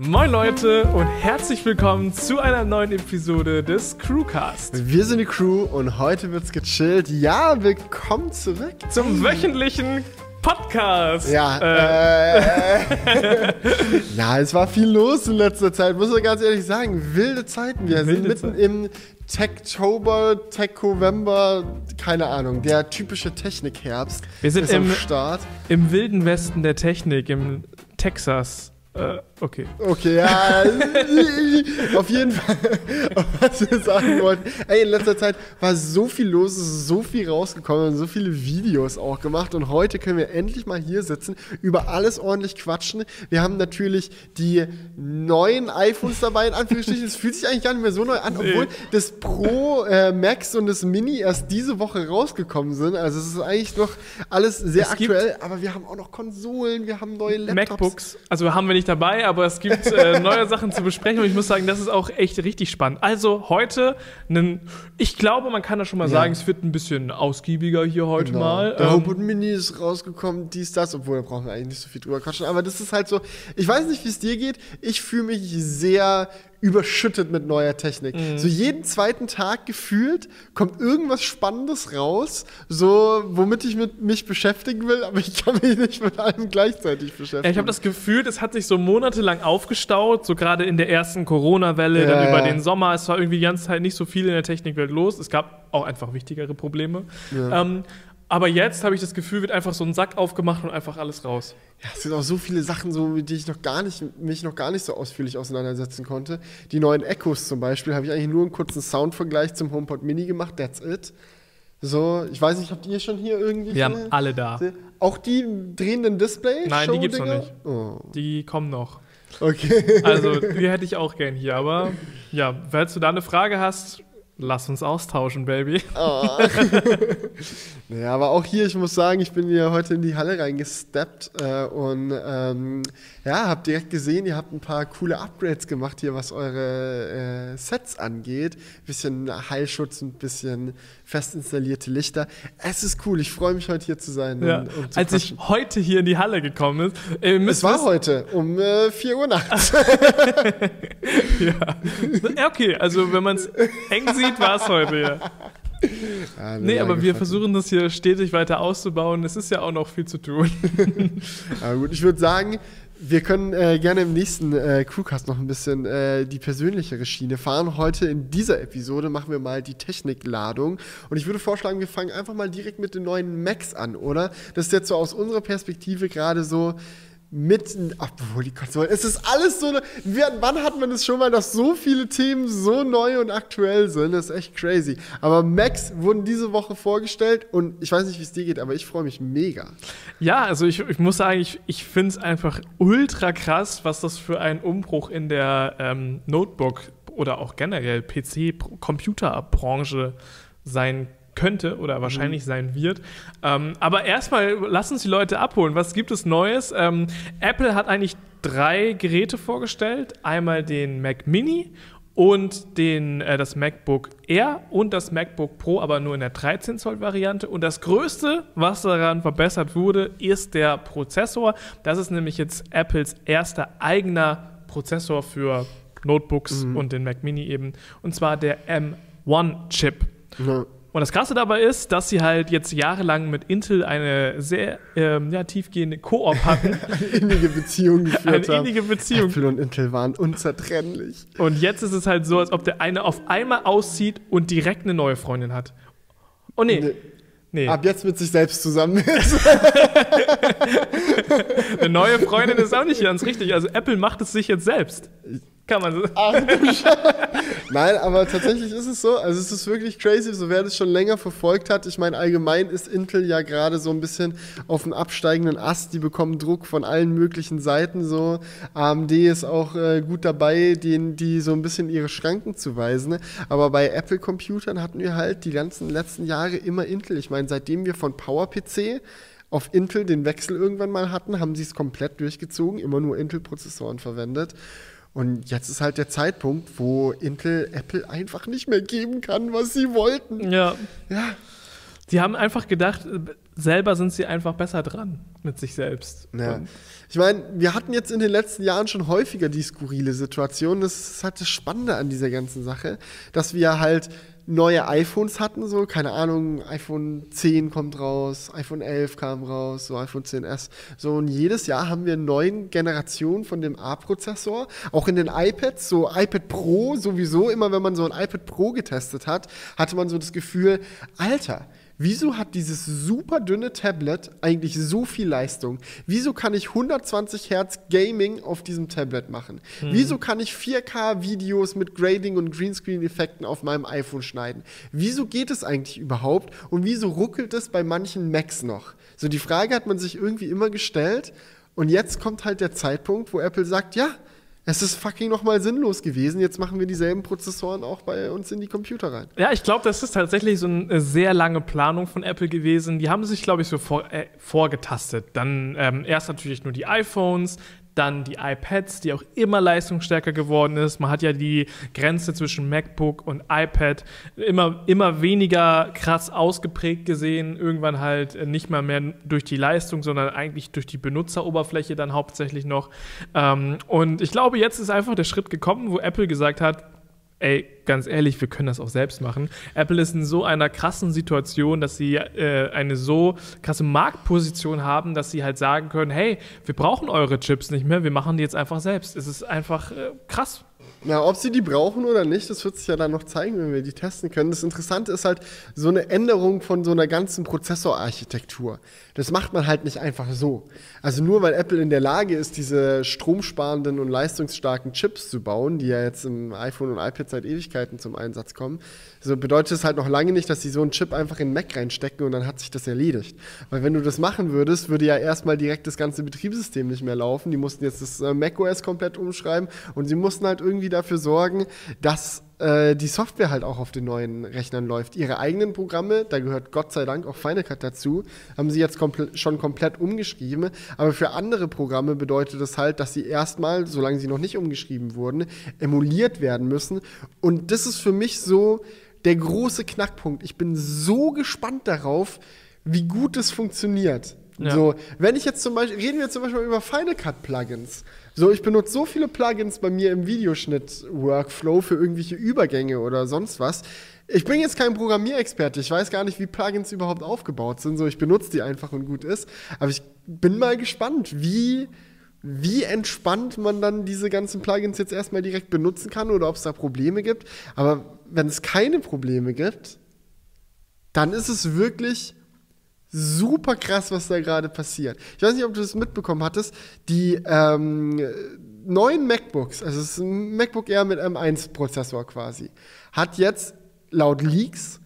Moin Leute und herzlich willkommen zu einer neuen Episode des Crewcast. Wir sind die Crew und heute wird's gechillt. Ja, willkommen zurück zum wöchentlichen Podcast. Ja, äh. Äh, ja, es war viel los in letzter Zeit, muss man ganz ehrlich sagen. Wilde Zeiten. Wir Wilde sind mitten Zeit. im Techtober, Technovember, keine Ahnung, der typische Technikherbst. Wir sind im Start. Im wilden Westen der Technik, im Texas. Äh, okay. Okay, ja. auf jeden Fall, was wir sagen wollten. Ey, in letzter Zeit war so viel los, es ist so viel rausgekommen und so viele Videos auch gemacht. Und heute können wir endlich mal hier sitzen, über alles ordentlich quatschen. Wir haben natürlich die neuen iPhones dabei, in Anführungsstrichen. Es fühlt sich eigentlich gar nicht mehr so neu an, obwohl nee. das Pro äh, Max und das Mini erst diese Woche rausgekommen sind. Also es ist eigentlich noch alles sehr es aktuell, aber wir haben auch noch Konsolen, wir haben neue Laptops. MacBooks, also haben wir nicht dabei, aber es gibt äh, neue Sachen zu besprechen und ich muss sagen, das ist auch echt richtig spannend. Also heute, einen, ich glaube, man kann da schon mal ja. sagen, es wird ein bisschen ausgiebiger hier heute genau. mal. Der ähm, HomePod Mini ist rausgekommen, dies, das, obwohl da brauchen wir eigentlich nicht so viel drüber quatschen. Aber das ist halt so, ich weiß nicht, wie es dir geht. Ich fühle mich sehr überschüttet mit neuer Technik. Mhm. So jeden zweiten Tag gefühlt kommt irgendwas Spannendes raus, so womit ich mit, mich beschäftigen will, aber ich kann mich nicht mit allem gleichzeitig beschäftigen. Ich habe das Gefühl, es hat sich so monatelang aufgestaut, so gerade in der ersten Corona-Welle, ja, dann über den Sommer. Es war irgendwie die ganze Zeit nicht so viel in der Technikwelt los. Es gab auch einfach wichtigere Probleme. Ja. Ähm, aber jetzt habe ich das Gefühl, wird einfach so ein Sack aufgemacht und einfach alles raus. Ja, es sind auch so viele Sachen, so, mit denen ich noch gar nicht, mich noch gar nicht so ausführlich auseinandersetzen konnte. Die neuen Echos zum Beispiel habe ich eigentlich nur einen kurzen Soundvergleich zum HomePod Mini gemacht. That's it. So, ich weiß nicht, habt ihr schon hier irgendwie. Wir haben alle da. Auch die drehenden Displays? Nein, die gibt's noch nicht. Oh. Die kommen noch. Okay. Also, die hätte ich auch gern hier, aber ja, falls du da eine Frage hast, Lass uns austauschen, Baby. Oh. naja, aber auch hier, ich muss sagen, ich bin hier heute in die Halle reingesteppt äh, und ähm, ja, hab direkt gesehen, ihr habt ein paar coole Upgrades gemacht hier, was eure äh, Sets angeht. Bisschen Heilschutz, ein bisschen fest installierte Lichter. Es ist cool, ich freue mich heute hier zu sein. Ja. Und, und zu Als quatschen. ich heute hier in die Halle gekommen bin, äh, es war heute um äh, 4 Uhr nachts. ja. okay, also wenn man es eng sieht, sieht, war es heute, ja. Ah, nee, aber wir versuchen das hier stetig weiter auszubauen. Es ist ja auch noch viel zu tun. aber gut, ich würde sagen, wir können äh, gerne im nächsten äh, Crewcast noch ein bisschen äh, die persönlichere Schiene fahren. Heute in dieser Episode machen wir mal die Technikladung. Und ich würde vorschlagen, wir fangen einfach mal direkt mit den neuen Macs an, oder? Das ist jetzt so aus unserer Perspektive gerade so mitten, obwohl die Konsolen, es ist alles so, wann hat man es schon mal, dass so viele Themen so neu und aktuell sind, das ist echt crazy. Aber Macs wurden diese Woche vorgestellt und ich weiß nicht, wie es dir geht, aber ich freue mich mega. Ja, also ich, ich muss sagen, ich, ich finde es einfach ultra krass, was das für ein Umbruch in der ähm, Notebook oder auch generell PC-Computerbranche sein kann könnte oder wahrscheinlich mhm. sein wird. Ähm, aber erstmal lass uns die Leute abholen. Was gibt es Neues? Ähm, Apple hat eigentlich drei Geräte vorgestellt. Einmal den Mac Mini und den, äh, das MacBook Air und das MacBook Pro, aber nur in der 13 Zoll Variante. Und das Größte, was daran verbessert wurde, ist der Prozessor. Das ist nämlich jetzt Apples erster eigener Prozessor für Notebooks mhm. und den Mac Mini eben. Und zwar der M1-Chip. Mhm. Und das Krasse dabei ist, dass sie halt jetzt jahrelang mit Intel eine sehr ähm, ja, tiefgehende Koop hatten. eine innige Beziehung geführt eine haben. Eine innige Beziehung. Apple und Intel waren unzertrennlich. Und jetzt ist es halt so, als ob der eine auf einmal auszieht und direkt eine neue Freundin hat. Oh nee. nee. Nee. Ab jetzt mit sich selbst zusammen ist. Eine neue Freundin ist auch nicht ganz richtig. Also Apple macht es sich jetzt selbst. Kann man so. Ach, Nein, aber tatsächlich ist es so. Also es ist wirklich crazy, so wer das schon länger verfolgt hat. Ich meine, allgemein ist Intel ja gerade so ein bisschen auf dem absteigenden Ast. Die bekommen Druck von allen möglichen Seiten. So AMD ist auch äh, gut dabei, denen die so ein bisschen ihre Schranken zu weisen. Aber bei Apple-Computern hatten wir halt die ganzen letzten Jahre immer Intel. Ich meine, seitdem wir von PowerPC auf Intel den Wechsel irgendwann mal hatten, haben sie es komplett durchgezogen, immer nur Intel-Prozessoren verwendet. Und jetzt ist halt der Zeitpunkt, wo Intel Apple einfach nicht mehr geben kann, was sie wollten. Ja. Ja. Die haben einfach gedacht, selber sind sie einfach besser dran mit sich selbst. Ja. Ich meine, wir hatten jetzt in den letzten Jahren schon häufiger die skurrile Situation. Das ist halt das Spannende an dieser ganzen Sache, dass wir halt neue iPhones hatten, so, keine Ahnung, iPhone 10 kommt raus, iPhone 11 kam raus, so iPhone 10s. So, und jedes Jahr haben wir neuen Generationen von dem A-Prozessor. Auch in den iPads, so iPad Pro sowieso, immer wenn man so ein iPad Pro getestet hat, hatte man so das Gefühl, Alter, Wieso hat dieses super dünne Tablet eigentlich so viel Leistung? Wieso kann ich 120 Hertz Gaming auf diesem Tablet machen? Mhm. Wieso kann ich 4K-Videos mit Grading und Greenscreen-Effekten auf meinem iPhone schneiden? Wieso geht es eigentlich überhaupt? Und wieso ruckelt es bei manchen Macs noch? So, die Frage hat man sich irgendwie immer gestellt. Und jetzt kommt halt der Zeitpunkt, wo Apple sagt, ja, es ist fucking nochmal sinnlos gewesen. Jetzt machen wir dieselben Prozessoren auch bei uns in die Computer rein. Ja, ich glaube, das ist tatsächlich so eine sehr lange Planung von Apple gewesen. Die haben sich, glaube ich, so vor, äh, vorgetastet. Dann ähm, erst natürlich nur die iPhones, dann die iPads, die auch immer leistungsstärker geworden ist. Man hat ja die Grenze zwischen MacBook und iPad immer, immer weniger krass ausgeprägt gesehen. Irgendwann halt nicht mal mehr durch die Leistung, sondern eigentlich durch die Benutzeroberfläche dann hauptsächlich noch. Ähm, und ich glaube, jetzt ist einfach der Schritt gekommen, wo Apple gesagt hat, ey, ganz ehrlich, wir können das auch selbst machen. Apple ist in so einer krassen Situation, dass sie äh, eine so krasse Marktposition haben, dass sie halt sagen können, hey, wir brauchen eure Chips nicht mehr, wir machen die jetzt einfach selbst. Es ist einfach äh, krass. Ja, ob sie die brauchen oder nicht, das wird sich ja dann noch zeigen, wenn wir die testen können. Das Interessante ist halt so eine Änderung von so einer ganzen Prozessorarchitektur. Das macht man halt nicht einfach so. Also nur weil Apple in der Lage ist, diese stromsparenden und leistungsstarken Chips zu bauen, die ja jetzt im iPhone und iPad seit Ewigkeiten zum Einsatz kommen, so bedeutet es halt noch lange nicht, dass sie so einen Chip einfach in den Mac reinstecken und dann hat sich das erledigt. Weil wenn du das machen würdest, würde ja erstmal direkt das ganze Betriebssystem nicht mehr laufen. Die mussten jetzt das äh, macOS komplett umschreiben und sie mussten halt irgendwie dafür sorgen, dass äh, die Software halt auch auf den neuen Rechnern läuft. Ihre eigenen Programme, da gehört Gott sei Dank auch Final Cut dazu, haben sie jetzt komple schon komplett umgeschrieben. Aber für andere Programme bedeutet das halt, dass sie erstmal, solange sie noch nicht umgeschrieben wurden, emuliert werden müssen. Und das ist für mich so, der große Knackpunkt. Ich bin so gespannt darauf, wie gut es funktioniert. Ja. So, wenn ich jetzt zum Beispiel, reden wir zum Beispiel über Final Cut Plugins. So, ich benutze so viele Plugins bei mir im Videoschnitt-Workflow für irgendwelche Übergänge oder sonst was. Ich bin jetzt kein Programmierexperte. Ich weiß gar nicht, wie Plugins überhaupt aufgebaut sind. So, ich benutze die einfach und gut ist. Aber ich bin mal gespannt, wie, wie entspannt man dann diese ganzen Plugins jetzt erstmal direkt benutzen kann oder ob es da Probleme gibt. Aber wenn es keine Probleme gibt, dann ist es wirklich super krass, was da gerade passiert. Ich weiß nicht, ob du das mitbekommen hattest. Die ähm, neuen MacBooks, also es ist ein MacBook Air mit M1-Prozessor quasi, hat jetzt laut Leaks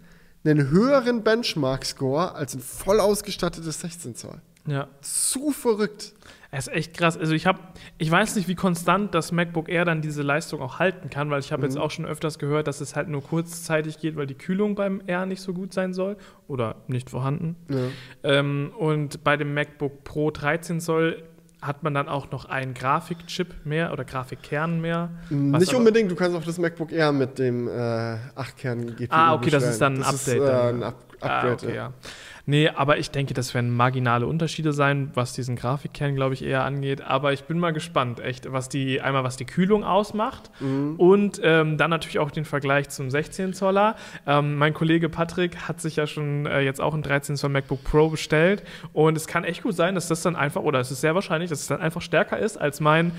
einen höheren Benchmark-Score als ein voll ausgestattetes 16 Zoll. Ja. Zu verrückt. Es ist echt krass. Also ich habe, ich weiß nicht, wie konstant das MacBook Air dann diese Leistung auch halten kann, weil ich habe mhm. jetzt auch schon öfters gehört, dass es halt nur kurzzeitig geht, weil die Kühlung beim Air nicht so gut sein soll oder nicht vorhanden. Ja. Ähm, und bei dem MacBook Pro 13 Zoll hat man dann auch noch einen Grafikchip mehr oder Grafikkern mehr. Nicht unbedingt, du kannst auch das MacBook Air mit dem äh, 8-Kern-GPU Ah, okay, bestellen. das ist dann ein das Update. Ist, äh, ein Up Upgrade, ah, okay, ja. Nee, aber ich denke, das werden marginale Unterschiede sein, was diesen Grafikkern, glaube ich, eher angeht. Aber ich bin mal gespannt, echt, was die, einmal was die Kühlung ausmacht mhm. und ähm, dann natürlich auch den Vergleich zum 16 Zoller. Ähm, mein Kollege Patrick hat sich ja schon äh, jetzt auch ein 13 Zoll MacBook Pro bestellt und es kann echt gut sein, dass das dann einfach, oder es ist sehr wahrscheinlich, dass es dann einfach stärker ist als mein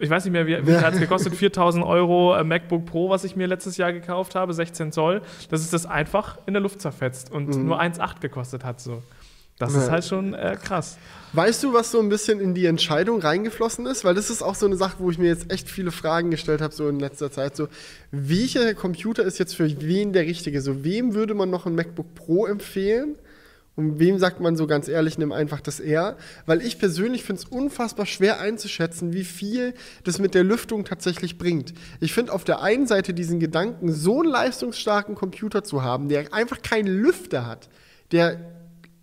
ich weiß nicht mehr, wie, wie hat es gekostet, 4000 Euro äh, MacBook Pro, was ich mir letztes Jahr gekauft habe, 16 Zoll, dass es das einfach in der Luft zerfetzt und mhm. nur 1,8 gekostet hat. So. Das ja. ist halt schon äh, krass. Weißt du, was so ein bisschen in die Entscheidung reingeflossen ist? Weil das ist auch so eine Sache, wo ich mir jetzt echt viele Fragen gestellt habe, so in letzter Zeit. So, welcher Computer ist jetzt für wen der richtige? So, wem würde man noch ein MacBook Pro empfehlen? Und wem sagt man so ganz ehrlich, nimm einfach das R? Weil ich persönlich finde es unfassbar schwer einzuschätzen, wie viel das mit der Lüftung tatsächlich bringt. Ich finde auf der einen Seite diesen Gedanken, so einen leistungsstarken Computer zu haben, der einfach keinen Lüfter hat, der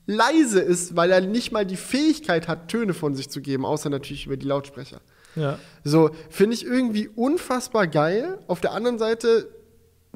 leise ist, weil er nicht mal die Fähigkeit hat, Töne von sich zu geben, außer natürlich über die Lautsprecher. Ja. So, finde ich irgendwie unfassbar geil. Auf der anderen Seite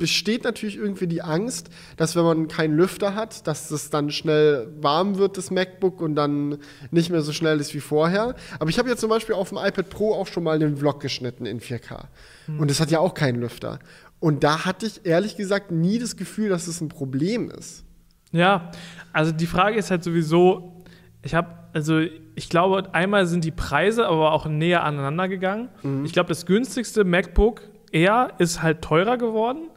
besteht natürlich irgendwie die Angst, dass wenn man keinen Lüfter hat, dass es dann schnell warm wird, das MacBook, und dann nicht mehr so schnell ist wie vorher. Aber ich habe jetzt zum Beispiel auf dem iPad Pro auch schon mal einen Vlog geschnitten in 4K. Mhm. Und das hat ja auch keinen Lüfter. Und da hatte ich ehrlich gesagt nie das Gefühl, dass es ein Problem ist. Ja, also die Frage ist halt sowieso, ich habe, also ich glaube, einmal sind die Preise aber auch näher aneinander gegangen. Mhm. Ich glaube, das günstigste MacBook Air ist halt teurer geworden.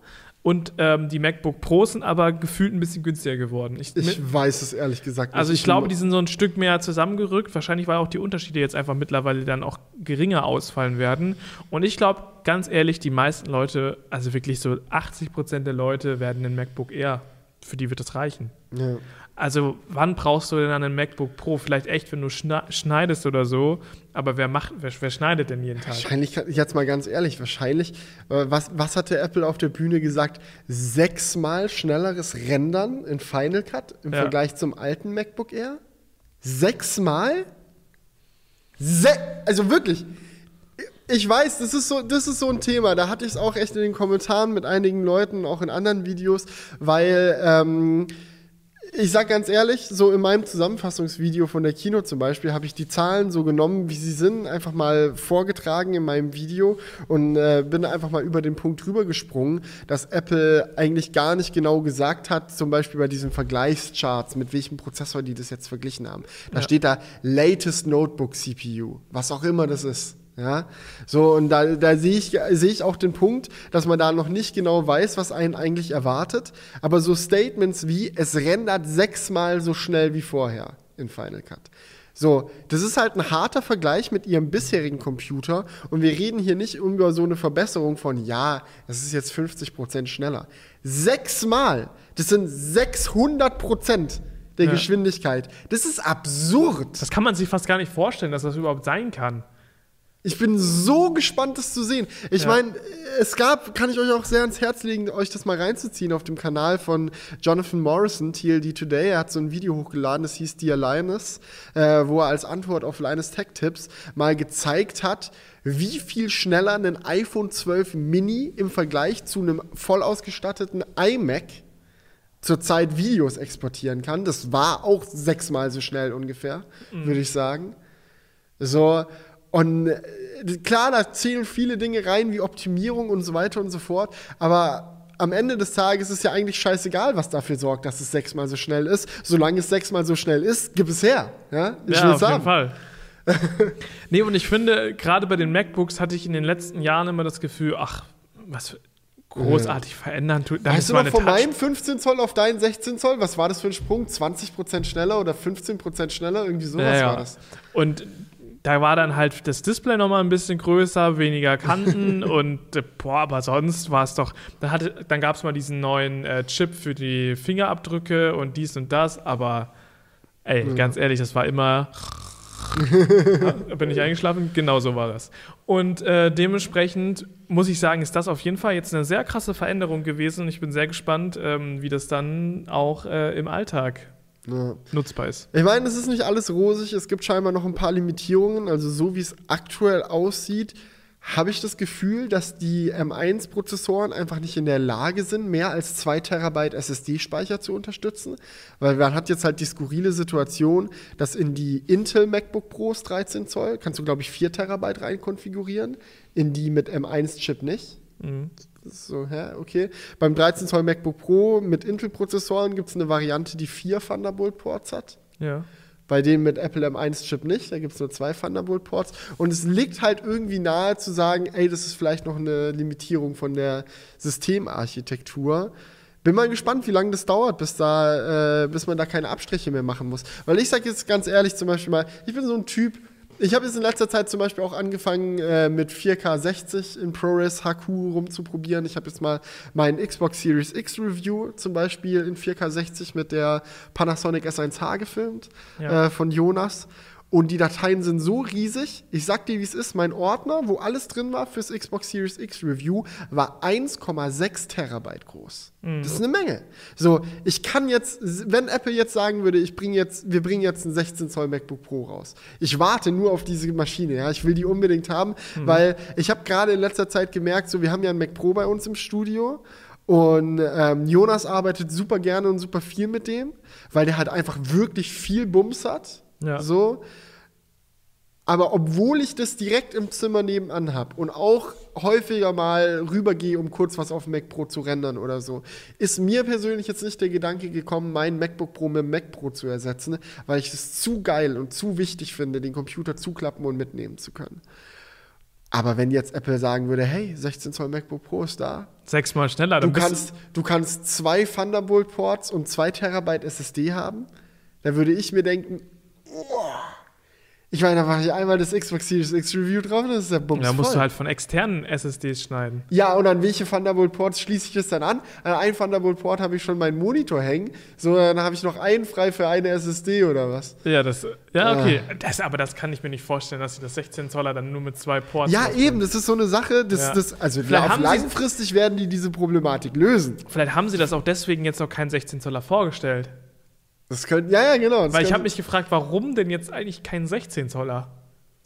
Und ähm, die MacBook Pros sind aber gefühlt ein bisschen günstiger geworden. Ich, ich weiß es ehrlich gesagt nicht. Also ich glaube, die sind so ein Stück mehr zusammengerückt. Wahrscheinlich, weil auch die Unterschiede jetzt einfach mittlerweile dann auch geringer ausfallen werden. Und ich glaube, ganz ehrlich, die meisten Leute, also wirklich so 80 Prozent der Leute werden den MacBook Air, für die wird das reichen. Ja. Also, wann brauchst du denn einen MacBook Pro? Vielleicht echt, wenn du schneidest oder so. Aber wer macht, wer, wer schneidet denn jeden Tag? Wahrscheinlich, jetzt mal ganz ehrlich, wahrscheinlich, äh, was, was hat der Apple auf der Bühne gesagt? Sechsmal schnelleres Rendern in Final Cut im ja. Vergleich zum alten MacBook Air? Sechsmal? Se also wirklich. Ich weiß, das ist, so, das ist so ein Thema. Da hatte ich es auch echt in den Kommentaren mit einigen Leuten, auch in anderen Videos, weil. Ähm, ich sag ganz ehrlich, so in meinem Zusammenfassungsvideo von der Kino zum Beispiel habe ich die Zahlen so genommen, wie sie sind, einfach mal vorgetragen in meinem Video und äh, bin einfach mal über den Punkt drüber gesprungen, dass Apple eigentlich gar nicht genau gesagt hat, zum Beispiel bei diesen Vergleichscharts, mit welchem Prozessor die das jetzt verglichen haben. Da ja. steht da Latest Notebook CPU, was auch immer das ist. Ja, so und da, da sehe ich, sehe ich auch den Punkt, dass man da noch nicht genau weiß, was einen eigentlich erwartet. Aber so Statements wie, es rendert sechsmal so schnell wie vorher in Final Cut. So, das ist halt ein harter Vergleich mit ihrem bisherigen Computer und wir reden hier nicht über so eine Verbesserung von, ja, das ist jetzt 50% schneller. Sechsmal! Das sind 600 Prozent der ja. Geschwindigkeit. Das ist absurd. Das kann man sich fast gar nicht vorstellen, dass das überhaupt sein kann. Ich bin so gespannt, das zu sehen. Ich ja. meine, es gab, kann ich euch auch sehr ans Herz legen, euch das mal reinzuziehen auf dem Kanal von Jonathan Morrison, TLD Today. Er hat so ein Video hochgeladen, das hieß Dear Linus, äh, wo er als Antwort auf Linus Tech Tips mal gezeigt hat, wie viel schneller ein iPhone 12 Mini im Vergleich zu einem voll ausgestatteten iMac zurzeit Videos exportieren kann. Das war auch sechsmal so schnell ungefähr, mhm. würde ich sagen. So, und äh, klar, da zählen viele Dinge rein, wie Optimierung und so weiter und so fort. Aber am Ende des Tages ist ja eigentlich scheißegal, was dafür sorgt, dass es sechsmal so schnell ist. Solange es sechsmal so schnell ist, gib es her. Ja, ich ja auf sagen. jeden Fall. nee, und ich finde, gerade bei den MacBooks hatte ich in den letzten Jahren immer das Gefühl, ach, was großartig verändern tut. Weißt du noch von meinem 15 Zoll auf deinen 16 Zoll? Was war das für ein Sprung? 20% schneller oder 15% schneller? Irgendwie sowas ja, ja. war das. Und da war dann halt das Display nochmal ein bisschen größer, weniger Kanten und äh, boah, aber sonst war es doch. Dann, hatte, dann gab es mal diesen neuen äh, Chip für die Fingerabdrücke und dies und das, aber ey, mhm. ganz ehrlich, das war immer. bin ich eingeschlafen? Genau so war das. Und äh, dementsprechend muss ich sagen, ist das auf jeden Fall jetzt eine sehr krasse Veränderung gewesen und ich bin sehr gespannt, ähm, wie das dann auch äh, im Alltag ja. nutzbar ist. Ich meine, es ist nicht alles rosig, es gibt scheinbar noch ein paar Limitierungen. Also so wie es aktuell aussieht, habe ich das Gefühl, dass die M1-Prozessoren einfach nicht in der Lage sind, mehr als 2 Terabyte SSD-Speicher zu unterstützen. Weil man hat jetzt halt die skurrile Situation, dass in die Intel MacBook Pros 13 Zoll kannst du, glaube ich, 4 Terabyte rein konfigurieren, in die mit M1-Chip nicht. Mhm. So, hä, okay. Beim 13 Zoll MacBook Pro mit Intel-Prozessoren gibt es eine Variante, die vier Thunderbolt-Ports hat. Ja. Bei dem mit Apple M1-Chip nicht, da gibt es nur zwei Thunderbolt-Ports. Und es liegt halt irgendwie nahe zu sagen, ey, das ist vielleicht noch eine Limitierung von der Systemarchitektur. Bin mal gespannt, wie lange das dauert, bis, da, äh, bis man da keine Abstriche mehr machen muss. Weil ich sage jetzt ganz ehrlich zum Beispiel mal, ich bin so ein Typ, ich habe jetzt in letzter Zeit zum Beispiel auch angefangen, äh, mit 4K 60 in ProRes HQ rumzuprobieren. Ich habe jetzt mal meinen Xbox Series X Review zum Beispiel in 4K 60 mit der Panasonic S1H gefilmt ja. äh, von Jonas. Und die Dateien sind so riesig. Ich sag dir, wie es ist. Mein Ordner, wo alles drin war fürs Xbox Series X Review, war 1,6 Terabyte groß. Mhm. Das ist eine Menge. So, ich kann jetzt, wenn Apple jetzt sagen würde, ich bringe jetzt, wir bringen jetzt ein 16 Zoll MacBook Pro raus. Ich warte nur auf diese Maschine. Ja, ich will die unbedingt haben, mhm. weil ich habe gerade in letzter Zeit gemerkt, so, wir haben ja ein Mac Pro bei uns im Studio Und ähm, Jonas arbeitet super gerne und super viel mit dem, weil der halt einfach wirklich viel Bums hat. Ja. So. Aber obwohl ich das direkt im Zimmer nebenan habe und auch häufiger mal rübergehe, um kurz was auf dem Mac Pro zu rendern oder so, ist mir persönlich jetzt nicht der Gedanke gekommen, mein MacBook Pro mit dem Mac Pro zu ersetzen, weil ich es zu geil und zu wichtig finde, den Computer zuklappen und mitnehmen zu können. Aber wenn jetzt Apple sagen würde, hey, 16 Zoll MacBook Pro ist da, Sechsmal schneller. du kannst, du kannst zwei Thunderbolt-Ports und zwei Terabyte SSD haben, dann würde ich mir denken, oh. ich meine, da mache ich einmal das Xbox Series X Review drauf, das ist der Bums da musst voll. du halt von externen SSDs schneiden. Ja, und an welche Thunderbolt-Ports schließe ich das dann an? An einen Thunderbolt-Port habe ich schon meinen Monitor hängen, so dann habe ich noch einen frei für eine SSD oder was. Ja, das. Ja, okay. Ah. Das, aber das kann ich mir nicht vorstellen, dass sie das 16 Zoller dann nur mit zwei Ports. Ja, eben, das ist so eine Sache, das, Ja. das also Vielleicht langfristig werden die diese Problematik lösen. Vielleicht haben sie das auch deswegen jetzt noch keinen 16 Zoller vorgestellt. Das können, ja, ja, genau. Weil ich habe mich gefragt, warum denn jetzt eigentlich kein 16 Zoller?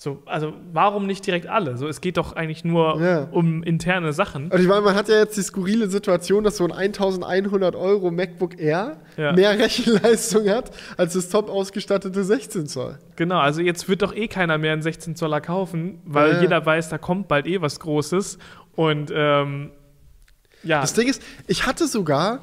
So, also warum nicht direkt alle? So, es geht doch eigentlich nur Ja. um interne Sachen. Und ich meine, man hat ja jetzt die skurrile Situation, dass so ein 1100 Euro MacBook Air Ja. mehr Rechenleistung hat als das top ausgestattete 16 Zoll. Genau, also jetzt wird doch eh keiner mehr einen 16 Zoller kaufen, weil Ja. jeder weiß, da kommt bald eh was Großes. Und ähm, ja, Das Ding ist, ich hatte sogar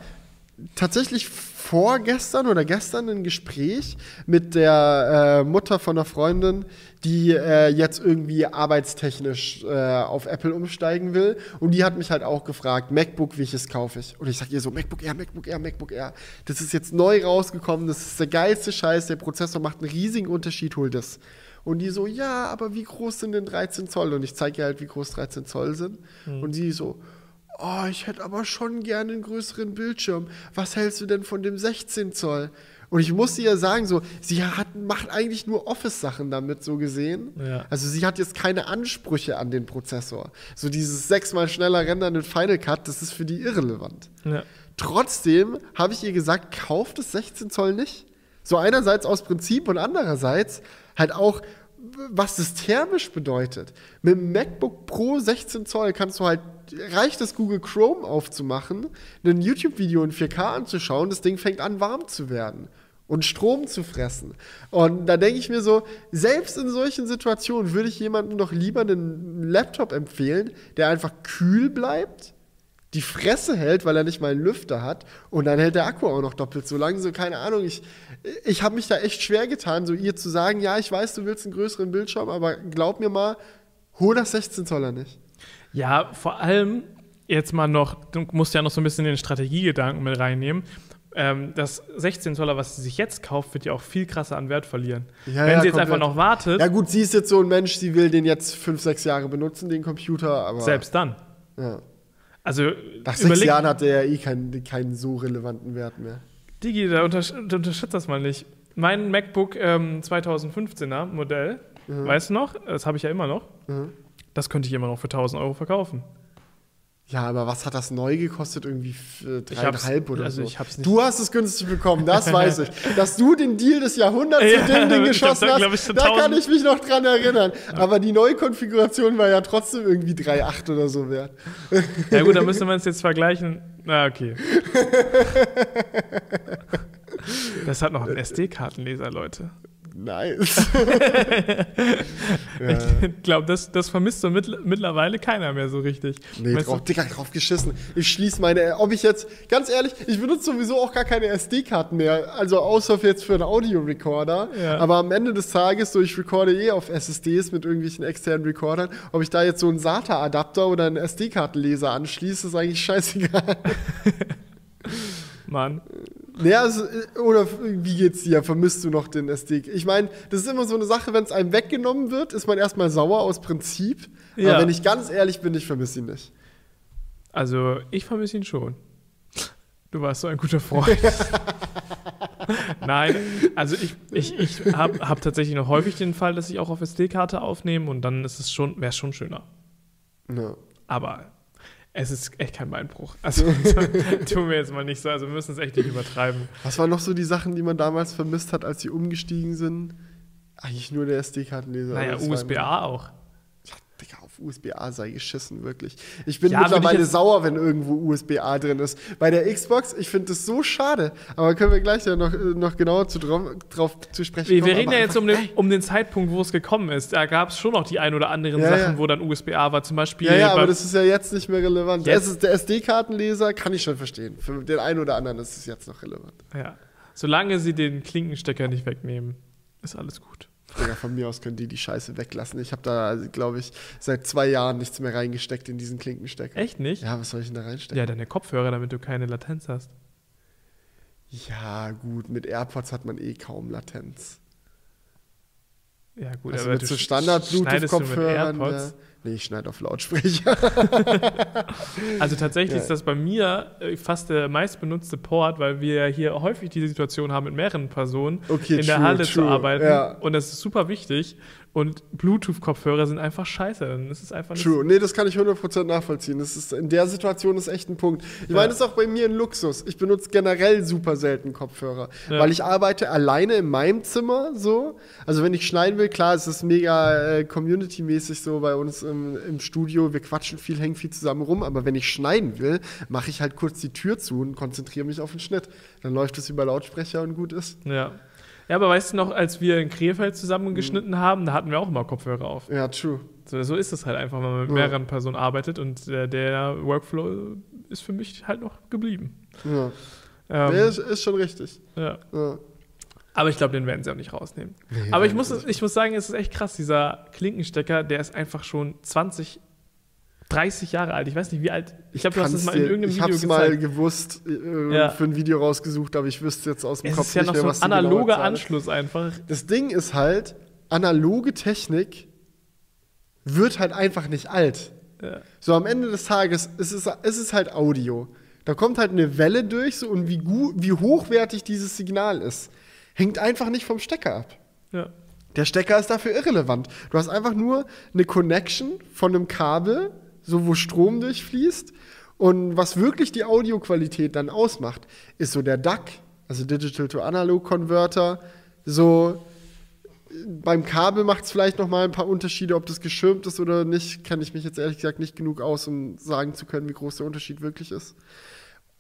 tatsächlich vorgestern oder gestern ein Gespräch mit der äh, Mutter von einer Freundin, die äh, jetzt irgendwie arbeitstechnisch äh, auf Apple umsteigen will. Und die hat mich halt auch gefragt, MacBook, welches kaufe ich? Und ich sag ihr so, MacBook Air, MacBook Air, MacBook Air. Das ist jetzt neu rausgekommen, das ist der geilste Scheiß, der Prozessor macht einen riesigen Unterschied, hol das. Und die so, ja, aber wie groß sind denn 13 Zoll? Und ich zeige ihr halt, wie groß 13 Zoll sind. Und sie so, oh, ich hätte aber schon gerne einen größeren Bildschirm. Was hältst du denn von dem 16 Zoll? Und ich musste ihr sagen, so, sie hat, macht eigentlich nur Office-Sachen damit, so gesehen. Ja. Also sie hat jetzt keine Ansprüche an den Prozessor. So dieses sechsmal schneller rendern in Final Cut, das ist für die irrelevant. ja. Trotzdem habe ich ihr gesagt, kauft das 16 Zoll nicht. So einerseits aus Prinzip und andererseits halt auch, was das thermisch bedeutet. Mit dem MacBook Pro 16 Zoll kannst du halt, reicht es Google Chrome aufzumachen, ein YouTube-Video in 4K anzuschauen, das Ding fängt an warm zu werden und Strom zu fressen. Und da denke ich mir so, selbst in solchen Situationen würde ich jemandem doch lieber einen Laptop empfehlen, der einfach kühl bleibt die Fresse hält, weil er nicht mal einen Lüfter hat und dann hält der Akku auch noch doppelt so lang. So, keine Ahnung, ich, ich habe mich da echt schwer getan, so ihr zu sagen, ja, ich weiß, du willst einen größeren Bildschirm, aber glaub mir mal, hol das 16 Zoller nicht. Ja, vor allem jetzt mal noch, du musst ja noch so ein bisschen den Strategiegedanken mit reinnehmen. Ähm, das 16 Zoller, was sie sich jetzt kauft, wird ja auch viel krasser an Wert verlieren. Ja, Wenn ja, sie jetzt komplett. einfach noch wartet, Ja gut, sie ist jetzt so ein Mensch, sie will den jetzt fünf, sechs Jahre benutzen, den Computer, aber selbst dann. ja. Also nach sechs Jahren hat der ja eh keinen, keinen so relevanten Wert mehr. Digi, da untersch unterschätzt das mal nicht. Mein MacBook ähm, 2015er Modell, weißt du noch? Das habe ich ja immer noch. Mhm. Das könnte ich immer noch für 1000 Euro verkaufen. Ja, aber was hat das neu gekostet? Irgendwie hab's- dreieinhalb oder also so. ich hab's nicht- du hast es günstig bekommen, das weiß ich. Dass du den Deal des Jahrhunderts Ja, mit dem Ding geschossen da, hast, für da kann 1000 ich mich noch dran erinnern. Aber die neue Konfiguration war ja trotzdem irgendwie 3,8 oder so wert. Ja gut, dann müsste man es jetzt vergleichen. Na, okay. Das hat noch einen SD-Kartenleser, Leute. Nice. ja. Ich glaube, das, das vermisst so mittl mittlerweile keiner mehr so richtig. Nee, Weißt drauf, du? Dicker, drauf geschissen. Ich schließe meine, ob ich jetzt, ganz ehrlich, ich benutze sowieso auch gar keine SD-Karten mehr. Also außer jetzt für einen Audiorecorder. Ja. Aber am Ende des Tages, so ich recorde eh auf SSDs mit irgendwelchen externen Recordern, ob ich da jetzt so einen SATA-Adapter oder einen SD-Kartenleser anschließe, ist eigentlich scheißegal. Mann. Naja, also, oder wie geht's dir? Vermisst du noch den SD? Ich meine, das ist immer so eine Sache, wenn es einem weggenommen wird, ist man erstmal sauer aus Prinzip. Ja. Aber wenn ich ganz ehrlich bin, ich vermisse ihn nicht. Also, ich vermisse ihn schon. Du warst so ein guter Freund. Nein, also ich, ich, ich habe hab tatsächlich noch häufig den Fall, dass ich auch auf SD-Karte aufnehme und dann ist es schon, wäre es schon schöner. Ja. Aber es ist echt kein Beinbruch. Also tun wir jetzt mal nicht so, also wir müssen es echt nicht übertreiben. Was waren noch so die Sachen, die man damals vermisst hat, als sie umgestiegen sind? Eigentlich nur der SD-Kartenleser. Naja, USB-A auch. Ja, Digga, auf auf USB-A sei geschissen, wirklich. Ich bin Ja, ich mittlerweile sauer, wenn irgendwo USB-A drin ist. Bei der Xbox, ich finde das so schade. Aber können wir gleich ja noch, äh, noch genauer zu, drauf, drauf zu sprechen Wir, kommen. wir reden ja jetzt um den, um den Zeitpunkt, wo es gekommen ist. Da gab es schon noch die ein oder anderen Ja, Sachen, ja. wo dann USB-A war. Zum Beispiel Ja, ja, aber das ist ja jetzt nicht mehr relevant. Jetzt- Es ist der SD-Kartenleser kann ich schon verstehen. Für den einen oder anderen ist es jetzt noch relevant. ja. Solange sie den Klinkenstecker nicht wegnehmen, ist alles gut. Digga, von mir aus können die die Scheiße weglassen. Ich habe da, glaube ich, seit zwei Jahren nichts mehr reingesteckt in diesen Klinkenstecker. Echt nicht? Ja, was soll ich denn da reinstecken? Ja, deine Kopfhörer, damit du keine Latenz hast. Ja, gut, mit AirPods hat man eh kaum Latenz. Ja, gut, Also aber mit so sch- standard schneidest du mit Bluetooth-Kopfhörern. Ja. Nee, ich schneide auf Lautsprecher. Also tatsächlich Ja. ist das bei mir äh, fast der meistbenutzte Port, weil wir ja hier häufig die Situation haben, mit mehreren Personen Okay, in der true, Halle zu true, arbeiten. ja. Und das ist super wichtig. Und Bluetooth-Kopfhörer sind einfach scheiße. Dann ist es einfach True. Nee, das kann ich 100% nachvollziehen. Das ist, in der Situation ist echt ein Punkt. Ich Ja. meine, das ist auch bei mir ein Luxus. Ich benutze generell super selten Kopfhörer, Ja. weil ich arbeite alleine in meinem Zimmer so. Also wenn ich schneiden will, klar, es ist mega äh, community-mäßig so bei uns im, im Studio. Wir quatschen viel, hängen viel zusammen rum. Aber wenn ich schneiden will, mache ich halt kurz die Tür zu und konzentriere mich auf den Schnitt. Dann läuft es über Lautsprecher und gut ist. Ja. Ja, aber weißt du noch, als wir in Krefeld zusammen geschnitten haben, da hatten wir auch immer Kopfhörer auf. Ja, true. So, so ist es halt einfach, wenn man mit Ja. mehreren Personen arbeitet und äh, der Workflow ist für mich halt noch geblieben. Ja. Ähm, Nee, ist, ist schon richtig. ja. Ja. Aber ich glaube, den werden sie auch nicht rausnehmen. Nee, Aber ich muss, ich muss sagen, es ist echt krass, dieser Klinkenstecker, der ist einfach schon 20, 30 Jahre alt. Ich weiß nicht, wie alt. Ich glaube, du hast es mal in irgendeinem ich Video hab's mal gezeigt. gewusst, äh, Ja. für ein Video rausgesucht, aber ich wüsste jetzt aus dem Es Kopf ist ja nicht noch mehr, so was ein analoger ist. Anschluss einfach. Das Ding ist halt, analoge Technik wird halt einfach nicht alt. Ja. So am Ende des Tages ist es, ist es halt Audio. Da kommt halt eine Welle durch so, und wie, gut, wie hochwertig dieses Signal ist, hängt einfach nicht vom Stecker ab. Ja. Der Stecker ist dafür irrelevant. Du hast einfach nur eine Connection von einem Kabel, so wo Strom durchfließt. Und was wirklich die Audioqualität dann ausmacht, ist so der DAC, also Digital to Analog Converter. So beim Kabel macht es vielleicht noch mal ein paar Unterschiede, ob das geschirmt ist oder nicht. Kenne ich mich jetzt ehrlich gesagt nicht genug aus, um sagen zu können, wie groß der Unterschied wirklich ist.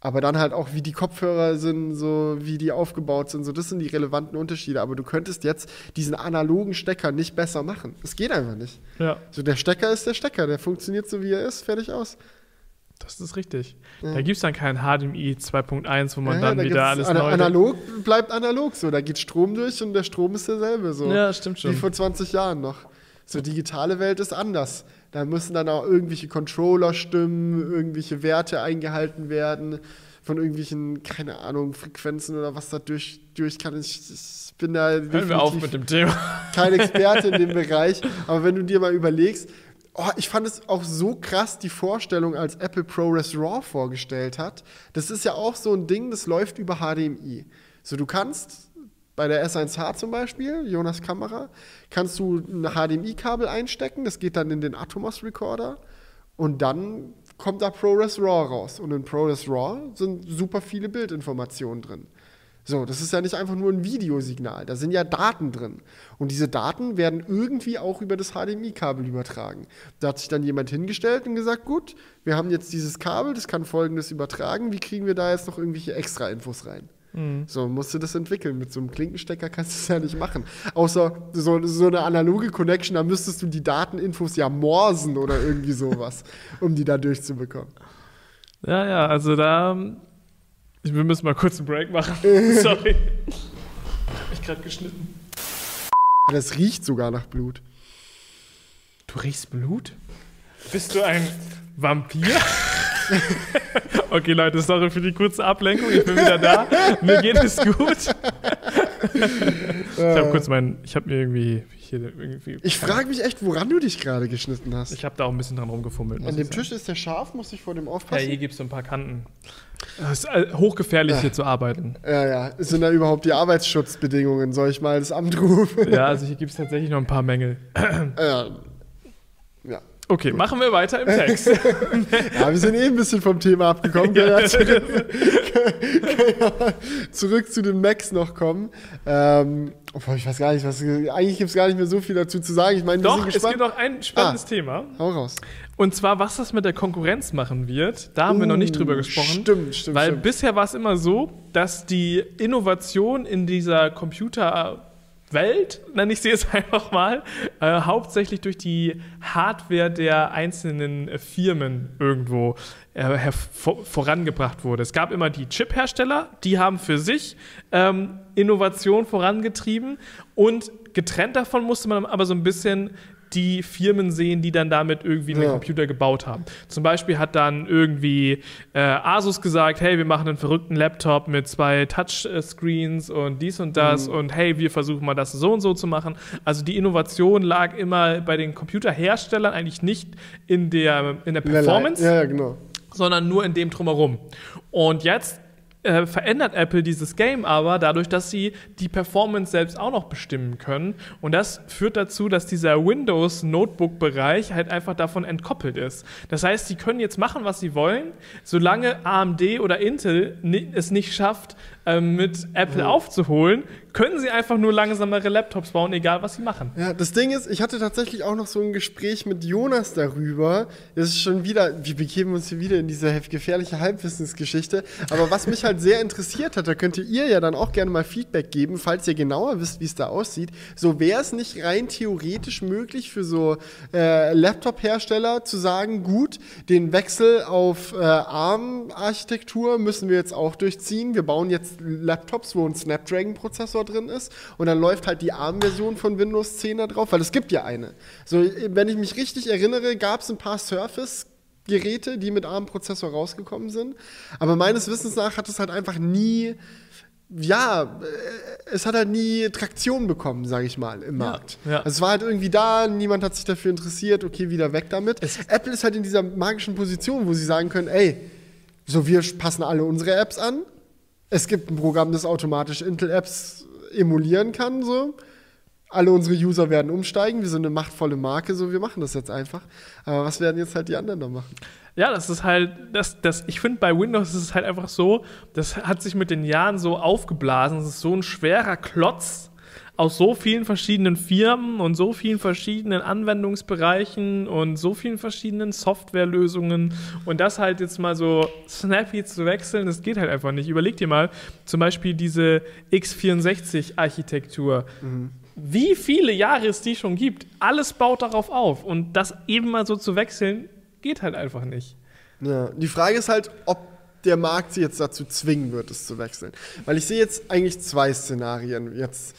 Aber dann halt auch, wie die Kopfhörer sind, so wie die aufgebaut sind, so das sind die relevanten Unterschiede. Aber du könntest jetzt diesen analogen Stecker nicht besser machen. Es geht einfach nicht. ja, So der Stecker ist der Stecker, der funktioniert so wie er ist, fertig aus. das ist richtig. Ja. Da gibt es dann kein HDMI 2.1, wo man Ja, dann da wieder alles ana neu. analog bleibt analog so, da geht Strom durch und der Strom ist derselbe so. Ja, stimmt schon. Wie vor 20 Jahren noch. So digitale Welt ist anders. Da müssen dann auch irgendwelche Controller stimmen, irgendwelche Werte eingehalten werden von irgendwelchen, keine Ahnung, Frequenzen oder was da durch, durch kann. Ich, ich bin da Hören wir auf mit dem Thema. kein Experte in dem Bereich, aber wenn du dir mal überlegst, oh, ich fand es auch so krass, die Vorstellung, als Apple ProRes RAW vorgestellt hat. Das ist ja auch so ein Ding, das läuft über HDMI. So, du kannst bei der S1H zum Beispiel, Jonas Kamera, kannst du ein HDMI-Kabel einstecken, das geht dann in den Atomos Recorder und dann kommt da ProRes RAW raus. Und in ProRes RAW sind super viele Bildinformationen drin. So, das ist ja nicht einfach nur ein Videosignal, da sind ja Daten drin. Und diese Daten werden irgendwie auch über das HDMI-Kabel übertragen. Da hat sich dann jemand hingestellt und gesagt, gut, wir haben jetzt dieses Kabel, das kann folgendes übertragen, wie kriegen wir da jetzt noch irgendwelche extra Infos rein? So, musst du das entwickeln. Mit so einem Klinkenstecker kannst du es ja nicht machen. Außer so, so eine analoge Connection, da müsstest du die Dateninfos ja morsen oder irgendwie sowas, um die da durchzubekommen. Ja, ja, also da. Ich, wir müssen mal kurz einen Break machen. Sorry. Ich hab mich gerade geschnitten. Das riecht sogar nach Blut. Du riechst Blut? Bist du ein Vampir? okay, Leute, sorry für die kurze Ablenkung. Ich bin wieder da. Mir geht es gut. ich habe kurz meinen. Ich habe mir irgendwie. Hier irgendwie Ich frage mich echt, woran du dich gerade geschnitten hast. Ich habe da auch ein bisschen dran rumgefummelt. An dem. Tisch ist der scharf, muss ich vor dem Ja, aufpassen? hier gibt es so ein paar Kanten. Es ist äh, hochgefährlich, hier zu arbeiten. Ja, ja. Sind da überhaupt die Arbeitsschutzbedingungen? Soll ich mal das Amt rufen? Ja, also hier gibt es tatsächlich noch ein paar Mängel. ja. Okay, machen wir weiter im Text. Ja, wir sind eh ein bisschen vom Thema abgekommen. Ja ja zurück zu den Macs noch kommen. Ähm, ich weiß gar nicht, was. Eigentlich gibt es gar nicht mehr so viel dazu zu sagen. Ich meine, Doch, es gibt noch ein spannendes Thema. Hau raus. Und zwar, was das mit der Konkurrenz machen wird. Da haben wir noch nicht drüber Uh, gesprochen. Stimmt, stimmt, Weil stimmt. bisher war es immer so, dass die Innovation in dieser Computerwelt, nenne ich sie jetzt einfach mal, äh, hauptsächlich durch die Hardware der einzelnen Firmen irgendwo äh, vorangebracht wurde. Es gab immer die Chip-Hersteller, die haben für sich ähm, Innovation vorangetrieben und getrennt davon musste man aber so ein bisschen die Firmen sehen, die dann damit irgendwie einen Ja. Computer gebaut haben. Zum Beispiel hat dann irgendwie äh, Asus gesagt, hey, wir machen einen verrückten Laptop mit zwei Touchscreens und dies und das Mhm. und hey, wir versuchen mal das so und so zu machen. Also die Innovation lag immer bei den Computerherstellern eigentlich nicht in der, in der Performance, Ja, ja, genau. sondern nur in dem drumherum. Und jetzt äh, verändert Apple dieses Game aber dadurch, dass sie die Performance selbst auch noch bestimmen können. Und das führt dazu, dass dieser Windows-Notebook-Bereich halt einfach davon entkoppelt ist. Das heißt, sie können jetzt machen, was sie wollen, solange AMD oder Intel es nicht schafft, ähm, mit Apple aufzuholen, können sie einfach nur langsamere Laptops bauen, egal was sie machen. Ja, das Ding ist, ich hatte tatsächlich auch noch so ein Gespräch mit Jonas darüber. Das ist schon wieder, wir begeben uns hier wieder in diese gefährliche Halbwissensgeschichte. Aber was mich halt sehr interessiert hat, da könnt ihr ja dann auch gerne mal Feedback geben, falls ihr genauer wisst, wie es da aussieht. So wäre es nicht rein theoretisch möglich für so äh, Laptop-Hersteller zu sagen, gut, den Wechsel auf äh, ARM-Architektur müssen wir jetzt auch durchziehen. Wir bauen jetzt Laptops, wo ein Snapdragon-Prozessor drin ist und dann läuft halt die ARM-Version von Windows 10 da drauf, weil es gibt ja eine. So, wenn ich mich richtig erinnere, gab es ein paar Surface Geräte, die mit ARM-Prozessor rausgekommen sind. Aber meines Wissens nach hat es halt einfach nie, ja, äh, es hat halt nie Traktion bekommen, sage ich mal, im Ja, Markt. ja. Also es war halt irgendwie da, niemand hat sich dafür interessiert, okay, wieder weg damit. Apple ist halt in dieser magischen Position, wo sie sagen können, ey, so wir passen alle unsere Apps an. Es gibt ein Programm, das automatisch Intel-Apps emulieren kann, so. Alle unsere User werden umsteigen, wir sind eine machtvolle Marke, so wir machen das jetzt einfach. Aber was werden jetzt halt die anderen da machen? Ja, das ist halt, das, das, ich finde bei Windows ist es halt einfach so, das hat sich mit den Jahren so aufgeblasen. Es ist so ein schwerer Klotz aus so vielen verschiedenen Firmen und so vielen verschiedenen Anwendungsbereichen und so vielen verschiedenen Softwarelösungen. Und das halt jetzt mal so snappy zu wechseln, das geht halt einfach nicht. Überleg dir mal, zum Beispiel diese x64-Architektur. Wie viele Jahre es die schon gibt, alles baut darauf auf. Und das eben mal so zu wechseln, geht halt einfach nicht. Ja, die Frage ist halt, ob der Markt sie jetzt dazu zwingen wird, es zu wechseln. Weil ich sehe jetzt eigentlich zwei Szenarien. Jetzt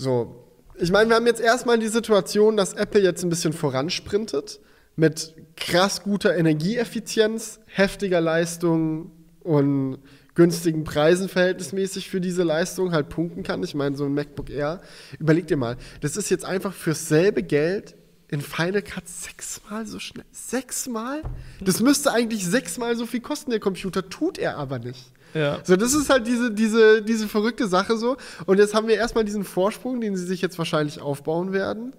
so. Ich meine, wir haben jetzt erstmal die Situation, dass Apple jetzt ein bisschen voransprintet mit krass guter Energieeffizienz, heftiger Leistung und günstigen Preisen verhältnismäßig für diese Leistung halt punkten kann. Ich meine, so ein MacBook Air, überleg dir mal, das ist jetzt einfach fürs selbe Geld in Final Cut sechsmal so schnell. Sechsmal? Das müsste eigentlich sechsmal so viel kosten, der Computer, tut er aber nicht. Ja. So, das ist halt diese, diese, diese verrückte Sache so. Und jetzt haben wir erstmal diesen Vorsprung, den sie sich jetzt wahrscheinlich aufbauen werden.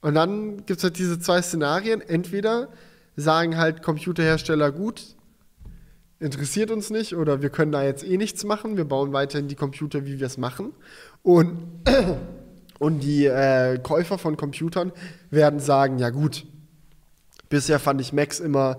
Und dann gibt es halt diese zwei Szenarien. Entweder sagen halt Computerhersteller gut, interessiert uns nicht oder wir können da jetzt eh nichts machen, wir bauen weiterhin die Computer, wie wir es machen. Und, und die äh, Käufer von Computern werden sagen, ja gut, bisher fand ich Macs immer,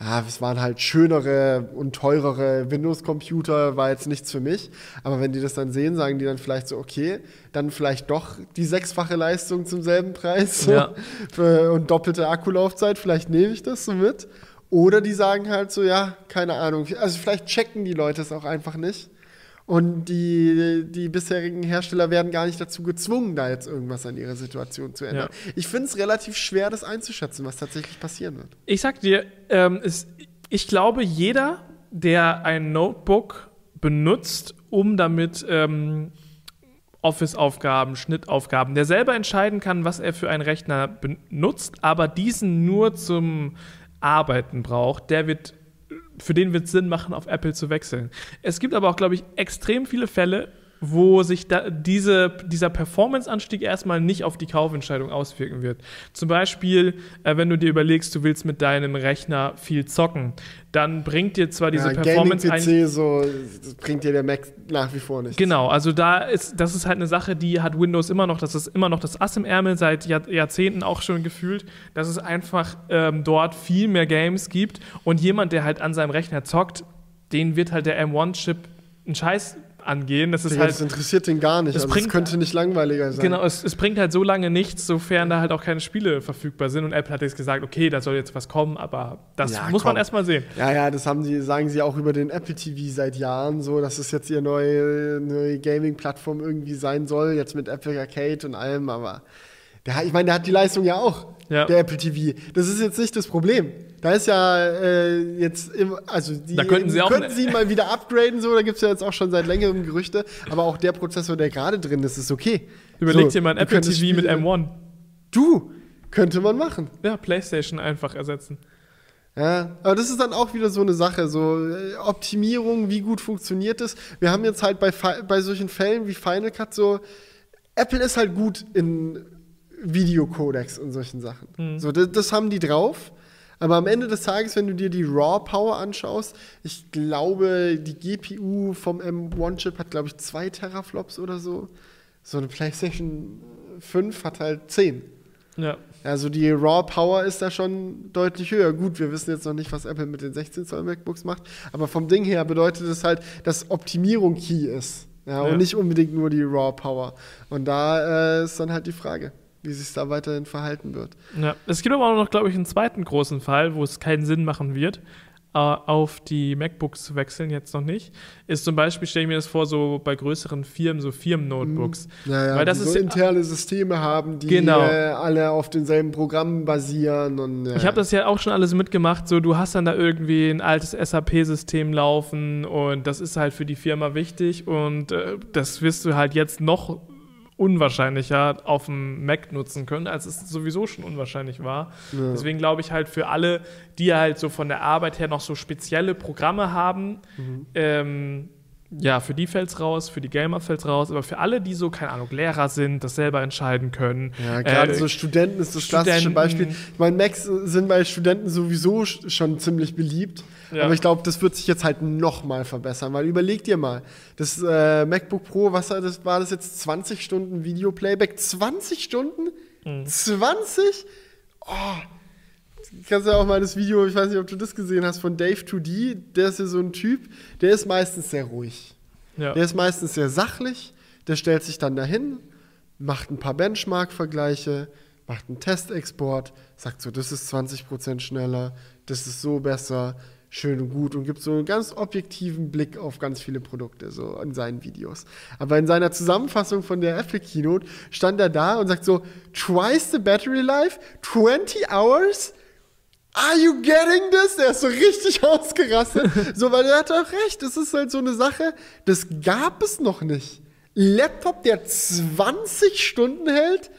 ja, es waren halt schönere und teurere Windows-Computer, war jetzt nichts für mich. Aber wenn die das dann sehen, sagen die dann vielleicht so, okay, dann vielleicht doch die sechsfache Leistung zum selben Preis Ja. für, und doppelte Akkulaufzeit, vielleicht nehme ich das so mit. Oder die sagen halt so, ja, keine Ahnung. Also vielleicht checken die Leute es auch einfach nicht. Und die, die bisherigen Hersteller werden gar nicht dazu gezwungen, da jetzt irgendwas an ihrer Situation zu ändern. Ich finde es relativ schwer, das einzuschätzen, was tatsächlich passieren wird. Ich sag dir, ähm, es, ich glaube, jeder, der ein Notebook benutzt, um damit ähm, Office-Aufgaben, Schnittaufgaben, der selber entscheiden kann, was er für einen Rechner benutzt, aber diesen nur zum Arbeiten braucht, der wird, für den wird es Sinn machen, auf Apple zu wechseln. Es gibt aber auch, glaube ich, extrem viele Fälle, wo sich diese, dieser Performance-Anstieg erstmal nicht auf die Kaufentscheidung auswirken wird. Zum Beispiel, äh, wenn du dir überlegst, du willst mit deinem Rechner viel zocken, dann bringt dir zwar diese ja, Performance Gaming-PC so, das bringt dir der Mac nach wie vor nicht. Genau, also da ist, das ist halt eine Sache, die hat Windows immer noch, das ist immer noch das Ass im Ärmel seit Jahr, Jahrzehnten auch schon gefühlt, dass es einfach ähm, dort viel mehr Games gibt und jemand, der halt an seinem Rechner zockt, den wird halt der M1-Chip einen Scheiß angehen. Das ist Digga, halt. das interessiert den gar nicht. Das Also bringt- es könnte nicht langweiliger sein. Genau, es, es bringt halt so lange nichts, sofern da halt auch keine Spiele verfügbar sind. Und Apple hat jetzt gesagt, okay, da soll jetzt was kommen, aber das Ja, muss komm. man erstmal sehen. Ja, ja, das haben sie, sagen sie auch über den Apple TV seit Jahren so, dass es jetzt ihre neue, neue Gaming-Plattform irgendwie sein soll, jetzt mit Apple Arcade und allem, aber der, ich meine, der hat die Leistung ja auch, Ja. der Apple TV. Das ist jetzt nicht das Problem. Da ist ja äh, jetzt, im, also die Da könnten sie auch könnten ne- sie ihn mal wieder upgraden, so, da gibt es ja jetzt auch schon seit längerem Gerüchte, aber auch der Prozessor, der gerade drin ist, ist okay. Überleg So, dir mal ein Apple TV mit Spiele- M1. Du, könnte man machen. Ja, PlayStation einfach ersetzen. Ja, aber das ist dann auch wieder so eine Sache, so äh, Optimierung, wie gut funktioniert es. Wir haben jetzt halt bei, bei solchen Fällen wie Final Cut so, Apple ist halt gut in Videocodecs und solchen Sachen. Mhm. So, das, das haben die drauf. Aber am Ende des Tages, wenn du dir die Raw Power anschaust, ich glaube, die GPU vom M1-Chip hat, glaube ich, zwei Teraflops oder so. So eine PlayStation 5 hat halt 10. Ja. Also die Raw Power ist da schon deutlich höher. Gut, wir wissen jetzt noch nicht, was Apple mit den 16 Zoll MacBooks macht, aber vom Ding her bedeutet es halt, dass Optimierung Key ist. Ja, Ja. und nicht unbedingt nur die Raw Power. Und da äh, ist dann halt die Frage, wie sich da weiterhin verhalten wird. ja. Es gibt aber auch noch, glaube ich, einen zweiten großen Fall, wo es keinen Sinn machen wird, äh, auf die MacBooks zu wechseln, jetzt noch nicht. Ist zum Beispiel, stelle ich mir das vor, so bei größeren Firmen, so Firmen-Notebooks. Naja, Weil das die ist so ja- interne Systeme haben, die Genau. äh, alle auf denselben Programmen basieren. Und, äh, Ich habe das ja auch schon alles mitgemacht. So, du hast dann da irgendwie ein altes SAP-System laufen und das ist halt für die Firma wichtig und äh, das wirst du halt jetzt noch unwahrscheinlicher auf dem Mac nutzen können, als es sowieso schon unwahrscheinlich war. Ja. Deswegen glaube ich halt für alle, die halt so von der Arbeit her noch so spezielle Programme haben, Mhm. ähm, ja, für die fällt's raus, für die Gamer fällt's raus, aber für alle, die so, keine Ahnung, Lehrer sind, das selber entscheiden können. Ja, gerade äh, so Studenten ist das klassische Studenten. Beispiel. Ich meine, Macs sind bei Studenten sowieso sch- schon ziemlich beliebt. Ja. Aber ich glaube, das wird sich jetzt halt noch mal verbessern, weil überleg dir mal, das äh, MacBook Pro, was war das, war das jetzt 20 Stunden Videoplayback? 20 Stunden? Mhm. 20? Oh. Kannst ja auch mal das Video, ich weiß nicht, ob du das gesehen hast, von Dave 2D, der ist ja so ein Typ, der ist meistens sehr ruhig. ja. Der ist meistens sehr sachlich, der stellt sich dann dahin, macht ein paar Benchmark-Vergleiche, macht einen Testexport, sagt so, das ist 20% schneller, das ist so besser, schön und gut und gibt so einen ganz objektiven Blick auf ganz viele Produkte so in seinen Videos. Aber in seiner Zusammenfassung von der Apple Keynote stand er da und sagt so, twice the battery life, 20 hours, Are you getting this? Der ist so richtig ausgerastet. so, weil er hat auch recht. Das ist halt so eine Sache, das gab es noch nicht. Laptop, der 20 Stunden hält.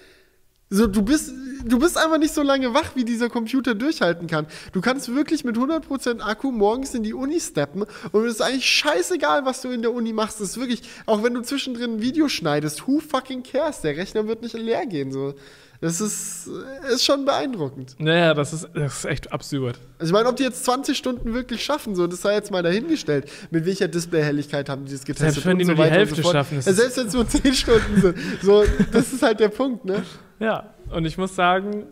So, du bist, du bist einfach nicht so lange wach, wie dieser Computer durchhalten kann. Du kannst wirklich mit 100% Akku morgens in die Uni steppen und es ist eigentlich scheißegal, was du in der Uni machst. Das ist wirklich, auch wenn du zwischendrin ein Video schneidest, who fucking cares? Der Rechner wird nicht leer gehen. So. Das ist, ist schon beeindruckend. Naja, das ist, das ist echt absurd. Also ich meine, ob die jetzt 20 Stunden wirklich schaffen, so, das sei jetzt mal dahingestellt. Mit welcher Displayhelligkeit haben die das getestet? Selbst wenn die so nur die Hälfte so schaffen, Ja, selbst wenn es nur 10 Stunden sind. So, das ist halt der Punkt, ne? Ja, und ich muss sagen,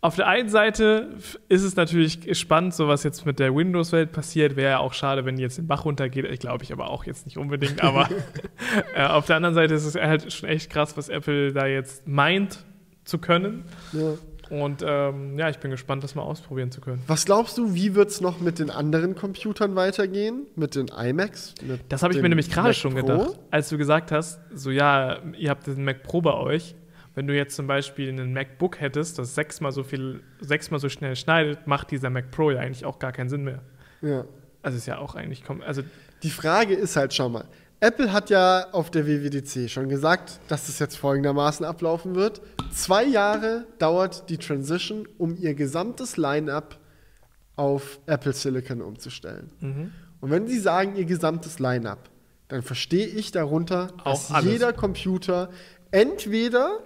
auf der einen Seite ist es natürlich spannend, so was jetzt mit der Windows-Welt passiert. Wäre ja auch schade, wenn die jetzt den Bach runtergeht. Ich glaube ich aber auch jetzt nicht unbedingt. Aber äh, auf der anderen Seite ist es halt schon echt krass, was Apple da jetzt meint zu können. Ja. Und ähm, ja, ich bin gespannt, das mal ausprobieren zu können. Was glaubst du, wie wird es noch mit den anderen Computern weitergehen? Mit den iMacs? Mit Das habe ich mir nämlich gerade schon Pro? gedacht, als du gesagt hast, so ja, ihr habt den Mac Pro bei euch. Wenn du jetzt zum Beispiel einen MacBook hättest, das sechsmal so viel, sechsmal so schnell schneidet, macht dieser Mac Pro ja eigentlich auch gar keinen Sinn mehr. Ja. Also ist ja auch eigentlich, also Die Frage ist halt, schau mal. Apple hat ja auf der WWDC schon gesagt, dass es jetzt folgendermaßen ablaufen wird. Zwei Jahre dauert die Transition, um ihr gesamtes Line-up auf Apple Silicon umzustellen. mhm. Und wenn sie sagen, ihr gesamtes Line-up, dann verstehe ich darunter, dass jeder Computer entweder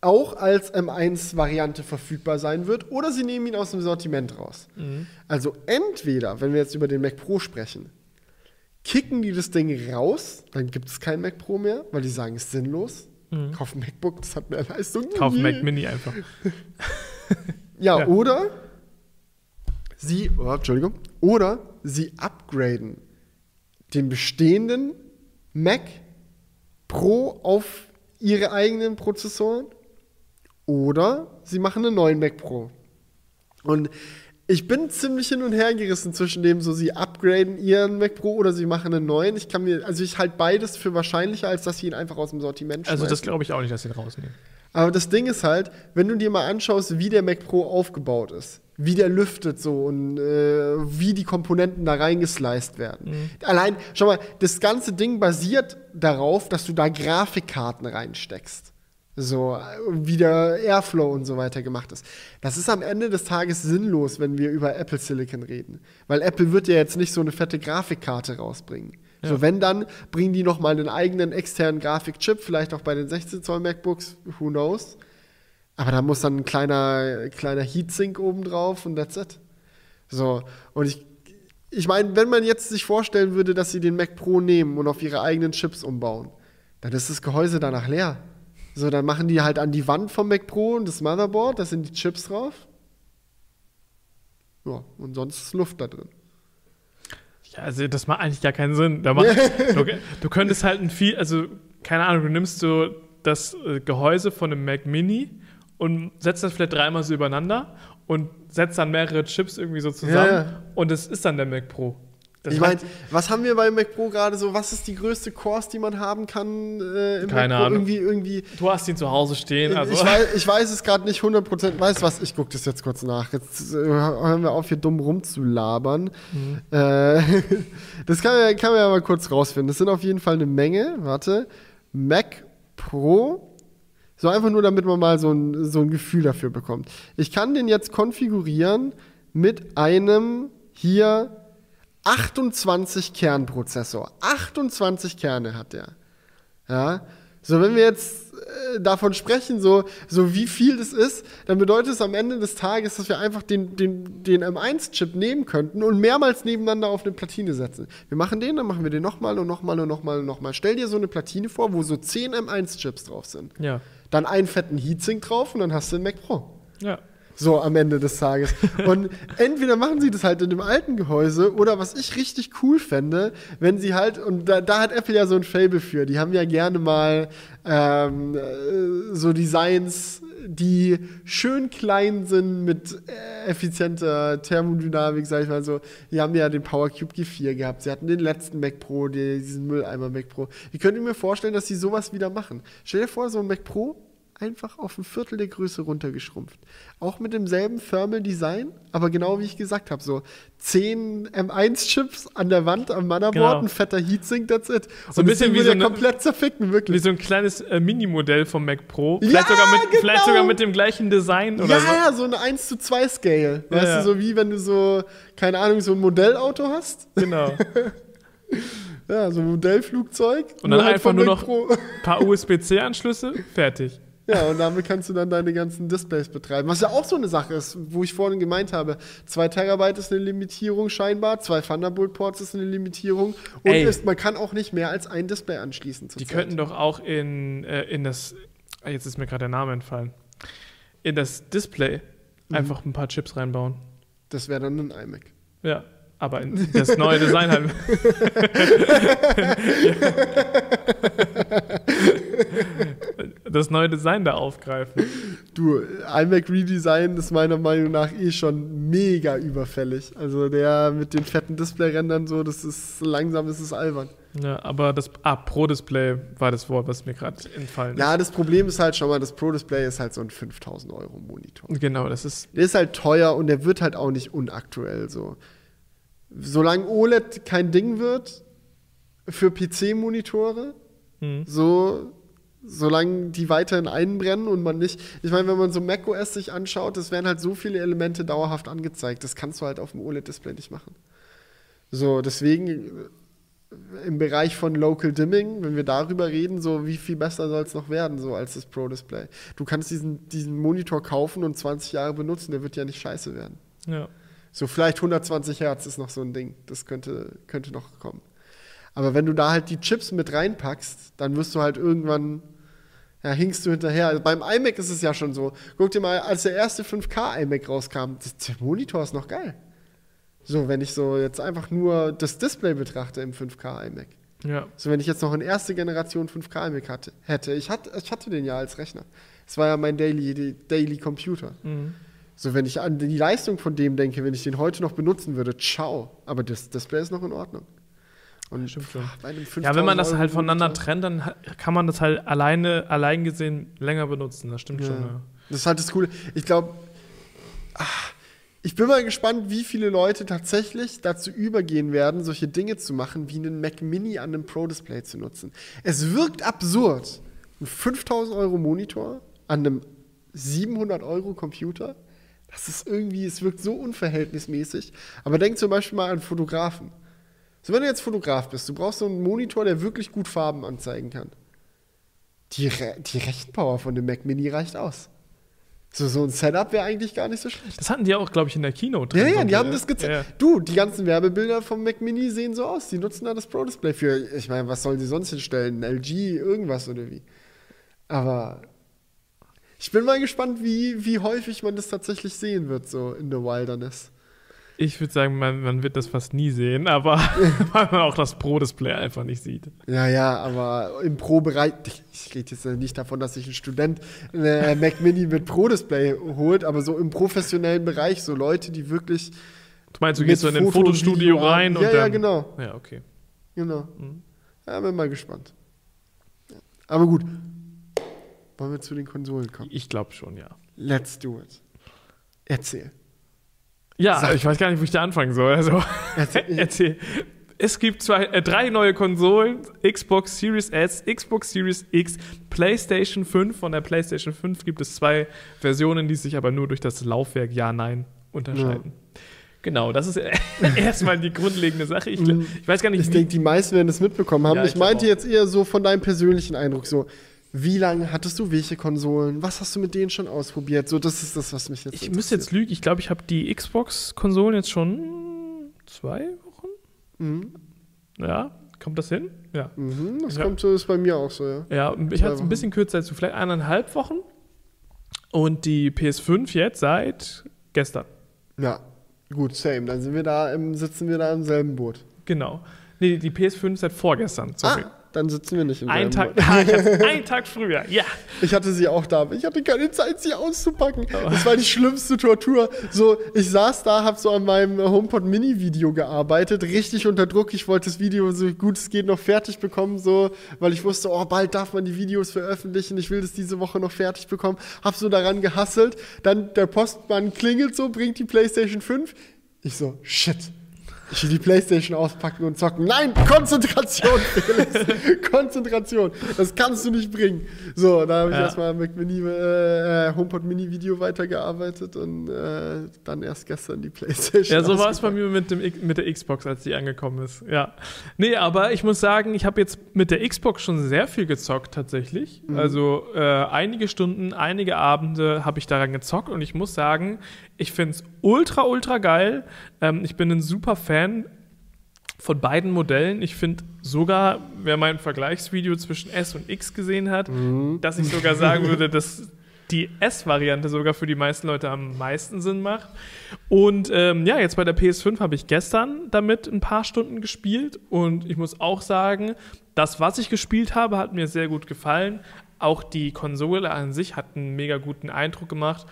auch als M1-Variante verfügbar sein wird oder sie nehmen ihn aus dem Sortiment raus. Mhm. Also entweder, wenn wir jetzt über den Mac Pro sprechen, kicken die das Ding raus, dann gibt es kein Mac Pro mehr, weil die sagen, es ist sinnlos. Kauf ein MacBook, das hat mehr Leistung. Mhm. Kauf ein. Mac Mini einfach. Ja, Ja. oder sie, oh, Entschuldigung, oder sie upgraden den bestehenden Mac Pro auf ihre eigenen Prozessoren oder sie machen einen neuen Mac Pro. Und ich bin ziemlich hin und her gerissen zwischen dem, so sie upgraden ihren Mac Pro oder sie machen einen neuen. Ich kann mir, also ich halte beides für wahrscheinlicher, als dass sie ihn einfach aus dem Sortiment Also das schmeißen. glaube ich auch nicht, dass sie ihn rausnehmen. Aber das Ding ist halt, wenn du dir mal anschaust, wie der Mac Pro aufgebaut ist, wie der lüftet so und äh, wie die Komponenten da reingesliced werden. Allein, schau mal, das ganze Ding basiert darauf, dass du da Grafikkarten reinsteckst. So, äh, wie der Airflow und so weiter gemacht ist. Das ist am Ende des Tages sinnlos, wenn wir über Apple Silicon reden. Weil Apple wird ja jetzt nicht so eine fette Grafikkarte rausbringen. So, wenn dann, bringen die noch mal einen eigenen externen Grafikchip, vielleicht auch bei den 16 Zoll MacBooks, who knows. Aber da muss dann ein kleiner, kleiner Heatsink oben drauf und that's it. So, und ich, ich meine, wenn man jetzt sich vorstellen würde, dass sie den Mac Pro nehmen und auf ihre eigenen Chips umbauen, dann ist das Gehäuse danach leer. So, dann machen die halt an die Wand vom Mac Pro und das Motherboard, da sind die Chips drauf. Ja, und sonst ist Luft da drin. Ja, also das macht eigentlich gar keinen Sinn. Da macht, du, du könntest halt ein viel, also keine Ahnung, du nimmst so das äh, Gehäuse von einem Mac Mini und setzt das vielleicht dreimal so übereinander und setzt dann mehrere Chips irgendwie so zusammen Ja, ja. und das ist dann der Mac Pro. Das ich meine, was haben wir beim Mac Pro gerade so? Was ist die größte Cores, die man haben kann äh, im Keine? Ahnung. Irgendwie, irgendwie. du hast ihn zu Hause stehen, also ich, weiß, ich weiß es gerade nicht 100%. Weißt du was? Ich gucke das jetzt kurz nach. Jetzt äh, hören wir auf, hier dumm rumzulabern. Äh, das kann, man- kann man ja mal kurz rausfinden. Das sind auf jeden Fall eine Menge. Warte. Mac Pro. So einfach nur, damit man mal so ein, so ein Gefühl dafür bekommt. Ich kann den jetzt konfigurieren mit einem hier 28 Kernprozessor. 28 Kerne hat der. Ja. So, wenn wir jetzt äh, davon sprechen, so, so wie viel das ist, dann bedeutet es am Ende des Tages, dass wir einfach den, den, den M1-Chip nehmen könnten und mehrmals nebeneinander auf eine Platine setzen. Wir machen den, dann machen wir den nochmal und nochmal und nochmal und nochmal. Stell dir so eine Platine vor, wo so 10 M1-Chips drauf sind. ja. Dann einen fetten Heatsink drauf und dann hast du einen Mac Pro. Ja. So am Ende des Tages. Und entweder machen sie das halt in dem alten Gehäuse oder was ich richtig cool fände, wenn sie halt, und da, da hat Apple ja so ein Fable für, die haben ja gerne mal ähm, äh, so Designs, die schön klein sind mit äh, effizienter Thermodynamik, sag ich mal so. Die haben ja den PowerCube G4 gehabt, sie hatten den letzten Mac Pro, die, diesen Mülleimer Mac Pro. Wie könnt ihr mir vorstellen, dass sie sowas wieder machen? Stell dir vor, so ein Mac Pro einfach auf ein Viertel der Größe runtergeschrumpft. Auch mit demselben Thermal Design, aber genau wie ich gesagt habe, so 10 M1-Chips an der Wand am Motherboard, Genau. ein fetter Heatsink, that's it. So ein bisschen wie so eine komplett zerficken, Wie wirklich. so ein kleines äh, Mini-Modell vom Mac Pro. Ja, Vielleicht, sogar mit, genau. vielleicht sogar mit dem gleichen Design oder ja, so. ja, so eine 1 zu 2 Scale. Ja, weißt ja. du, so wie wenn du so, keine Ahnung, so ein Modellauto hast. Genau. Ja, so ein Modellflugzeug. Und dann halt einfach nur noch-. Ein paar USB-C-Anschlüsse, fertig. Ja, und damit kannst du dann deine ganzen Displays betreiben. Was ja auch so eine Sache ist, wo ich vorhin gemeint habe. 2 Terabyte ist eine Limitierung scheinbar, zwei Thunderbolt-Ports ist eine Limitierung und ist, man kann auch nicht mehr als ein Display anschließen. Die zurzeit. könnten doch auch in, äh, in das, ah, jetzt ist mir gerade der Name entfallen, in das Display Mhm. einfach ein paar Chips reinbauen. Das wäre dann ein iMac. Ja, aber in das neue Design halt. das neue Design da aufgreifen. Du, iMac Redesign ist meiner Meinung nach eh schon mega überfällig. Also der mit den fetten Display-Rändern so, das ist langsam ist es albern. Ja, aber das ah, Pro-Display war das Wort, was mir gerade entfallen Ja, das Problem ist halt schon mal, das Pro-Display ist halt so ein 5000 Euro Monitor. ist. Genau, das ist. Der ist halt teuer und der wird halt auch nicht unaktuell so. Solange OLED kein Ding wird für PC-Monitore, Hm. so solange die weiterhin einbrennen und man nicht. Ich meine, wenn man so macOS sich anschaut, es werden halt so viele Elemente dauerhaft angezeigt. Das kannst du halt auf dem OLED-Display nicht machen. So, deswegen äh, im Bereich von Local Dimming, wenn wir darüber reden, so wie viel besser soll es noch werden, so als das Pro Display. Du kannst diesen, diesen Monitor kaufen und 20 Jahre benutzen, der wird ja nicht scheiße werden. Ja. So vielleicht 120 Hertz ist noch so ein Ding. Das könnte, könnte noch kommen. Aber wenn du da halt die Chips mit reinpackst, dann wirst du halt irgendwann, ja, hinkst du hinterher. Also beim iMac ist es ja schon so. Guck dir mal, als der erste 5K iMac rauskam, das, der Monitor ist noch geil. So, wenn ich so jetzt einfach nur das Display betrachte im 5K iMac. Ja. So, wenn ich jetzt noch eine erste Generation 5K iMac hatte, hätte, ich hatte, ich hatte den ja als Rechner. Es war ja mein Daily, Daily Computer. Mhm. So, wenn ich an die Leistung von dem denke, wenn ich den heute noch benutzen würde, ciao. Aber das Display ist noch in Ordnung. Und Stimmt schon. Ja, wenn man 5000 das Euro halt voneinander Monitor- trennt, dann kann man das halt alleine, allein gesehen länger benutzen. Das stimmt Ja. schon. Ja. Das ist halt das Coole. Ich glaube, ich bin mal gespannt, wie viele Leute tatsächlich dazu übergehen werden, solche Dinge zu machen, wie einen Mac Mini an einem Pro-Display zu nutzen. Es wirkt absurd. Ein 5000 Euro Monitor an einem 700 Euro Computer, das ist irgendwie, es wirkt so unverhältnismäßig. Aber denk zum Beispiel mal an Fotografen. So, wenn du jetzt Fotograf bist, du brauchst so einen Monitor, der wirklich gut Farben anzeigen kann. Die, Re die Rechenpower von dem Mac Mini reicht aus. So, so ein Setup wäre eigentlich gar nicht so schlecht. Das hatten die auch, glaube ich, in der Keynote Ja, drin, ja, so, die haben das gezeigt. ja. Du, die ganzen Werbebilder vom Mac Mini sehen so aus. Die nutzen da das Pro-Display für. Ich meine, was sollen sie sonst hinstellen? Ein LG, irgendwas oder wie? Aber ich bin mal gespannt, wie, wie häufig man das tatsächlich sehen wird, so in der Wilderness. Ich würde sagen, man, man wird das fast nie sehen, aber weil man auch das Pro-Display einfach nicht sieht. Ja, ja, aber im Pro-Bereich, ich, rede jetzt nicht davon, dass sich ein Student eine Mac Mini mit Pro-Display holt, aber so im professionellen Bereich, so Leute, die wirklich. Du meinst, du gehst so in ein Foto Fotostudio rein arbeiten. und Ja, dann. ja, genau. Ja, okay. Genau. Mhm. Ja, bin mal gespannt. Ja. Aber gut. Wollen wir zu den Konsolen kommen? Ich glaube schon, ja. Let's do it. Erzähl. Ja, ich weiß gar nicht, wo ich da anfangen soll. Also, Erzähl. erzähl. Es gibt zwei, äh, drei neue Konsolen: Xbox Series S, Xbox Series X, PlayStation 5. Von der PlayStation 5 gibt es zwei Versionen, die sich aber nur durch das Laufwerk Ja-Nein unterscheiden. Genau, das ist erstmal die grundlegende Sache. Ich, Mhm. ich weiß gar nicht, Ich denke, die meisten werden es mitbekommen haben. Ja, ich ich meinte auch. jetzt eher so von deinem persönlichen Eindruck so. Wie lange hattest du welche Konsolen? Was hast du mit denen schon ausprobiert? So, das ist das, was mich jetzt Ich müsste jetzt lügen. Ich glaube, ich habe die Xbox-Konsolen jetzt schon zwei Wochen. Mhm. Ja, kommt das hin? Ja. Mhm, das Ja. kommt so, ist bei mir auch so, ja. Ja, ich hatte es ein bisschen kürzer als du, vielleicht eineinhalb Wochen. Und die PS5 jetzt seit gestern. Ja, gut, same. Dann sind wir da im, sitzen wir da im selben Boot. Genau. Nee, die PS5 seit vorgestern. Sorry. Ah, dann sitzen wir nicht im Ein Tag, ah, einen Tag früher, ja. Ich hatte sie auch da, ich hatte keine Zeit, sie auszupacken. Das war die schlimmste Tortur. So, ich saß da, hab so an meinem HomePod Mini-Video gearbeitet, richtig unter Druck. Ich wollte das Video so gut es geht noch fertig bekommen, so, weil ich wusste, oh, bald darf man die Videos veröffentlichen. Ich will das diese Woche noch fertig bekommen. Hab so daran gehasselt. Dann der Postmann klingelt so, bringt die PlayStation 5. Ich so, shit. Ich will die Playstation auspacken und zocken. Nein, Konzentration, Felix. Konzentration. Das kannst du nicht bringen. So, da habe ich Ja. erstmal mit Mini, äh, HomePod Mini Video weitergearbeitet und äh, dann erst gestern die Playstation. Ja, so war es bei mir mit, dem, mit der Xbox, als die angekommen ist. Ja. Nee, aber ich muss sagen, ich habe jetzt mit der Xbox schon sehr viel gezockt tatsächlich. Also äh, einige Stunden, einige Abende habe ich daran gezockt und ich muss sagen, ich finde es ultra, ultra geil. Ähm, ich bin ein super Fan von beiden Modellen. Ich finde sogar, wer mein Vergleichsvideo zwischen S und X gesehen hat, dass ich sogar sagen würde, dass die S-Variante sogar für die meisten Leute am meisten Sinn macht. Und ähm, ja, jetzt bei der PS5 habe ich gestern damit ein paar Stunden gespielt und ich muss auch sagen, das, was ich gespielt habe, hat mir sehr gut gefallen. Auch die Konsole an sich hat einen mega guten Eindruck gemacht.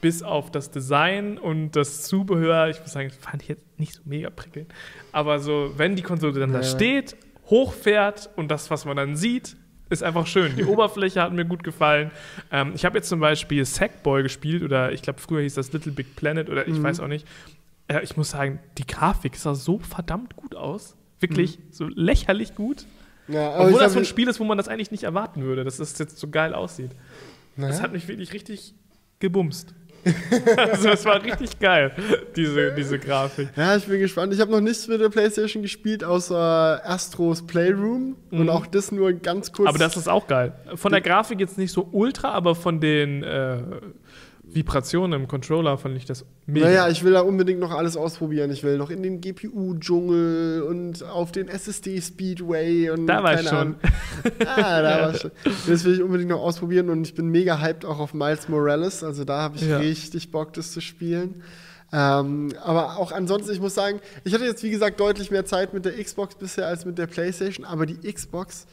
Bis auf das Design und das Zubehör, ich muss sagen, das fand ich jetzt nicht so mega prickelnd. Aber so, wenn die Konsole dann da Ja. steht, hochfährt und das, was man dann sieht, ist einfach schön. Die Oberfläche hat mir gut gefallen. Ähm, ich habe jetzt zum Beispiel Sackboy gespielt oder ich glaube, früher hieß das Little Big Planet oder ich Mhm. weiß auch nicht. Äh, ich muss sagen, die Grafik sah so verdammt gut aus. Wirklich so lächerlich gut. Ja, Obwohl das so ein Spiel ist, wo man das eigentlich nicht erwarten würde, dass es jetzt so geil aussieht. Naja. Das hat mich wirklich richtig gebumst. also es war richtig geil, diese, diese Grafik. Ja, ich bin gespannt. Ich habe noch nichts mit der PlayStation gespielt, außer Astros Playroom. Mhm. Und auch das nur ganz kurz. Aber das ist auch geil. Von der Grafik jetzt nicht so ultra, aber von den äh, Vibrationen im Controller fand ich das mega. Naja, ich will da unbedingt noch alles ausprobieren. Ich will noch in den GPU-Dschungel und auf den SSD-Speedway und da war ich schon. ah, da war schon. Das will ich unbedingt noch ausprobieren und ich bin mega hyped auch auf Miles Morales. Also da habe ich ja. richtig Bock, das zu spielen. Ähm, aber auch ansonsten, ich muss sagen, ich hatte jetzt wie gesagt deutlich mehr Zeit mit der Xbox bisher als mit der PlayStation, aber die Xbox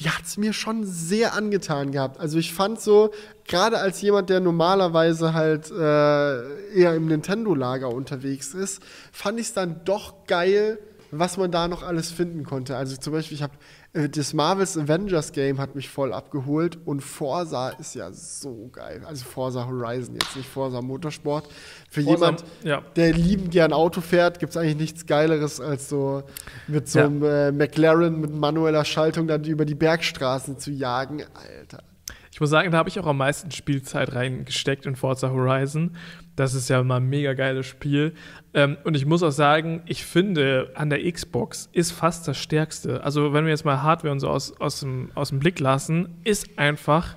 die hat es mir schon sehr angetan gehabt. Also ich fand so, gerade als jemand, der normalerweise halt äh, eher im Nintendo-Lager unterwegs ist, fand ich es dann doch geil, was man da noch alles finden konnte. Also zum Beispiel, ich habe das Marvels Avengers Game hat mich voll abgeholt und Forza ist ja so geil. Also Forza Horizon, jetzt nicht Forza Motorsport. Für Forza, jemand, ja. der liebend gern Auto fährt, gibt es eigentlich nichts Geileres, als so mit so einem ja. äh, McLaren mit manueller Schaltung dann über die Bergstraßen zu jagen. Alter. Ich muss sagen, da habe ich auch am meisten Spielzeit reingesteckt in Forza Horizon. Das ist ja mal ein mega geiles Spiel. Ähm, und ich muss auch sagen, ich finde, an der Xbox ist fast das Stärkste. Also, wenn wir jetzt mal Hardware und so aus, aus, dem, aus dem Blick lassen, ist einfach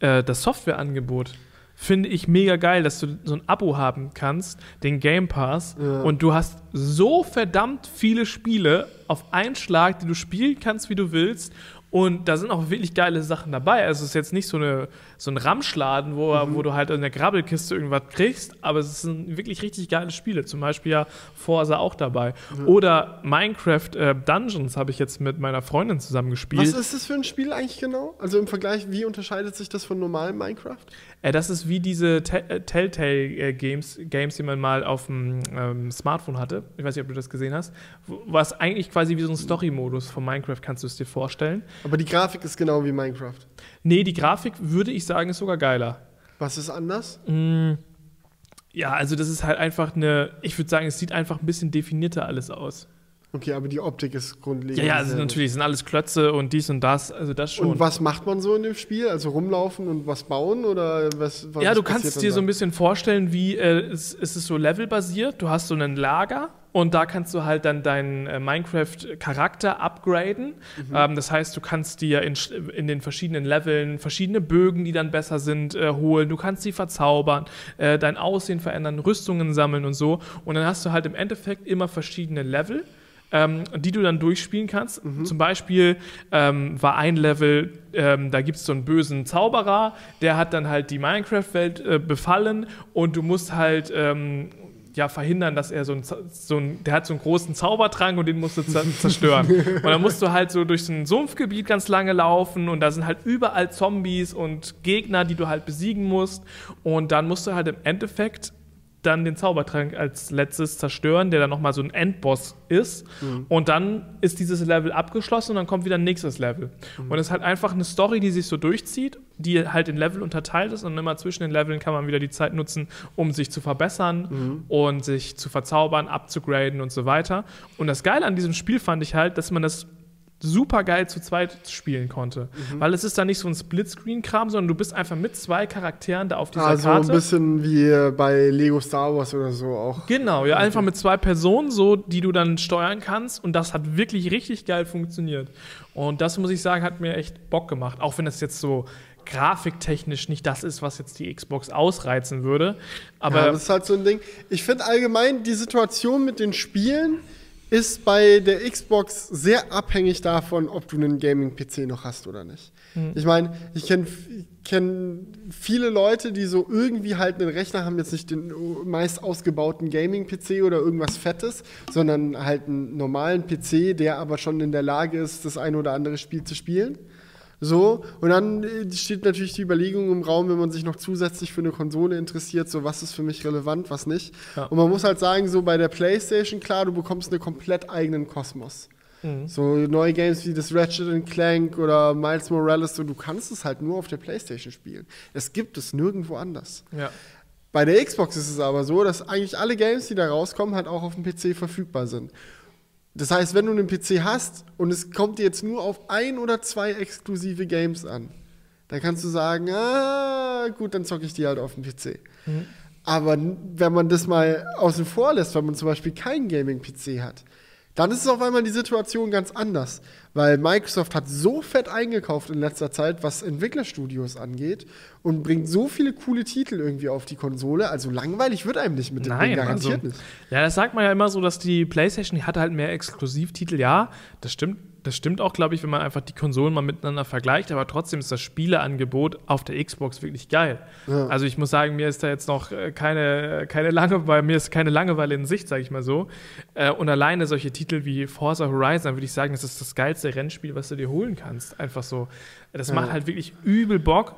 äh, das Softwareangebot finde ich mega geil, dass du so ein Abo haben kannst, den Game Pass, ja. und du hast so verdammt viele Spiele auf einen Schlag, die du spielen kannst, wie du willst. Und da sind auch wirklich geile Sachen dabei. Also es ist jetzt nicht so, eine, so ein Ramschladen, wo, mhm. wo du halt in der Grabbelkiste irgendwas kriegst, aber es sind wirklich richtig geile Spiele. Zum Beispiel ja Forza auch dabei. Mhm. Oder Minecraft äh, Dungeons habe ich jetzt mit meiner Freundin zusammen gespielt. Was ist das für ein Spiel eigentlich genau? Also im Vergleich, wie unterscheidet sich das von normalem Minecraft? Äh, das ist wie diese äh, Telltale-Games, Games, die man mal auf dem ähm, Smartphone hatte. Ich weiß nicht, ob du das gesehen hast. Was eigentlich quasi wie so ein Story-Modus von Minecraft, kannst du es dir vorstellen. Aber die Grafik ist genau wie Minecraft. Nee, die Grafik, würde ich sagen, ist sogar geiler. Was ist anders? Mm, ja, also das ist halt einfach eine, ich würde sagen, es sieht einfach ein bisschen definierter alles aus. Okay, aber die Optik ist grundlegend. Ja, ja, also natürlich sind alles Klötze und dies und das, also das schon. Und was macht man so in dem Spiel? Also rumlaufen und was bauen oder was? was ja, du kannst es dir so ein bisschen vorstellen, wie äh, es, es ist so levelbasiert. Du hast so ein Lager und da kannst du halt dann deinen äh, Minecraft-Charakter upgraden. Mhm. Ähm, das heißt, du kannst dir in, in den verschiedenen Leveln verschiedene Bögen, die dann besser sind, äh, holen. Du kannst sie verzaubern, äh, dein Aussehen verändern, Rüstungen sammeln und so. Und dann hast du halt im Endeffekt immer verschiedene Level ähm, die du dann durchspielen kannst. Mhm. Zum Beispiel ähm, war ein Level, ähm, da gibt es so einen bösen Zauberer, der hat dann halt die Minecraft-Welt äh, befallen und du musst halt ähm, ja, verhindern, dass er so ein, so ein, der hat so einen großen Zaubertrank und den musst du zerstören. und dann musst du halt so durch so ein Sumpfgebiet ganz lange laufen und da sind halt überall Zombies und Gegner, die du halt besiegen musst. Und dann musst du halt im Endeffekt dann den Zaubertrank als letztes zerstören, der dann nochmal so ein Endboss ist. Mhm. Und dann ist dieses Level abgeschlossen und dann kommt wieder ein nächstes Level. Mhm. Und es ist halt einfach eine Story, die sich so durchzieht, die halt in Level unterteilt ist und immer zwischen den Leveln kann man wieder die Zeit nutzen, um sich zu verbessern mhm. und sich zu verzaubern, abzugraden und so weiter. Und das Geile an diesem Spiel fand ich halt, dass man das super geil zu zweit spielen konnte. Mhm. Weil es ist da nicht so ein Splitscreen-Kram, sondern du bist einfach mit zwei Charakteren da auf dieser also Karte. Also ein bisschen wie bei Lego Star Wars oder so auch. Genau, ja, einfach mit zwei Personen so, die du dann steuern kannst und das hat wirklich richtig geil funktioniert. Und das muss ich sagen, hat mir echt Bock gemacht, auch wenn das jetzt so grafiktechnisch nicht das ist, was jetzt die Xbox ausreizen würde. Aber ja, das ist halt so ein Ding. Ich finde allgemein die Situation mit den Spielen ist bei der Xbox sehr abhängig davon, ob du einen Gaming-PC noch hast oder nicht. Mhm. Ich meine, ich kenne kenn viele Leute, die so irgendwie halt einen Rechner haben, jetzt nicht den meist ausgebauten Gaming-PC oder irgendwas Fettes, sondern halt einen normalen PC, der aber schon in der Lage ist, das ein oder andere Spiel zu spielen. So, und dann äh, steht natürlich die Überlegung im Raum, wenn man sich noch zusätzlich für eine Konsole interessiert, so was ist für mich relevant, was nicht. Ja. Und man muss halt sagen, so bei der PlayStation, klar, du bekommst einen komplett eigenen Kosmos. Mhm. So neue Games wie das Ratchet Clank oder Miles Morales, so, du kannst es halt nur auf der PlayStation spielen. Es gibt es nirgendwo anders. Ja. Bei der Xbox ist es aber so, dass eigentlich alle Games, die da rauskommen, halt auch auf dem PC verfügbar sind. Das heißt, wenn du einen PC hast und es kommt dir jetzt nur auf ein oder zwei exklusive Games an, dann kannst du sagen, ah, gut, dann zocke ich die halt auf dem PC. Mhm. Aber wenn man das mal außen vor lässt, wenn man zum Beispiel keinen Gaming-PC hat, dann ist es auf einmal die Situation ganz anders. Weil Microsoft hat so fett eingekauft in letzter Zeit, was Entwicklerstudios angeht und bringt so viele coole Titel irgendwie auf die Konsole. Also langweilig wird einem nicht mit dem Nein, garantiert also, nicht. Ja, das sagt man ja immer so, dass die PlayStation, die hat halt mehr Exklusivtitel. Ja, das stimmt das stimmt auch, glaube ich, wenn man einfach die Konsolen mal miteinander vergleicht, aber trotzdem ist das Spieleangebot auf der Xbox wirklich geil. Ja. Also ich muss sagen, mir ist da jetzt noch äh, keine, keine Langeweile, mir ist keine Langeweile in Sicht, sage ich mal so. Äh, und alleine solche Titel wie Forza Horizon, würde ich sagen, das ist das geilste Rennspiel, was du dir holen kannst. Einfach so. Das ja. macht halt wirklich übel Bock.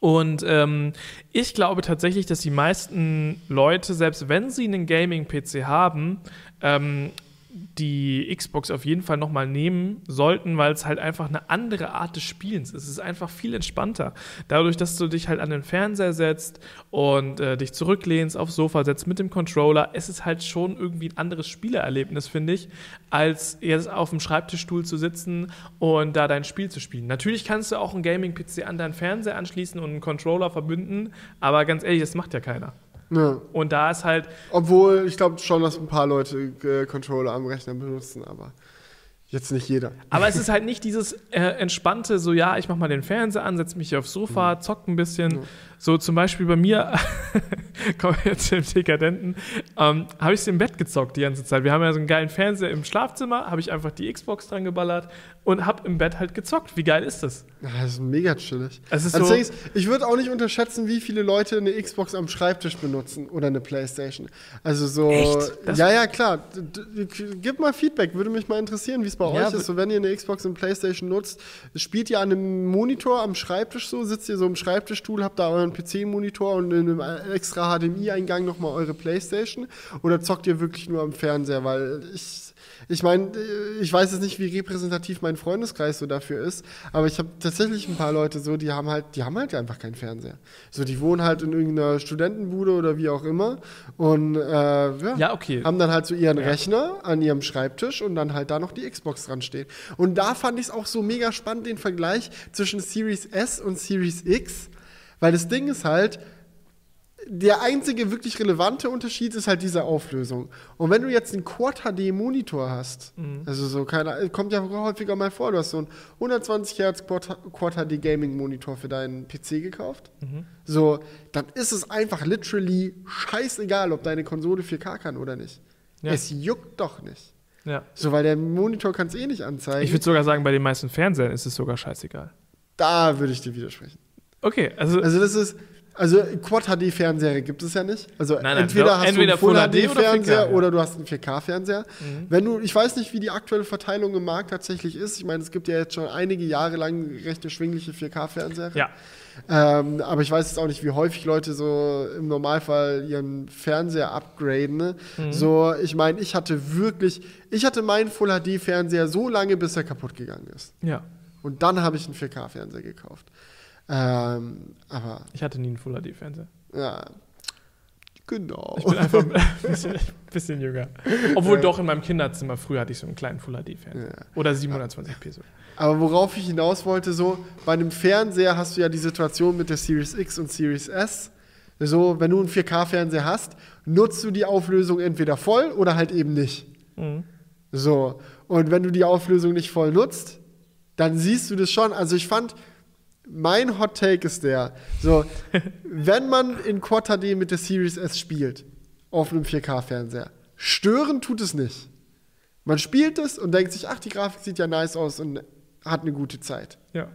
Und ähm, ich glaube tatsächlich, dass die meisten Leute, selbst wenn sie einen Gaming-PC haben, ähm, die Xbox auf jeden Fall nochmal nehmen sollten, weil es halt einfach eine andere Art des Spielens ist. Es ist einfach viel entspannter. Dadurch, dass du dich halt an den Fernseher setzt und äh, dich zurücklehnst, aufs Sofa setzt mit dem Controller, es ist halt schon irgendwie ein anderes Spielerlebnis, finde ich, als jetzt auf dem Schreibtischstuhl zu sitzen und da dein Spiel zu spielen. Natürlich kannst du auch einen Gaming-PC an deinen Fernseher anschließen und einen Controller verbinden, aber ganz ehrlich, das macht ja keiner. Ja. Und da ist halt. Obwohl, ich glaube schon, dass ein paar Leute äh, Controller am Rechner benutzen, aber jetzt nicht jeder. Aber es ist halt nicht dieses äh, entspannte, so ja, ich mach mal den Fernseher an, setze mich hier aufs Sofa, mhm. zock ein bisschen. Ja. So zum Beispiel bei mir, kommen wir jetzt zum Dekadenten, ähm, habe ich es im Bett gezockt die ganze Zeit. Wir haben ja so einen geilen Fernseher im Schlafzimmer, habe ich einfach die Xbox dran geballert und habe im Bett halt gezockt. Wie geil ist das? Ja, das ist mega chillig. Es ist also so ich würde auch nicht unterschätzen, wie viele Leute eine Xbox am Schreibtisch benutzen oder eine Playstation. Also so. ja, ja, klar. Gib mal Feedback, würde mich mal interessieren, wie es bei ja, euch ist. So, wenn ihr eine Xbox und Playstation nutzt, spielt ihr an einem Monitor am Schreibtisch so, sitzt ihr so im Schreibtischstuhl, habt da euren PC-Monitor und in einem extra HDMI-Eingang nochmal eure Playstation? Oder zockt ihr wirklich nur am Fernseher? Weil ich ich meine, ich weiß jetzt nicht, wie repräsentativ mein Freundeskreis so dafür ist, aber ich habe tatsächlich ein paar Leute so, die haben halt, die haben halt einfach keinen Fernseher. So, die wohnen halt in irgendeiner Studentenbude oder wie auch immer und äh, ja, ja, okay. haben dann halt so ihren ja. Rechner an ihrem Schreibtisch und dann halt da noch die Xbox dran steht. Und da fand ich es auch so mega spannend, den Vergleich zwischen Series S und Series X, weil das Ding ist halt, der einzige wirklich relevante Unterschied ist halt diese Auflösung. Und wenn du jetzt einen Quad HD Monitor hast, mhm. also so keine, kommt ja häufiger mal vor, du hast so einen 120 Hertz Quad, Quad HD Gaming Monitor für deinen PC gekauft, mhm. so, dann ist es einfach literally scheißegal, ob deine Konsole 4K kann oder nicht. Ja. Es juckt doch nicht. Ja. So, weil der Monitor kann es eh nicht anzeigen. Ich würde sogar sagen, bei den meisten Fernsehern ist es sogar scheißegal. Da würde ich dir widersprechen. Okay, also. Also, das ist also Quad HD Fernseher gibt es ja nicht. Also nein, nein, entweder hast entweder du einen Full HD Fernseher oder, oder, du hast einen 4K Fernseher. Mhm. Wenn du, ich weiß nicht, wie die aktuelle Verteilung im Markt tatsächlich ist. Ich meine, es gibt ja jetzt schon einige Jahre lang recht erschwingliche 4K Fernseher. Ja. Ähm, aber ich weiß jetzt auch nicht, wie häufig Leute so im Normalfall ihren Fernseher upgraden. Ne? Mhm. So, ich meine, ich hatte wirklich, ich hatte meinen Full HD Fernseher so lange, bis er kaputt gegangen ist. Ja. Und dann habe ich einen 4K Fernseher gekauft. Ähm, aber ich hatte nie einen Full HD-Fernseher. Ja. Genau. Ich bin einfach ein bisschen, bisschen jünger. Obwohl doch in meinem Kinderzimmer früher hatte ich so einen kleinen Full HD-Fernseher. Ja. Oder 720p so. Aber worauf ich hinaus wollte, so, bei einem Fernseher hast du ja die Situation mit der Series X und Series S. So, wenn du einen 4K-Fernseher hast, nutzt du die Auflösung entweder voll oder halt eben nicht. Mhm. So. Und wenn du die Auflösung nicht voll nutzt, dann siehst du das schon. Also ich fand, mein Hot Take ist der, so, wenn man in Quad HD mit der Series S spielt, auf einem 4K-Fernseher, stören tut es nicht. Man spielt es und denkt sich, ach, die Grafik sieht ja nice aus und hat eine gute Zeit. Ja.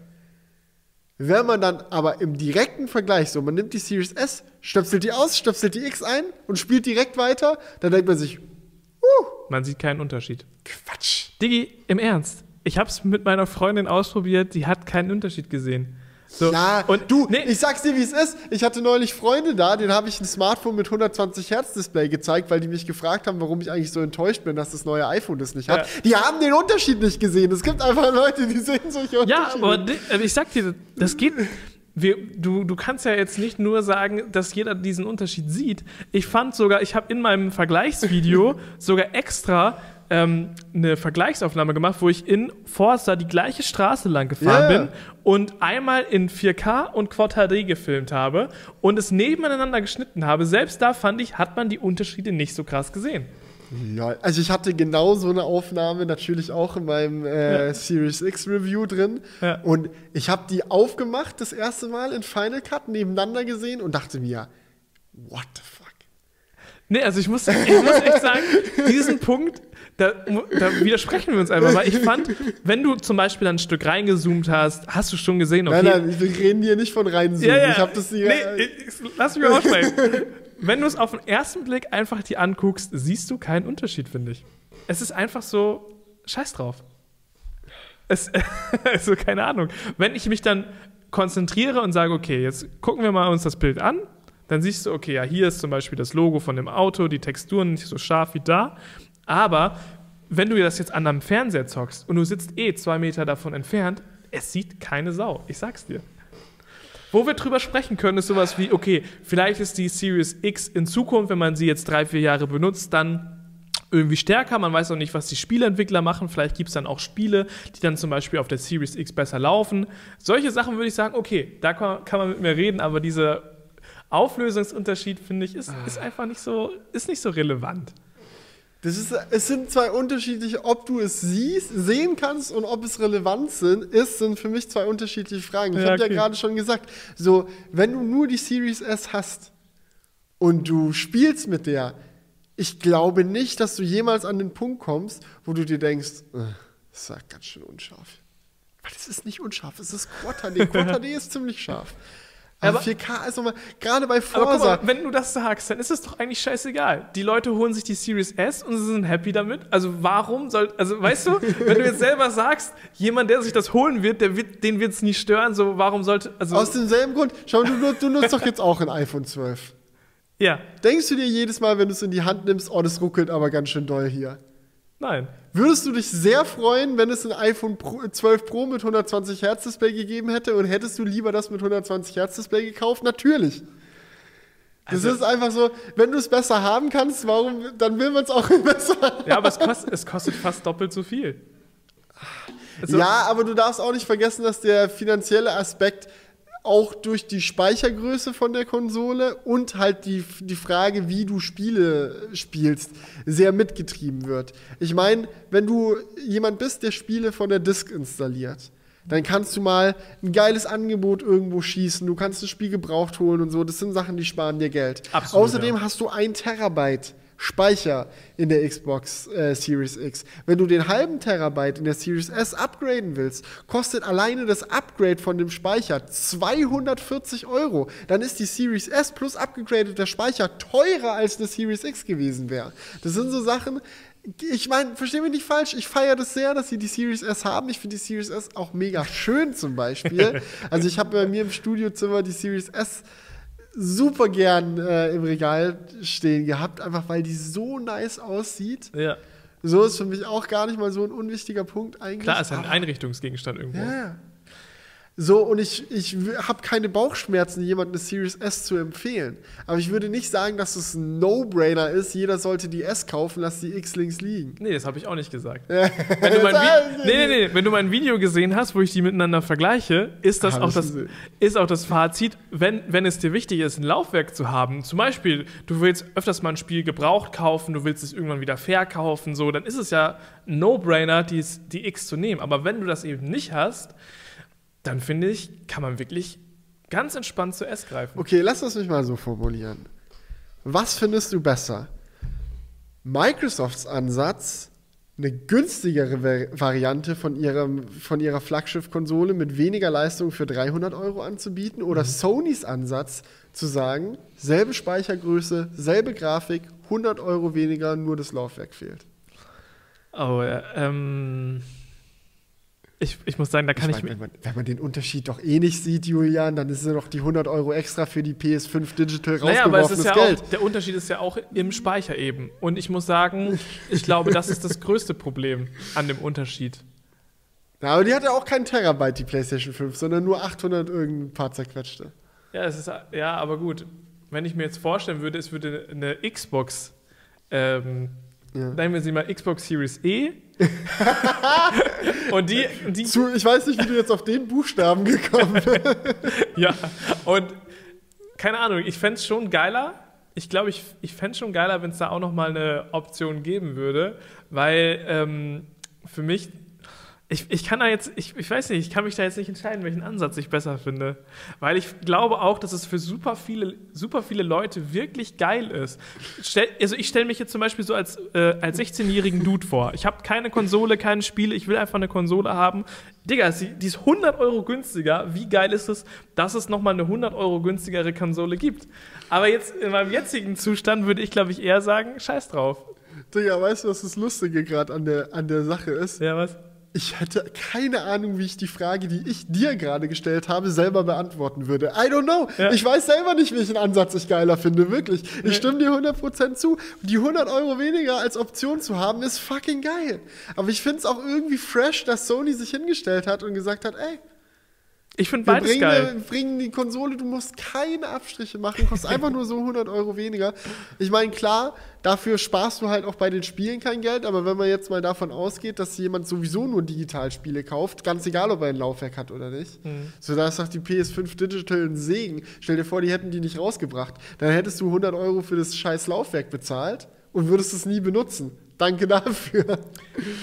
Wenn man dann aber im direkten Vergleich, so, man nimmt die Series S, stöpselt die aus, stöpselt die X ein und spielt direkt weiter, dann denkt man sich, uh, Man sieht keinen Unterschied. Quatsch. Diggi, im Ernst. Ich habe es mit meiner Freundin ausprobiert, die hat keinen Unterschied gesehen. So. Ja, und du, nee. ich sag's dir, wie es ist. Ich hatte neulich Freunde da, denen habe ich ein Smartphone mit 120 Hertz Display gezeigt, weil die mich gefragt haben, warum ich eigentlich so enttäuscht bin, dass das neue iPhone das nicht hat. Ja. Die haben den Unterschied nicht gesehen. Es gibt einfach Leute, die sehen solche Unterschiede. Ja, aber also ich sag dir, das geht. Wir, du, du kannst ja jetzt nicht nur sagen, dass jeder diesen Unterschied sieht. Ich fand sogar, ich habe in meinem Vergleichsvideo sogar extra ähm, eine Vergleichsaufnahme gemacht, wo ich in Forza die gleiche Straße lang gefahren Ja. bin und einmal in 4K und Quad HD gefilmt habe und es nebeneinander geschnitten habe. Selbst da fand ich, hat man die Unterschiede nicht so krass gesehen. Ja, also ich hatte genau so eine Aufnahme natürlich auch in meinem äh, Ja. Series X Review drin. Ja. Und ich habe die aufgemacht das erste Mal in Final Cut nebeneinander gesehen und dachte mir, what the fuck? Nee, also ich muss, ich muss echt sagen, diesen Punkt, da, da widersprechen wir uns einfach, weil ich fand, wenn du zum Beispiel ein Stück reingezoomt hast, hast du schon gesehen, okay. Nein, nein, wir reden hier nicht von reinzoomen. Ja, ja. Ich habe das hier. Nee, ich, lass mich mal aussprechen. Wenn du es auf den ersten Blick einfach dir anguckst, siehst du keinen Unterschied, finde ich. Es ist einfach so, scheiß drauf. Es, also, keine Ahnung. Wenn ich mich dann konzentriere und sage, okay, jetzt gucken wir mal uns das Bild an, dann siehst du, okay, ja, hier ist zum Beispiel das Logo von dem Auto, die Texturen nicht so scharf wie da. Aber wenn du das jetzt an einem Fernseher zockst und du sitzt eh zwei Meter davon entfernt, es sieht keine Sau. Ich sag's dir. Wo wir drüber sprechen können, ist sowas wie, okay, vielleicht ist die Series X in Zukunft, wenn man sie jetzt drei, vier Jahre benutzt, dann irgendwie stärker. Man weiß auch nicht, was die Spieleentwickler machen. Vielleicht gibt es dann auch Spiele, die dann zum Beispiel auf der Series X besser laufen. Solche Sachen würde ich sagen, okay, da kann, kann man mit mir reden, aber dieser Auflösungsunterschied, finde ich, ist, ist einfach nicht so, ist nicht so relevant. Das ist, es sind zwei unterschiedliche, ob du es siehst, sehen kannst und ob es relevant sind, ist, sind für mich zwei unterschiedliche Fragen. Ich Ja, habe ja okay. gerade schon gesagt, so, wenn du nur die Series S hast und du spielst mit der, ich glaube nicht, dass du jemals an den Punkt kommst, wo du dir denkst, "Äh, das ist ja ganz schön unscharf. Weil das ist nicht unscharf, es ist Quad HD. Quad HD ist ziemlich scharf. Aber, Aber- 4K ist nochmal, gerade bei Forza, mal, wenn du das sagst, dann ist es doch eigentlich scheißegal. Die Leute holen sich die Series S und sie sind happy damit. Also warum soll, also weißt du, wenn du jetzt selber sagst, jemand, der sich das holen wird, der wird den wird es nie stören, so warum sollte, also aus demselben Grund, schau, du, du nutzt doch jetzt auch ein iPhone 12. ja, Denkst du dir jedes Mal, wenn du es in die Hand nimmst, oh, das ruckelt aber ganz schön doll hier? Nein. Würdest du dich sehr freuen, wenn es ein iPhone Pro, 12 Pro mit 120 Hertz Display gegeben hätte und hättest du lieber das mit 120 Hertz Display gekauft? Natürlich. Das Also- ist einfach so, wenn du es besser haben kannst, warum, dann will man es auch besser haben. Ja, aber es kostet, es kostet fast doppelt so viel. Also, Ja, aber du darfst auch nicht vergessen, dass der finanzielle Aspekt auch durch die Speichergröße von der Konsole und halt die, die Frage, wie du Spiele spielst, sehr mitgetrieben wird. Ich meine, wenn du jemand bist, der Spiele von der Disk installiert, dann kannst du mal ein geiles Angebot irgendwo schießen, du kannst das Spiel gebraucht holen und so. Das sind Sachen, die sparen dir Geld. Absolut, Außerdem ja. hast du ein Terabyte Speicher in der Xbox äh, Series X. Wenn du den halben Terabyte in der Series S upgraden willst, kostet alleine das Upgrade von dem Speicher 240 Euro. Dann ist die Series S plus abgegradeter Speicher teurer als eine Series X gewesen wäre. Das sind so Sachen. Ich meine, versteh mich nicht falsch, ich feiere das sehr, dass sie die Series S haben. Ich finde die Series S auch mega schön zum Beispiel. also ich habe bei mir im Studiozimmer die Series S super gern äh, im Regal stehen gehabt, einfach weil die so nice aussieht. ja. So ist für mich auch gar nicht mal so ein unwichtiger Punkt eigentlich. Klar, ist ja ein Einrichtungsgegenstand irgendwo. ja. So, und ich, ich habe keine Bauchschmerzen, jemandem eine Series S zu empfehlen. Aber ich würde nicht sagen, dass es ein No-Brainer ist. Jeder sollte die S kaufen, lass die X links liegen. Nee, das habe ich auch nicht gesagt. Wenn du, mein nee, nee, nee. Wenn du mein Video gesehen hast, wo ich die miteinander vergleiche, ist das, Hab auch das, gesehen. ist auch das Fazit, wenn, wenn es dir wichtig ist, ein Laufwerk zu haben, zum Beispiel, du willst öfters mal ein Spiel gebraucht kaufen, du willst es irgendwann wieder verkaufen, so, dann ist es ja ein No-Brainer, die, die X zu nehmen. Aber wenn du das eben nicht hast, dann finde ich, kann man wirklich ganz entspannt zur S greifen. Okay, lass das mich mal so formulieren. Was findest du besser? Microsofts Ansatz, eine günstigere Va- Variante von, ihrem, von ihrer Flaggschiff-Konsole mit weniger Leistung für 300 Euro anzubieten oder Sonys Ansatz zu sagen, selbe Speichergröße, selbe Grafik, 100 Euro weniger, nur das Laufwerk fehlt. Oh, ja, ähm. Ich, ich muss sagen, da kann ich, ich mir. mein, wenn, man, wenn man den Unterschied doch eh nicht sieht, Julian, dann ist ja doch die 100 Euro extra für die PS5 Digital Naja, aber es rausgeworfenes ist ja Geld. auch, der Unterschied ist ja auch im Speicher eben. Und ich muss sagen, ich glaube, das ist das größte Problem an dem Unterschied. Ja, aber die hatte auch keinen Terabyte, die PlayStation 5, sondern nur 800 irgendein paar zerquetschte. Ja, es ist, ja, aber gut. Wenn ich mir jetzt vorstellen würde, es würde eine Xbox ähm, Ja. Nennen wir sie mal Xbox Series E. und die, die Zu, ich weiß nicht, wie du jetzt auf den Buchstaben gekommen bist. ja, und keine Ahnung, ich fände es schon geiler. Ich glaube, ich, ich fände es schon geiler, wenn es da auch noch mal eine Option geben würde, weil ähm, für mich ich, ich kann da jetzt, ich, ich weiß nicht, ich kann mich da jetzt nicht entscheiden, welchen Ansatz ich besser finde. Weil ich glaube auch, dass es für super viele, super viele Leute wirklich geil ist. Stell, also ich stelle mich jetzt zum Beispiel so als, äh, als 16-jährigen Dude vor. Ich habe keine Konsole, keine Spiele, ich will einfach eine Konsole haben. Digga, die ist 100 Euro günstiger. Wie geil ist es, dass es nochmal eine 100 Euro günstigere Konsole gibt? Aber jetzt in meinem jetzigen Zustand würde ich, glaube ich, eher sagen, scheiß drauf. Digga, weißt du, was das Lustige gerade an der, an der Sache ist? Ja, was? Ich hätte keine Ahnung, wie ich die Frage, die ich dir gerade gestellt habe, selber beantworten würde. I don't know. Ja. Ich weiß selber nicht, welchen Ansatz ich geiler finde, wirklich. Ich nee. stimme dir 100% zu. Die 100 Euro weniger als Option zu haben, ist fucking geil. Aber ich finde es auch irgendwie fresh, dass Sony sich hingestellt hat und gesagt hat, ey, ich finde beides bringen, geil. Wir bringen die Konsole, du musst keine Abstriche machen, kostet einfach nur so 100 Euro weniger. Ich meine, klar, dafür sparst du halt auch bei den Spielen kein Geld, aber wenn man jetzt mal davon ausgeht, dass jemand sowieso nur Digitalspiele kauft, ganz egal, ob er ein Laufwerk hat oder nicht, mhm. so da ist doch die PS5 Digital ein Segen. Stell dir vor, die hätten die nicht rausgebracht. Dann hättest du 100 Euro für das scheiß Laufwerk bezahlt und würdest es nie benutzen. Danke dafür.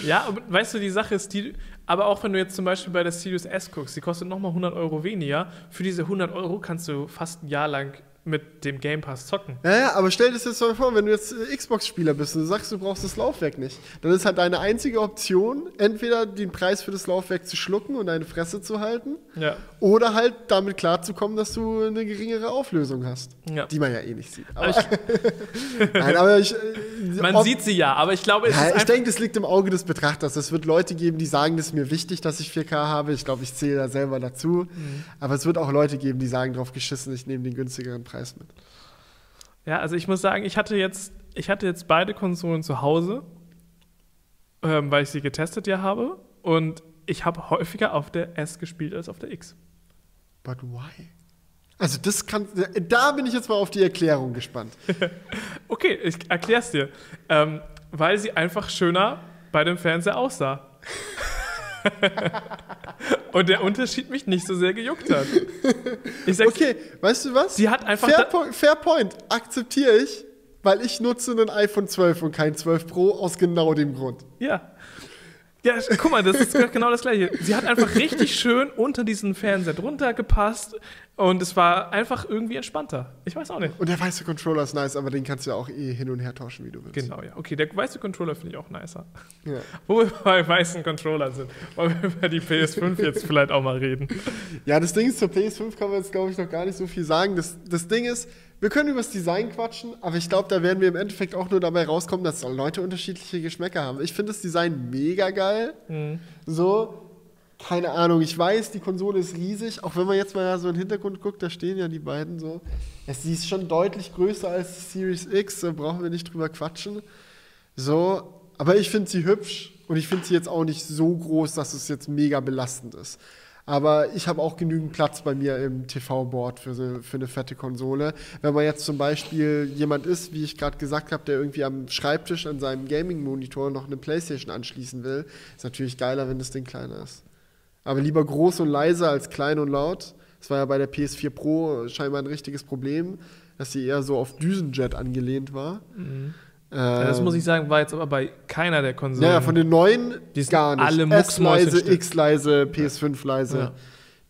Ja, aber weißt du, die Sache ist, die, aber auch wenn du jetzt zum Beispiel bei der Sirius S guckst, die kostet nochmal 100 Euro weniger. Für diese 100 Euro kannst du fast ein Jahr lang mit dem Game Pass zocken. Ja, aber stell dir das jetzt mal vor, wenn du jetzt Xbox-Spieler bist und du sagst, du brauchst das Laufwerk nicht, dann ist halt deine einzige Option, entweder den Preis für das Laufwerk zu schlucken und deine Fresse zu halten, ja. oder halt damit klarzukommen, dass du eine geringere Auflösung hast, ja. die man ja eh nicht sieht. Aber ich, Nein, aber ich, äh, man sieht sie ja, aber ich glaube, es ja, ist Ich denke, das liegt im Auge des Betrachters. Es wird Leute geben, die sagen, das ist mir wichtig, dass ich 4K habe. Ich glaube, ich zähle da selber dazu. Mhm. Aber es wird auch Leute geben, die sagen, drauf geschissen, ich nehme den günstigeren Preis Preis mit. Ja, also ich muss sagen, ich hatte jetzt, ich hatte jetzt beide Konsolen zu Hause, ähm, weil ich sie getestet ja habe. Und ich habe häufiger auf der S gespielt als auf der X. But why? Also das kann, da bin ich jetzt mal auf die Erklärung gespannt. okay, ich erklär's dir. Ähm, weil sie einfach schöner bei dem Fernseher aussah. und der Unterschied mich nicht so sehr gejuckt hat. okay, weißt du was? Sie hat einfach. Fair, po Fair Point, akzeptiere ich, weil ich nutze ein iPhone 12 und kein 12 Pro aus genau dem Grund. Ja. Ja, guck mal, das ist genau das Gleiche. Sie hat einfach richtig schön unter diesen Fernseher drunter gepasst und es war einfach irgendwie entspannter. Ich weiß auch nicht. Und der weiße Controller ist nice, aber den kannst du ja auch eh hin und her tauschen, wie du willst. Genau, ja. Okay, der weiße Controller finde ich auch nicer. Ja. Wo wir bei weißen Controllern sind, wollen wir über die PS5 jetzt vielleicht auch mal reden. Ja, das Ding ist, zur PS5 kann man jetzt, glaube ich, noch gar nicht so viel sagen. Das, das Ding ist, wir können über das Design quatschen, aber ich glaube, da werden wir im Endeffekt auch nur dabei rauskommen, dass Leute unterschiedliche Geschmäcker haben. Ich finde das Design mega geil. Mhm. So, keine Ahnung, ich weiß, die Konsole ist riesig, auch wenn man jetzt mal so im Hintergrund guckt, da stehen ja die beiden so. sie ist schon deutlich größer als die Series X, da brauchen wir nicht drüber quatschen. So, aber ich finde sie hübsch und ich finde sie jetzt auch nicht so groß, dass es jetzt mega belastend ist. Aber ich habe auch genügend Platz bei mir im TV-Board für, für eine fette Konsole. Wenn man jetzt zum Beispiel jemand ist, wie ich gerade gesagt habe, der irgendwie am Schreibtisch an seinem Gaming-Monitor noch eine Playstation anschließen will, ist natürlich geiler, wenn das Ding kleiner ist. Aber lieber groß und leise als klein und laut. Das war ja bei der PS4 Pro scheinbar ein richtiges Problem, dass sie eher so auf Düsenjet angelehnt war. Mhm. Ja, das muss ich sagen, war jetzt aber bei keiner der Konsolen. Ja, von den neuen die sind gar nicht. Alle S-leise, X-leise, PS5-leise. Ja.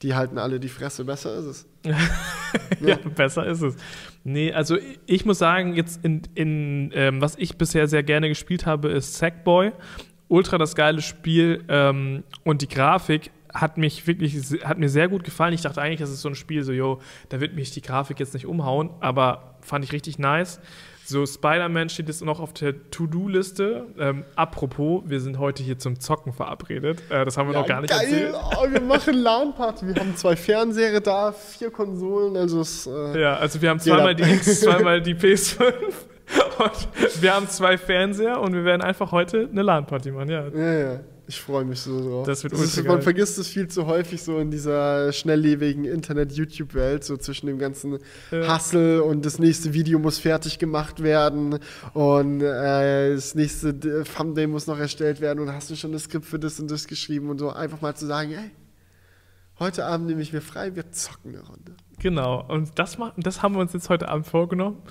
Die halten alle die Fresse. Besser ist es. ja. ja. besser ist es. Nee, also ich muss sagen, jetzt in, in ähm, was ich bisher sehr gerne gespielt habe, ist Sackboy. Ultra das geile Spiel ähm, und die Grafik hat mich wirklich, hat mir sehr gut gefallen. Ich dachte eigentlich, das ist so ein Spiel, so, yo, da wird mich die Grafik jetzt nicht umhauen, aber fand ich richtig nice. So, Spider-Man steht jetzt noch auf der To-Do-Liste. Ähm, apropos, wir sind heute hier zum Zocken verabredet. Äh, das haben wir ja, noch gar nicht geil. erzählt. Oh, wir machen LAN-Party. Wir haben zwei Fernseher da, vier Konsolen. Also es, äh, ja, also wir haben zweimal die X, zweimal die PS5. Und wir haben zwei Fernseher und wir werden einfach heute eine LAN-Party machen, ja. Ja, ja. Ich freue mich so drauf. Das wird das ist, Man vergisst es viel zu häufig so in dieser schnelllebigen Internet-YouTube-Welt, so zwischen dem ganzen Ja. Hustle und das nächste Video muss fertig gemacht werden und äh, das nächste Thumbnail muss noch erstellt werden und hast du schon das Skript für das und das geschrieben und so einfach mal zu sagen, ey, heute Abend nehme ich mir frei, wir zocken eine Runde. Genau, und das, machen, das haben wir uns jetzt heute Abend vorgenommen.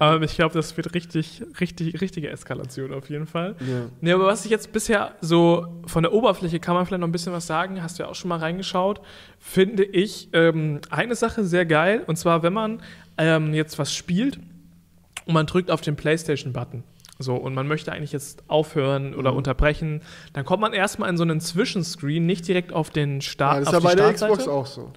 Ähm, ich glaube, das wird richtig, richtig, richtige Eskalation auf jeden Fall. Ja. Nee, aber was ich jetzt bisher so von der Oberfläche kann man vielleicht noch ein bisschen was sagen, hast du ja auch schon mal reingeschaut, finde ich ähm, eine Sache sehr geil. Und zwar, wenn man ähm, jetzt was spielt und man drückt auf den PlayStation-Button. So, und man möchte eigentlich jetzt aufhören oder Mhm. unterbrechen, dann kommt man erstmal in so einen Zwischenscreen, nicht direkt auf den Ja, Start. das ist ja bei der. Xbox auch so.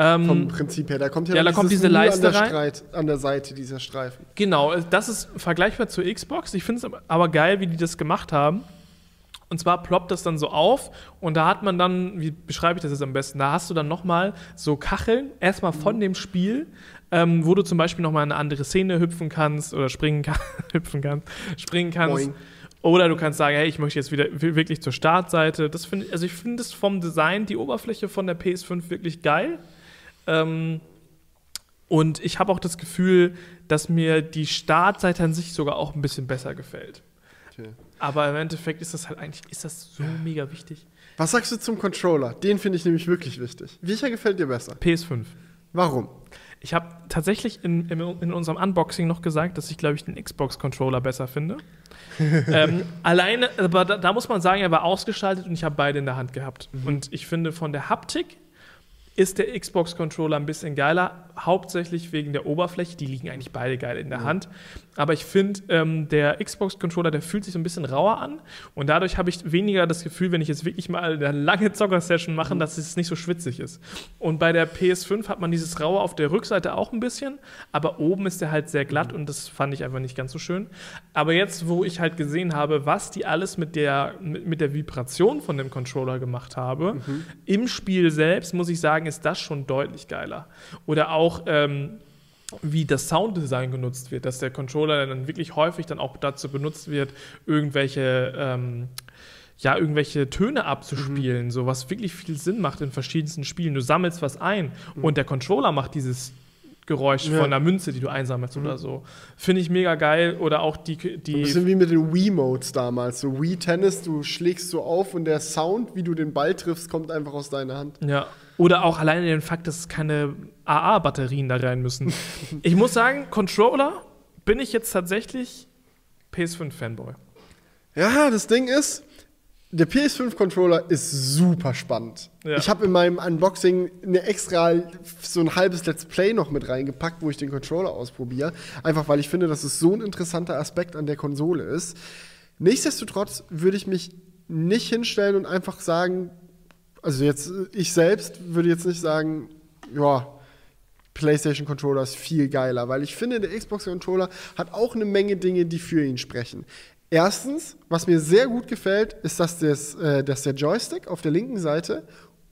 Ähm, Vom Prinzip her. Da kommt ja, ja, da kommt diese Leiste an der. Streit, an der Seite, dieser Streifen. Genau, das ist vergleichbar zur Xbox. Ich finde es aber geil, wie die das gemacht haben. Und zwar ploppt das dann so auf und da hat man dann, wie beschreibe ich das jetzt am besten, da hast du dann nochmal so Kacheln, erstmal von dem Spiel, ähm, wo du zum Beispiel nochmal in eine andere Szene hüpfen kannst oder springen kann, hüpfen kannst, springen kannst. Boing. Oder du kannst sagen, hey, ich möchte jetzt wieder wi- wirklich zur Startseite. Das finde also ich finde es vom Design, die Oberfläche von der PS5 wirklich geil. Ähm, und ich habe auch das Gefühl, dass mir die Startseite an sich sogar auch ein bisschen besser gefällt. Okay. Aber im Endeffekt ist das halt eigentlich, ist das so mega wichtig. Was sagst du zum Controller? Den finde ich nämlich wirklich wichtig. Welcher gefällt dir besser? PS5. Warum? Ich habe tatsächlich in, in, in unserem Unboxing noch gesagt, dass ich, glaube ich, den Xbox-Controller besser finde. ähm, alleine, aber da, da muss man sagen, er war ausgestaltet und ich habe beide in der Hand gehabt. Und ich finde, von der Haptik ist der Xbox-Controller ein bisschen geiler, hauptsächlich wegen der Oberfläche. Die liegen eigentlich beide geil in der Hand. Aber ich finde, ähm, der Xbox-Controller, der fühlt sich so ein bisschen rauer an. Und dadurch habe ich weniger das Gefühl, wenn ich jetzt wirklich mal eine lange Zocker-Session mache, dass es nicht so schwitzig ist. Und bei der PS5 hat man dieses Raue auf der Rückseite auch ein bisschen, aber oben ist der halt sehr glatt und das fand ich einfach nicht ganz so schön. Aber jetzt, wo ich halt gesehen habe, was die alles mit der, mit, mit der Vibration von dem Controller gemacht habe, im Spiel selbst, muss ich sagen, ist das schon deutlich geiler. Oder auch, ähm, wie das Sounddesign genutzt wird, dass der Controller dann wirklich häufig dann auch dazu benutzt wird, irgendwelche ähm, ja, irgendwelche Töne abzuspielen, so was wirklich viel Sinn macht in verschiedensten Spielen. Du sammelst was ein und der Controller macht dieses Geräusch Ja. von der Münze, die du einsammelst oder so. Finde ich mega geil. Oder auch die, Ein die bisschen wie mit den Wii-Modes damals. So Wii Tennis, du schlägst so auf und der Sound, wie du den Ball triffst, kommt einfach aus deiner Hand. Ja. Oder auch alleine den Fakt, dass keine AA-Batterien da rein müssen. ich muss sagen, Controller bin ich jetzt tatsächlich PS5-Fanboy. Ja, das Ding ist, der PS5-Controller ist super spannend. Ja. Ich habe in meinem Unboxing eine extra so ein halbes Let's Play noch mit reingepackt, wo ich den Controller ausprobiere. Einfach weil ich finde, dass es so ein interessanter Aspekt an der Konsole ist. Nichtsdestotrotz würde ich mich nicht hinstellen und einfach sagen, also jetzt ich selbst würde jetzt nicht sagen, ja, PlayStation Controller ist viel geiler, weil ich finde, der Xbox Controller hat auch eine Menge Dinge, die für ihn sprechen. Erstens, was mir sehr gut gefällt, ist, dass, das, äh, dass der Joystick auf der linken Seite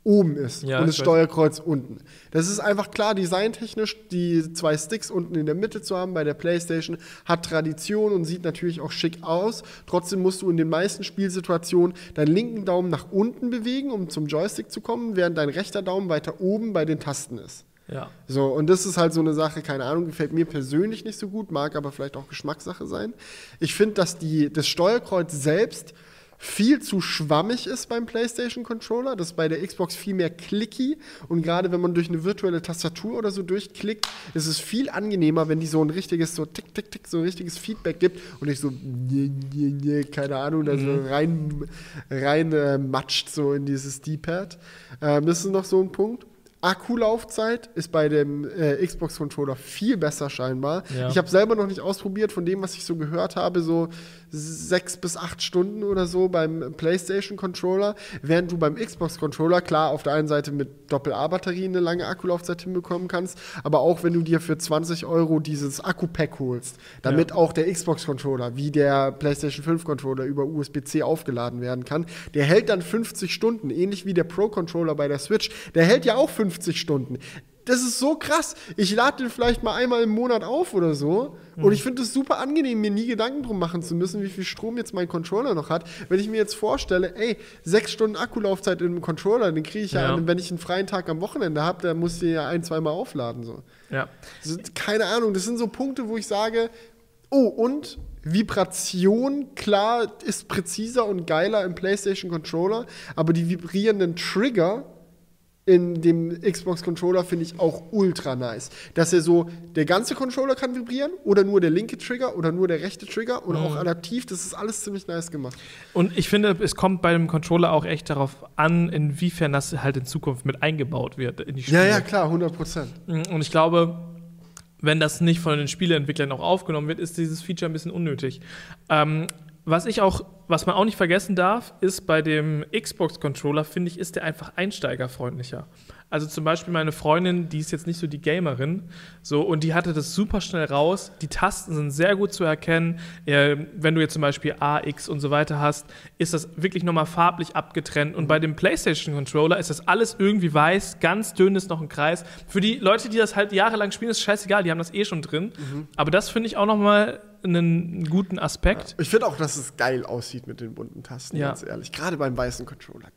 oben ist Ja, und das. Steuerkreuz unten. Das ist einfach klar designtechnisch, die zwei Sticks unten in der Mitte zu haben bei der PlayStation, hat Tradition und sieht natürlich auch schick aus. Trotzdem musst du in den meisten Spielsituationen deinen linken Daumen nach unten bewegen, um zum Joystick zu kommen, während dein rechter Daumen weiter oben bei den Tasten ist. Ja. So, und das ist halt so eine Sache, keine Ahnung, gefällt mir persönlich nicht so gut, mag aber vielleicht auch Geschmackssache sein. Ich finde, dass die, das Steuerkreuz selbst viel zu schwammig ist beim PlayStation Controller. Das ist bei der Xbox viel mehr clicky. Und gerade wenn man durch eine virtuelle Tastatur oder so durchklickt, ist es viel angenehmer, wenn die so ein richtiges, so tick, tick, tick, so ein richtiges Feedback gibt und nicht so, nee, nee, nee, keine Ahnung, da so rein, rein äh, matscht so in dieses D-Pad. Ähm, das ist noch so ein Punkt. Akkulaufzeit ist bei dem äh, Xbox-Controller viel besser scheinbar. Ja. Ich habe selber noch nicht ausprobiert, von dem, was ich so gehört habe, so sechs bis acht Stunden oder so beim PlayStation-Controller, während du beim Xbox-Controller, klar, auf der einen Seite mit Doppel-A-Batterie eine lange Akkulaufzeit hinbekommen kannst, aber auch wenn du dir für 20 Euro dieses Akku-Pack holst, damit auch der Xbox-Controller wie der PlayStation 5-Controller über USB-C aufgeladen werden kann, der hält dann 50 Stunden, ähnlich wie der Pro-Controller bei der Switch, der hält ja auch 50 Stunden. Das ist so krass. Ich lade den vielleicht mal einmal im Monat auf oder so. Mhm. Und ich finde es super angenehm, mir nie Gedanken drum machen zu müssen, wie viel Strom jetzt mein Controller noch hat. Wenn ich mir jetzt vorstelle, ey, sechs Stunden Akkulaufzeit in einem Controller, den kriege ich ja, Ja. an- wenn ich einen freien Tag am Wochenende habe, dann muss ich den ja ein, zweimal aufladen. So. Ja. Also, keine Ahnung, das sind so Punkte, wo ich sage, oh, und Vibration, klar, ist präziser und geiler im PlayStation Controller, aber die vibrierenden Trigger in dem Xbox Controller finde ich auch ultra nice. Dass er so, der ganze Controller kann vibrieren oder nur der linke Trigger oder nur der rechte Trigger und auch adaptiv, das ist alles ziemlich nice gemacht. Und ich finde, es kommt bei dem Controller auch echt darauf an, inwiefern das halt in Zukunft mit eingebaut wird in die Ja, Spiele. ja, klar, 100 Prozent. Und ich glaube, wenn das nicht von den Spieleentwicklern auch aufgenommen wird, ist dieses Feature ein bisschen unnötig. Ähm, was ich auch, was man auch nicht vergessen darf, ist bei dem Xbox-Controller, finde ich, ist der einfach einsteigerfreundlicher. Also zum Beispiel meine Freundin, die ist jetzt nicht so die Gamerin, so und die hatte das super schnell raus. Die Tasten sind sehr gut zu erkennen. Äh, wenn du jetzt zum Beispiel A, X und so weiter hast, ist das wirklich nochmal farblich abgetrennt. Und bei dem PlayStation-Controller ist das alles irgendwie weiß, ganz dünn ist noch ein Kreis. Für die Leute, die das halt jahrelang spielen, ist scheißegal, die haben das eh schon drin. Aber das finde ich auch nochmal einen guten Aspekt. Ich finde auch, dass es geil aussieht mit den bunten Tasten, Ja. ganz ehrlich. Gerade beim weißen Controller.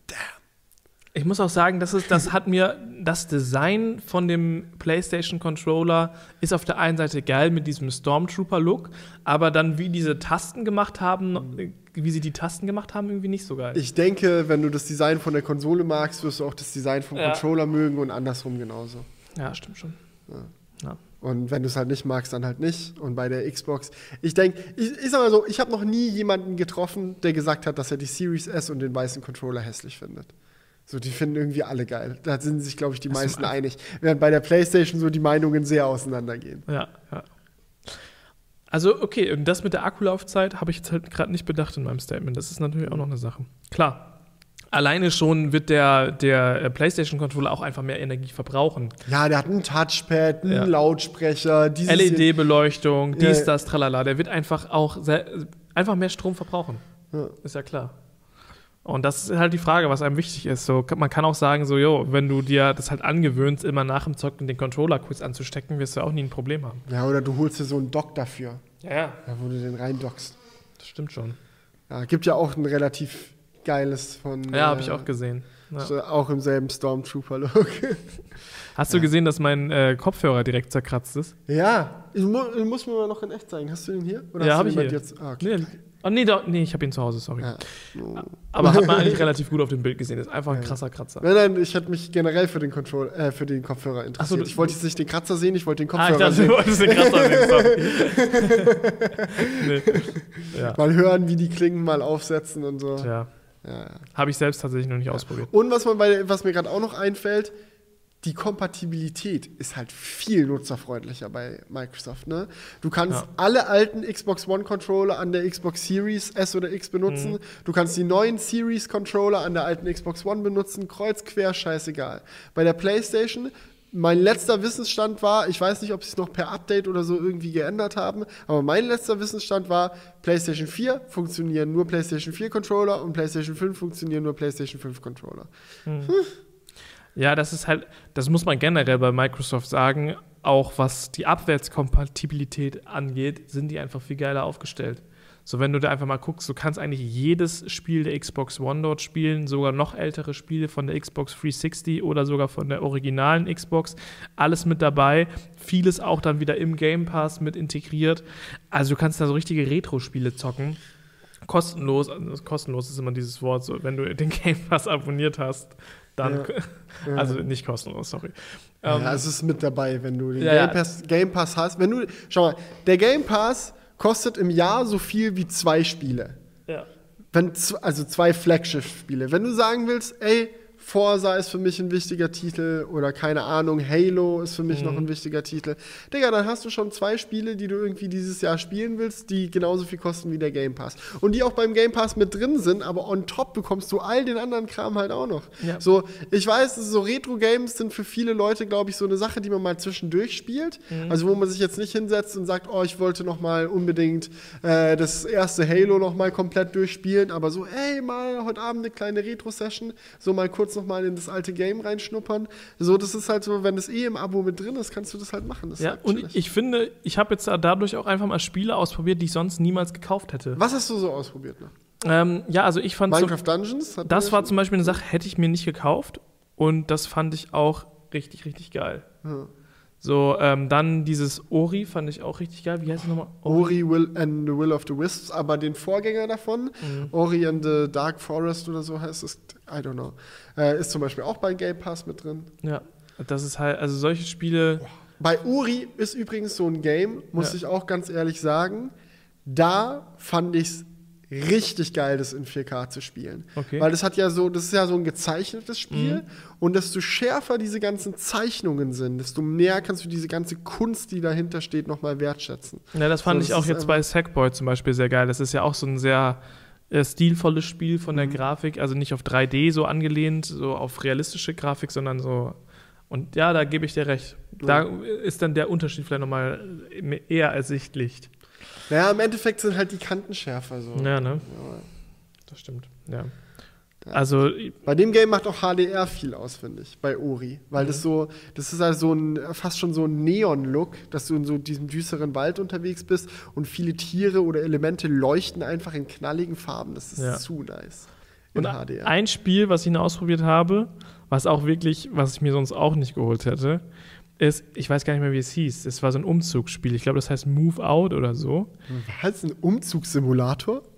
Ich muss auch sagen, das, ist, das hat mir das Design von dem PlayStation Controller ist auf der einen Seite geil mit diesem Stormtrooper-Look, aber dann wie diese Tasten gemacht haben, wie sie die Tasten gemacht haben, irgendwie nicht so geil. Ich denke, wenn du das Design von der Konsole magst, wirst du auch das Design vom Ja. Controller mögen und andersrum genauso. ja, stimmt schon. Ja. Und wenn du es halt nicht magst, dann halt nicht. Und bei der Xbox, ich denke, ich, ich sag mal so, ich habe noch nie jemanden getroffen, der gesagt hat, dass er die Series S und den weißen Controller hässlich findet. So, die finden irgendwie alle geil. Da sind sich, glaube ich, die du meisten einig. Während bei der PlayStation so die Meinungen sehr auseinandergehen. Ja, ja. Also, okay, und das mit der Akkulaufzeit habe ich jetzt halt gerade nicht bedacht in meinem Statement. Das ist natürlich auch noch eine Sache. Klar. Alleine schon wird der, der äh, PlayStation-Controller auch einfach mehr Energie verbrauchen. Ja, der hat einen Touchpad, einen Ja. Lautsprecher, dieses LED-Beleuchtung, dies, ja. das, tralala. Der wird einfach auch sehr, einfach mehr Strom verbrauchen. Ja. Ist ja klar. Und das ist halt die Frage, was einem wichtig ist. So, man kann auch sagen, so, jo, wenn du dir das halt angewöhnst, immer nach dem Zocken den Controller kurz anzustecken, wirst du auch nie ein Problem haben. Ja, oder du holst dir so einen Dock dafür, Ja, ja. ja, wo du den reindockst. Das stimmt schon. Ja, gibt ja auch ein relativ geiles von. Ja, habe ich äh, auch gesehen. Ja. so, Auch im selben Stormtrooper-Look. Hast du gesehen, dass mein äh, Kopfhörer direkt zerkratzt ist? ja, ich mu ich muss mir mal noch in echt zeigen. Hast du den hier? Oder ja, habe ich hier. Jetzt? Ah, okay. Nee, oh, nee, da, nee, ich habe ihn zu Hause, sorry. Ja. Oh. Aber hat man eigentlich relativ gut auf dem Bild gesehen. Ist einfach ein krasser Kratzer. Nein, nein, ich hätte mich generell für den, Control, äh, für den Kopfhörer interessiert. So, du- ich wollte jetzt nicht den Kratzer sehen, ich wollte den Ah, ich Kopfhörer dachte, du sehen. wolltest den Kratzer sehen, nee. Ja. Mal hören, wie die Klingen mal aufsetzen und so. ja. Ja, ja. Habe ich selbst tatsächlich noch nicht ausprobiert. Und was, man bei, was mir gerade auch noch einfällt, die Kompatibilität ist halt viel nutzerfreundlicher bei Microsoft. Ne? Du kannst Ja. alle alten Xbox One Controller an der Xbox Series S oder X benutzen. Mhm. Du kannst die neuen Series Controller an der alten Xbox One benutzen. Kreuz, quer, scheißegal. Bei der PlayStation, mein letzter Wissensstand war, ich weiß nicht, ob sie es noch per Update oder so irgendwie geändert haben, aber mein letzter Wissensstand war, PlayStation 4 funktionieren nur PlayStation 4 Controller und PlayStation 5 funktionieren nur PlayStation 5 Controller. Ja, das ist halt, das muss man generell bei Microsoft sagen, auch was die Abwärtskompatibilität angeht, sind die einfach viel geiler aufgestellt. So, wenn du da einfach mal guckst, du kannst eigentlich jedes Spiel der Xbox One dort spielen, sogar noch ältere Spiele von der Xbox 360 oder sogar von der originalen Xbox, alles mit dabei. Vieles auch dann wieder im Game Pass mit integriert. Also du kannst da so richtige Retro-Spiele zocken. Kostenlos, also kostenlos ist immer dieses Wort, so, wenn du den Game Pass abonniert hast, dann, Ja. also nicht kostenlos, sorry. Ähm, ja, es ist mit dabei, wenn du den Ja. Game, Pass, Game Pass hast. Wenn du, schau mal, der Game Pass kostet im Jahr so viel wie zwei Spiele. ja. Wenn, also zwei Flagship-Spiele. Wenn du sagen willst, ey, Forza ist für mich ein wichtiger Titel oder keine Ahnung, Halo ist für mich noch ein wichtiger Titel. Digga, dann hast du schon zwei Spiele, die du irgendwie dieses Jahr spielen willst, die genauso viel kosten wie der Game Pass. Und die auch beim Game Pass mit drin sind, aber on top bekommst du all den anderen Kram halt auch noch. Ja. So, ich weiß, so Retro-Games sind für viele Leute, glaube ich, so eine Sache, die man mal zwischendurch spielt. Also wo man sich jetzt nicht hinsetzt und sagt, oh, ich wollte noch mal unbedingt äh, das erste Halo noch mal komplett durchspielen, aber so, ey, mal heute Abend eine kleine Retro-Session, so mal kurz nochmal in das alte Game reinschnuppern. So, das ist halt so, wenn es eh im Abo mit drin ist, kannst du das halt machen. Das ja, halt und chillig. ich finde, ich habe jetzt dadurch auch einfach mal Spiele ausprobiert, die ich sonst niemals gekauft hätte. Was hast du so ausprobiert noch? Ähm, ja, also ich fand so, Minecraft Dungeons? Hatten das war schon? zum Beispiel eine Sache, hätte ich mir nicht gekauft und das fand ich auch richtig, richtig geil. Ja. So, ähm, dann dieses Ori fand ich auch richtig geil. Wie heißt es nochmal? Ori Will and the Will of the Wisps, aber den Vorgänger davon, Mhm. Ori and the Dark Forest oder so heißt es, I don't know, äh, ist zum Beispiel auch bei Game Pass mit drin. Ja, das ist halt, also solche Spiele. Bei Uri ist übrigens so ein Game, muss Ja. ich auch ganz ehrlich sagen, da fand ich es richtig geil, das in 4K zu spielen. Okay. Weil das hat ja so, das ist ja so ein gezeichnetes Spiel Mhm. und desto schärfer diese ganzen Zeichnungen sind, desto mehr kannst du diese ganze Kunst, die dahinter steht, nochmal wertschätzen. Ja, das fand So, ich das auch ist jetzt bei Sackboy zum Beispiel sehr geil. Das ist ja auch so ein sehr äh, stilvolles Spiel von der Mhm. Grafik, also nicht auf 3D so angelehnt, so auf realistische Grafik, sondern so. Und ja, da gebe ich dir recht. Da ist dann der Unterschied vielleicht nochmal eher ersichtlich. Naja, im Endeffekt sind halt die Kanten schärfer so. Ja, ne? Ja. Das stimmt. Ja. Also, Bei dem Game macht auch HDR viel aus, finde ich, bei Ori. Weil Mhm. das so, das ist halt so ein, fast schon so ein Neon-Look, dass du in so diesem düsteren Wald unterwegs bist und viele Tiere oder Elemente leuchten einfach in knalligen Farben. Das ist Ja. zu nice. In Und HDR. ein Spiel, was ich noch ausprobiert habe, was auch wirklich, was ich mir sonst auch nicht geholt hätte, ist, ich weiß gar nicht mehr, wie es hieß. Es war so ein Umzugsspiel. Ich glaube, das heißt Move Out oder so. Was? Ein Umzugssimulator?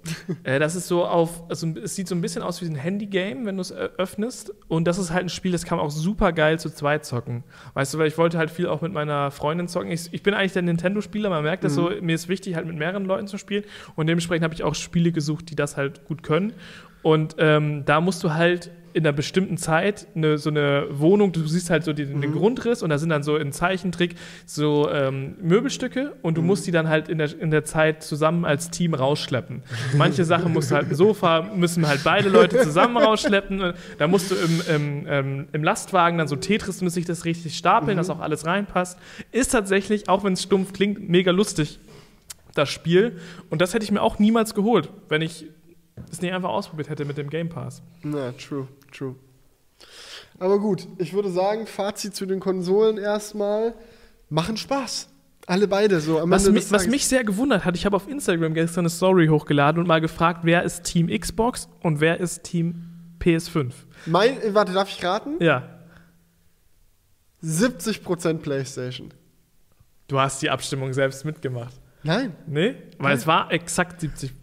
Äh, das ist so auf, also es sieht so ein bisschen aus wie ein Handy-Game, wenn du es öffnest. Und das ist halt ein Spiel, das kann man auch super geil zu zweit zocken. Weißt du, weil ich wollte halt viel auch mit meiner Freundin zocken. Ich, ich bin eigentlich der Nintendo-Spieler, man merkt das so, mir ist wichtig, halt mit mehreren Leuten zu spielen. Und dementsprechend habe ich auch Spiele gesucht, die das halt gut können. Und ähm, da musst du halt in einer bestimmten Zeit eine, so eine Wohnung, du siehst halt so den, den Grundriss und da sind dann so in Zeichentrick so ähm, Möbelstücke und du musst die dann halt in der, in der Zeit zusammen als Team rausschleppen. Manche Sachen musst du halt ein Sofa, müssen halt beide Leute zusammen rausschleppen. Und Da musst du im, im, ähm, im Lastwagen dann so Tetris-mäßig das richtig stapeln, dass auch alles reinpasst. Ist tatsächlich, auch wenn es stumpf klingt, mega lustig, das Spiel. Und das hätte ich mir auch niemals geholt, wenn ich es nicht einfach ausprobiert hätte mit dem Game Pass. Na, true, true. Aber gut, ich würde sagen, Fazit zu den Konsolen erstmal, machen Spaß. Alle beide so. Am Was, Ende mich, was mich sehr gewundert hat, ich habe auf Instagram gestern eine Story hochgeladen und mal gefragt, wer ist Team Xbox und wer ist Team PS5? Mein, äh, warte, darf ich raten? Ja, 70% PlayStation. du hast die Abstimmung selbst mitgemacht. Nein. Nee? Weil es war exakt 70.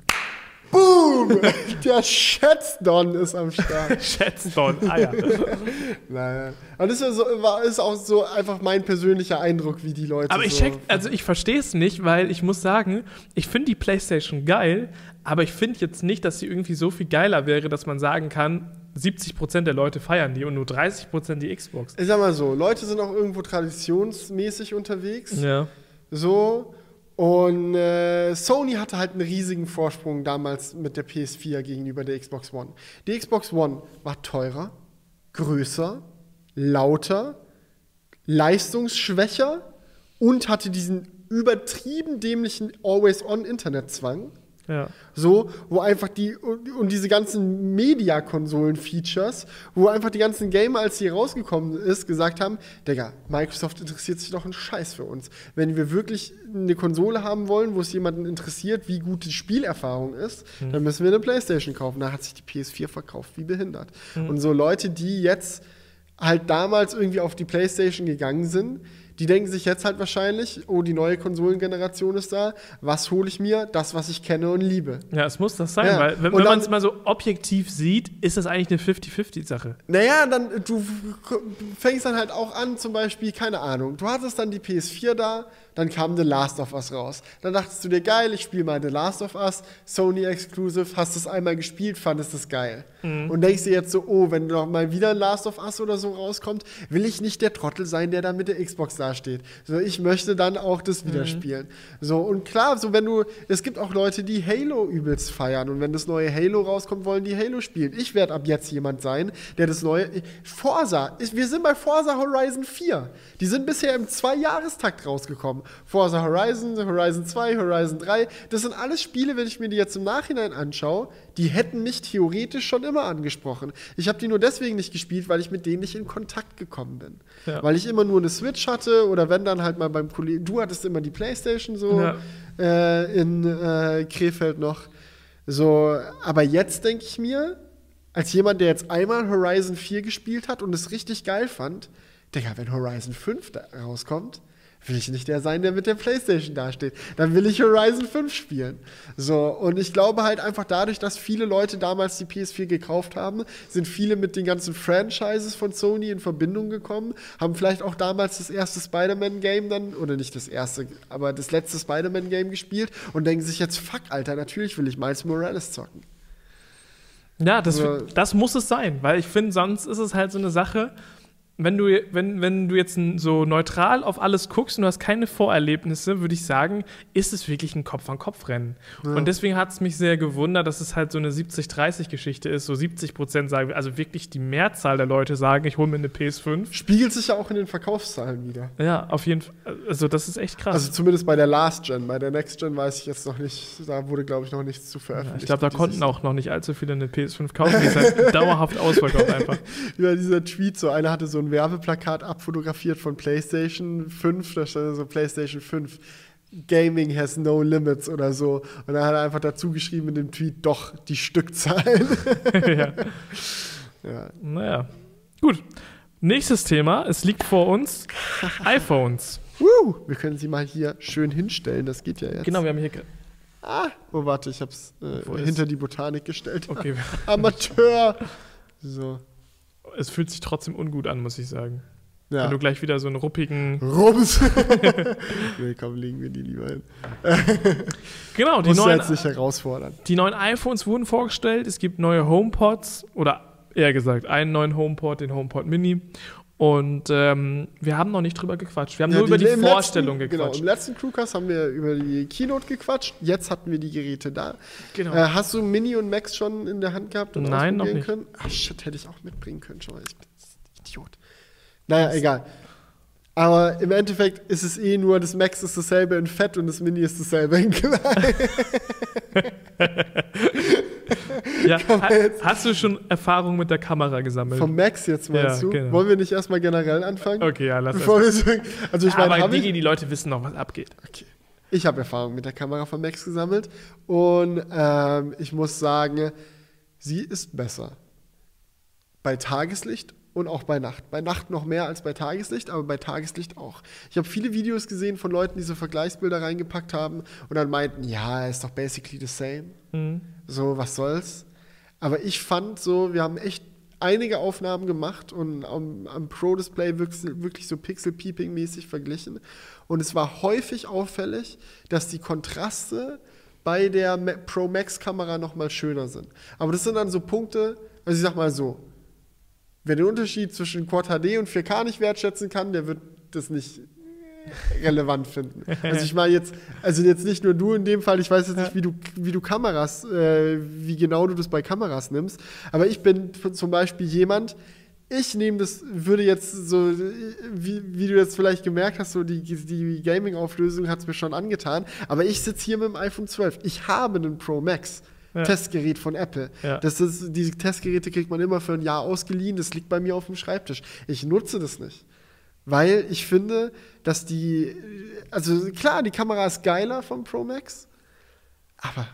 Boom! Der Schätzdon ist am Start. Schätzdon, Eier. Naja. Und das ist, so, ist auch so einfach mein persönlicher Eindruck, wie die Leute Aber ich so check, also ich verstehe es nicht, weil ich muss sagen, ich finde die PlayStation geil, aber ich finde jetzt nicht, dass sie irgendwie so viel geiler wäre, dass man sagen kann, 70% der Leute feiern die und nur 30% die Xbox. Ich sag mal so, Leute sind auch irgendwo traditionsmäßig unterwegs. Ja. So. Und äh, Sony hatte halt einen riesigen Vorsprung damals mit der PS4 gegenüber der Xbox One. Die Xbox One war teurer, größer, lauter, leistungsschwächer und hatte diesen übertrieben dämlichen Always-on-Internet-Zwang. Ja. So, wo einfach die und, und diese ganzen Media-Konsolen-Features, wo einfach die ganzen Gamer, als die rausgekommen ist, gesagt haben, Digga, Microsoft interessiert sich doch einen Scheiß für uns. Wenn wir wirklich eine Konsole haben wollen, wo es jemanden interessiert, wie gut die Spielerfahrung ist, dann müssen wir eine Playstation kaufen. Da hat sich die PS4 verkauft, wie behindert. Und so Leute, die jetzt halt damals irgendwie auf die Playstation gegangen sind, die denken sich jetzt halt wahrscheinlich, oh, die neue Konsolengeneration ist da, was hole ich mir? Das, was ich kenne und liebe. Ja, es muss das sein, Ja. weil wenn, wenn man es mal so objektiv sieht, ist das eigentlich eine 50-50-Sache. Naja, dann, du fängst dann halt auch an, zum Beispiel, keine Ahnung, du hattest dann die PS4 da, dann kam The Last of Us raus. Dann dachtest du dir, geil, ich spiele mal The Last of Us, Sony Exclusive, hast es einmal gespielt, fandest es geil. Und denkst dir jetzt so, oh, wenn noch mal wieder Last of Us oder so rauskommt, will ich nicht der Trottel sein, der da mit der Xbox dasteht. So, ich möchte dann auch das wieder spielen. So, und klar, so wenn du, es gibt auch Leute, die Halo übelst feiern und wenn das neue Halo rauskommt, wollen die Halo spielen. Ich werde ab jetzt jemand sein, der das neue, Forza, ist- wir sind bei Forza Horizon 4. Die sind bisher im Zwei-Jahrestakt rausgekommen. Forza Horizon, Horizon 2, Horizon 3, das sind alles Spiele, wenn ich mir die jetzt im Nachhinein anschaue, die hätten mich theoretisch schon immer angesprochen. Ich habe die nur deswegen nicht gespielt, weil ich mit denen nicht in Kontakt gekommen bin. Ja. Weil ich immer nur eine Switch hatte oder wenn dann halt mal beim Kollegen, du hattest immer die Playstation so Ja. äh, in äh, Krefeld noch. So, aber jetzt denke ich mir, als jemand, der jetzt einmal Horizon 4 gespielt hat und es richtig geil fand, Digga, wenn Horizon 5 da rauskommt, will ich nicht der sein, der mit der Playstation dasteht. Dann will ich Horizon 5 spielen. So, und ich glaube halt einfach dadurch, dass viele Leute damals die PS4 gekauft haben, sind viele mit den ganzen Franchises von Sony in Verbindung gekommen, haben vielleicht auch damals das erste Spider-Man-Game dann, oder nicht das erste, aber das letzte Spider-Man-Game gespielt und denken sich jetzt, fuck, Alter, natürlich will ich Miles Morales zocken. Ja, das, Aber- das muss es sein, weil ich finde, sonst ist es halt so eine Sache, wenn du, wenn, wenn du jetzt so neutral auf alles guckst und du hast keine Vorerlebnisse, würde ich sagen, ist es wirklich ein Kopf-an-Kopf-Rennen. Und deswegen hat es mich sehr gewundert, dass es halt so eine 70-30-Geschichte ist. So 70 Prozent sagen, also wirklich die Mehrzahl der Leute sagen, ich hole mir eine PS5. Spiegelt sich ja auch in den Verkaufszahlen wieder. Ja, auf jeden Fall. Also, das ist echt krass. Also zumindest bei der Last Gen. Bei der Next Gen weiß ich jetzt noch nicht, da wurde, glaube ich, noch nichts zu Ja, veröffentlicht. ich glaube, da konnten auch noch nicht allzu viele eine PS5 kaufen. Die ist halt dauerhaft ausverkauft einfach. Über dieser Tweet, so einer hatte so ein Werbeplakat abfotografiert von PlayStation 5, da stand so PlayStation 5. Gaming has no limits oder so. Und dann hat er einfach dazu geschrieben in dem Tweet, doch, die Stückzahlen. ja. ja. Naja. Gut. Nächstes Thema. Es liegt vor uns iPhones. Woo, wir können sie mal hier schön hinstellen, das geht ja jetzt. Genau, wir haben hier. Ah, oh, warte, ich hab's äh, hinter die Botanik gestellt. Okay, Amateur. So. Es fühlt sich trotzdem ungut an, muss ich sagen. Ja. Wenn du gleich wieder so einen ruppigen. Rums. nee, komm, legen wir die lieber hin. Genau, die neuen, nicht herausfordern. die neuen iPhones wurden vorgestellt. Es gibt neue HomePods oder eher gesagt einen neuen HomePod, den HomePod Mini. Und ähm, wir haben noch nicht drüber gequatscht. Wir haben Ja, nur über die Vorstellung letzten, Genau, gequatscht. im letzten Crewcast haben wir über die Keynote gequatscht. Jetzt hatten wir die Geräte da. Genau. Äh, hast du Mini und Max schon in der Hand gehabt und Nein, noch nicht. können? Ach shit, hätte ich auch mitbringen können schon mal. Ich bin Idiot. Naja, egal. Aber im Endeffekt ist es eh nur, das Max ist dasselbe in Fett und das Mini ist dasselbe in klein. ja, ha, hast du schon Erfahrung mit der Kamera gesammelt? Vom Max jetzt meinst Ja, du? genau. Wollen wir nicht erstmal generell anfangen? okay, ja, lass Bevor es. wir so, also ich meine, Aber Digi, die Leute wissen noch, was abgeht. Okay. Ich habe Erfahrung mit der Kamera von Max gesammelt und ähm, ich muss sagen, sie ist besser. Bei Tageslicht und auch bei Nacht. Bei Nacht noch mehr als bei Tageslicht, aber bei Tageslicht auch. Ich habe viele Videos gesehen von Leuten, die so Vergleichsbilder reingepackt haben und dann meinten, ja, ist doch basically the same. Mhm. So, was soll's. Aber ich fand so, wir haben echt einige Aufnahmen gemacht und am, am Pro-Display wirklich, wirklich so Pixel-Peeping-mäßig verglichen. Und es war häufig auffällig, dass die Kontraste bei der Pro Max-Kamera nochmal schöner sind. Aber das sind dann so Punkte, also ich sag mal so, wer den Unterschied zwischen Quad HD und 4K nicht wertschätzen kann, der wird das nicht relevant finden. Also ich meine jetzt, also jetzt nicht nur du in dem Fall, ich weiß jetzt nicht, wie du, wie du Kameras, äh, wie genau du das bei Kameras nimmst, aber ich bin zum Beispiel jemand, ich nehme das, würde jetzt so, wie, wie du jetzt vielleicht gemerkt hast, so die, die Gaming-Auflösung hat es mir schon angetan, aber ich sitze hier mit dem iPhone 12. Ich habe einen Pro Max. Ja. Testgerät von Apple. Ja. Das ist, diese Testgeräte kriegt man immer für ein Jahr ausgeliehen. Das liegt bei mir auf dem Schreibtisch. Ich nutze das nicht. Weil ich finde, dass die, also klar, die Kamera ist geiler vom Pro Max, aber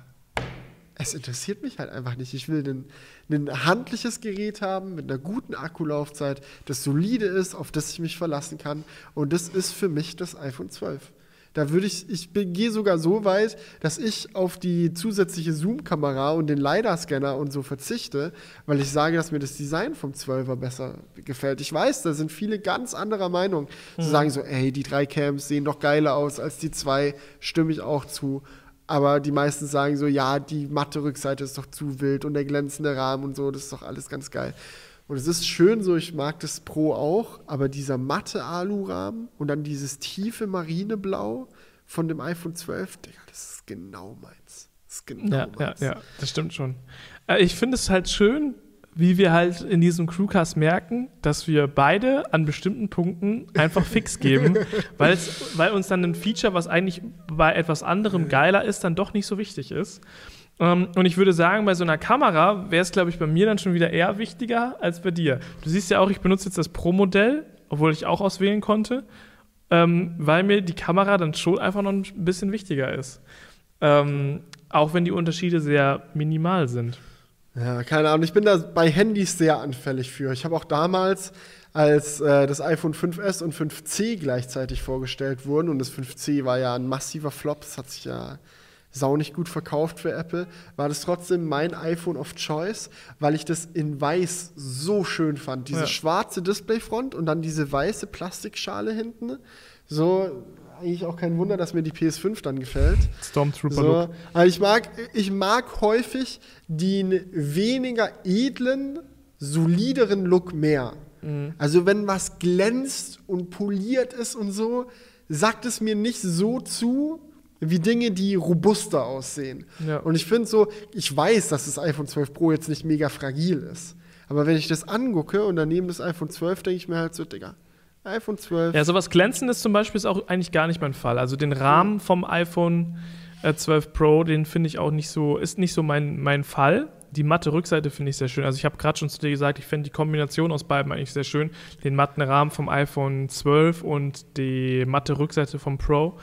es interessiert mich halt einfach nicht. Ich will ein, ein handliches Gerät haben mit einer guten Akkulaufzeit, das solide ist, auf das ich mich verlassen kann. Und das ist für mich das iPhone 12. Da würde ich, ich gehe sogar so weit, dass ich auf die zusätzliche Zoom-Kamera und den LiDAR-Scanner und so verzichte, weil ich sage, dass mir das Design vom 12er besser gefällt. Ich weiß, da sind viele ganz anderer Meinung. Sie sagen so, ey, die drei Cams sehen doch geiler aus als die zwei, stimme ich auch zu. Aber die meisten sagen so, ja, die matte Rückseite ist doch zu wild und der glänzende Rahmen und so, das ist doch alles ganz geil. Und es ist schön so, ich mag das Pro auch, aber dieser matte Alurahmen und dann dieses tiefe Marineblau von dem iPhone 12, Digga, das ist genau meins. Das ist genau Ja, ja, meins. ja, das stimmt schon. Äh, ich finde es halt schön, wie wir halt in diesem Crewcast merken, dass wir beide an bestimmten Punkten einfach fix geben, weil uns dann ein Feature, was eigentlich bei etwas anderem geiler ist, dann doch nicht so wichtig ist. Ähm, und ich würde sagen, bei so einer Kamera wäre es, glaube ich, bei mir dann schon wieder eher wichtiger als bei dir. Du siehst ja auch, ich benutze jetzt das Pro-Modell, obwohl ich auch auswählen konnte, ähm, weil mir die Kamera dann schon einfach noch ein bisschen wichtiger ist. Ähm, auch wenn die Unterschiede sehr minimal sind. Ja, keine Ahnung. Ich bin da bei Handys sehr anfällig für. Ich habe auch damals, als äh, das iPhone 5S und 5C gleichzeitig vorgestellt wurden, und das 5C war ja ein massiver Flop, das hat sich ja sau nicht gut verkauft für Apple, war das trotzdem mein iPhone of Choice, weil ich das in weiß so schön fand. Diese Ja. schwarze Displayfront und dann diese weiße Plastikschale hinten. So, eigentlich auch kein Wunder, dass mir die PS5 dann gefällt. Stormtrooper So, also ich mag, ich mag häufig den weniger edlen, solideren Look mehr. Mhm. Also wenn was glänzt und poliert ist und so, sagt es mir nicht so zu wie Dinge, die robuster aussehen. Ja. Und ich finde so, ich weiß, dass das iPhone 12 Pro jetzt nicht mega fragil ist. Aber wenn ich das angucke und daneben das iPhone 12, denke ich mir halt so, Digga, iPhone 12. Ja, sowas Glänzendes zum Beispiel ist auch eigentlich gar nicht mein Fall. Also den Rahmen vom iPhone äh, 12 Pro, den finde ich auch nicht so, ist nicht so mein, mein Fall. Die matte Rückseite finde ich sehr schön. Also ich habe gerade schon zu dir gesagt, ich finde die Kombination aus beiden eigentlich sehr schön. Den matten Rahmen vom iPhone 12 und die matte Rückseite vom Pro.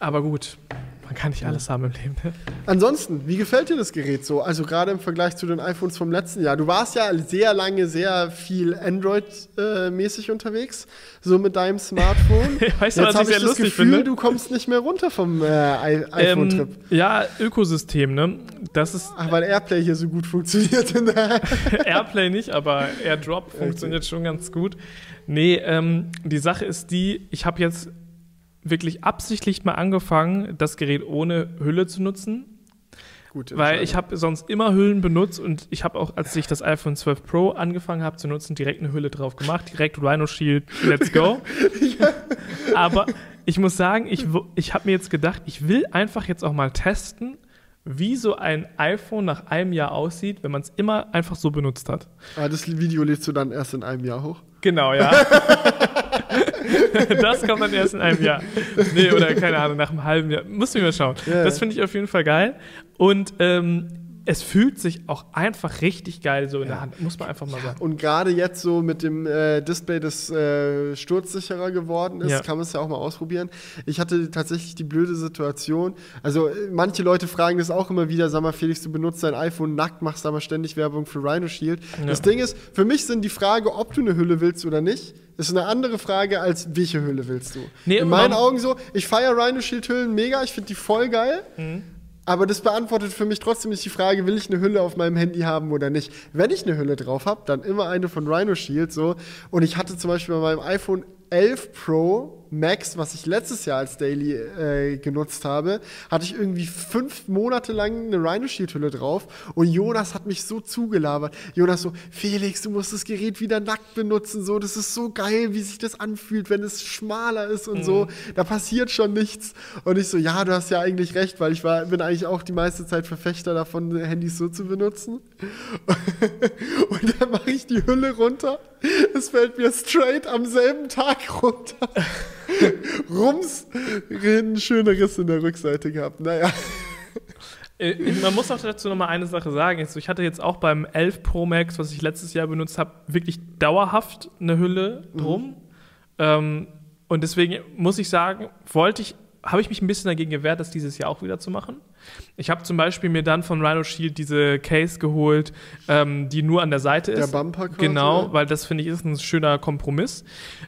Aber gut, man kann nicht alles haben im Leben. ne? Ansonsten, wie gefällt dir das Gerät so? Also gerade im Vergleich zu den iPhones vom letzten Jahr. Du warst ja sehr lange sehr viel Android-mäßig unterwegs, so mit deinem Smartphone. Weißt du, Jetzt was habe ich ich sehr das lustig Gefühl, finde? du kommst nicht mehr runter vom äh, I- iPhone-Trip. Ähm, ja, Ökosystem, ne? Das ist Ach, weil Airplay hier so gut funktioniert. Airplay nicht, aber AirDrop funktioniert schon ganz gut. Nee, ähm, die Sache ist die, ich habe jetzt wirklich absichtlich mal angefangen, das Gerät ohne Hülle zu nutzen, gut, weil ich habe sonst immer Hüllen benutzt und ich habe auch, als ich das iPhone 12 Pro angefangen habe zu nutzen, direkt eine Hülle drauf gemacht, direkt Rhino Shield, let's go. Aber ich muss sagen, ich, ich habe mir jetzt gedacht, ich will einfach jetzt auch mal testen, wie so ein iPhone nach einem Jahr aussieht, wenn man es immer einfach so benutzt hat. Ah, das Video lädst du dann erst in einem Jahr hoch. Genau, ja. das kommt dann erst in einem Jahr. Nee, oder keine Ahnung, nach einem halben Jahr. Muss ich mal schauen. Ja, das finde ich auf jeden Fall geil. Und ähm, es fühlt sich auch einfach richtig geil so in der Hand. Muss man einfach mal sagen. Und gerade jetzt so mit dem äh, Display, das äh, sturzsicherer geworden ist, Ja. kann man es ja auch mal ausprobieren. Ich hatte tatsächlich die blöde Situation. Also äh, manche Leute fragen das auch immer wieder, sag mal Felix, du benutzt dein iPhone nackt, machst aber ständig Werbung für Rhino Shield. Das Ding ist, für mich sind die Frage, ob du eine Hülle willst oder nicht, ist eine andere Frage als welche Hülle willst du. Nee, In meinen Augen so, ich feiere Rhino Shield Hüllen mega, ich finde die voll geil. Mhm. Aber das beantwortet für mich trotzdem nicht die Frage, will ich eine Hülle auf meinem Handy haben oder nicht. Wenn ich eine Hülle drauf habe, dann immer eine von Rhino Shield so. Und ich hatte zum Beispiel bei meinem iPhone 11 Pro Max, was ich letztes Jahr als Daily äh, genutzt habe, hatte ich irgendwie fünf Monate lang eine Rhino Shield Hülle drauf. Und Jonas hat mich so zugelabert. Jonas so, Felix, du musst das Gerät wieder nackt benutzen. So, das ist so geil, wie sich das anfühlt, wenn es schmaler ist und so. Da passiert schon nichts. Und ich so, ja, du hast ja eigentlich recht, weil ich war, bin eigentlich auch die meiste Zeit Verfechter davon, Handys so zu benutzen. Und dann mache ich die Hülle runter. Es fällt mir straight am selben Tag runter. Rums, einen schönen Riss in der Rückseite gehabt. Naja. Äh, Man muss auch dazu noch mal eine Sache sagen. Ich hatte jetzt auch beim 11 Pro Max, was ich letztes Jahr benutzt habe, wirklich dauerhaft eine Hülle drum. Ähm, und deswegen muss ich sagen, wollte ich, habe ich mich ein bisschen dagegen gewehrt, das dieses Jahr auch wieder zu machen. Ich habe zum Beispiel mir dann von Rhino Shield diese Case geholt, ähm, die nur an der Seite Der ist. Bumper quasi, Genau, weil das finde ich ist ein schöner Kompromiss.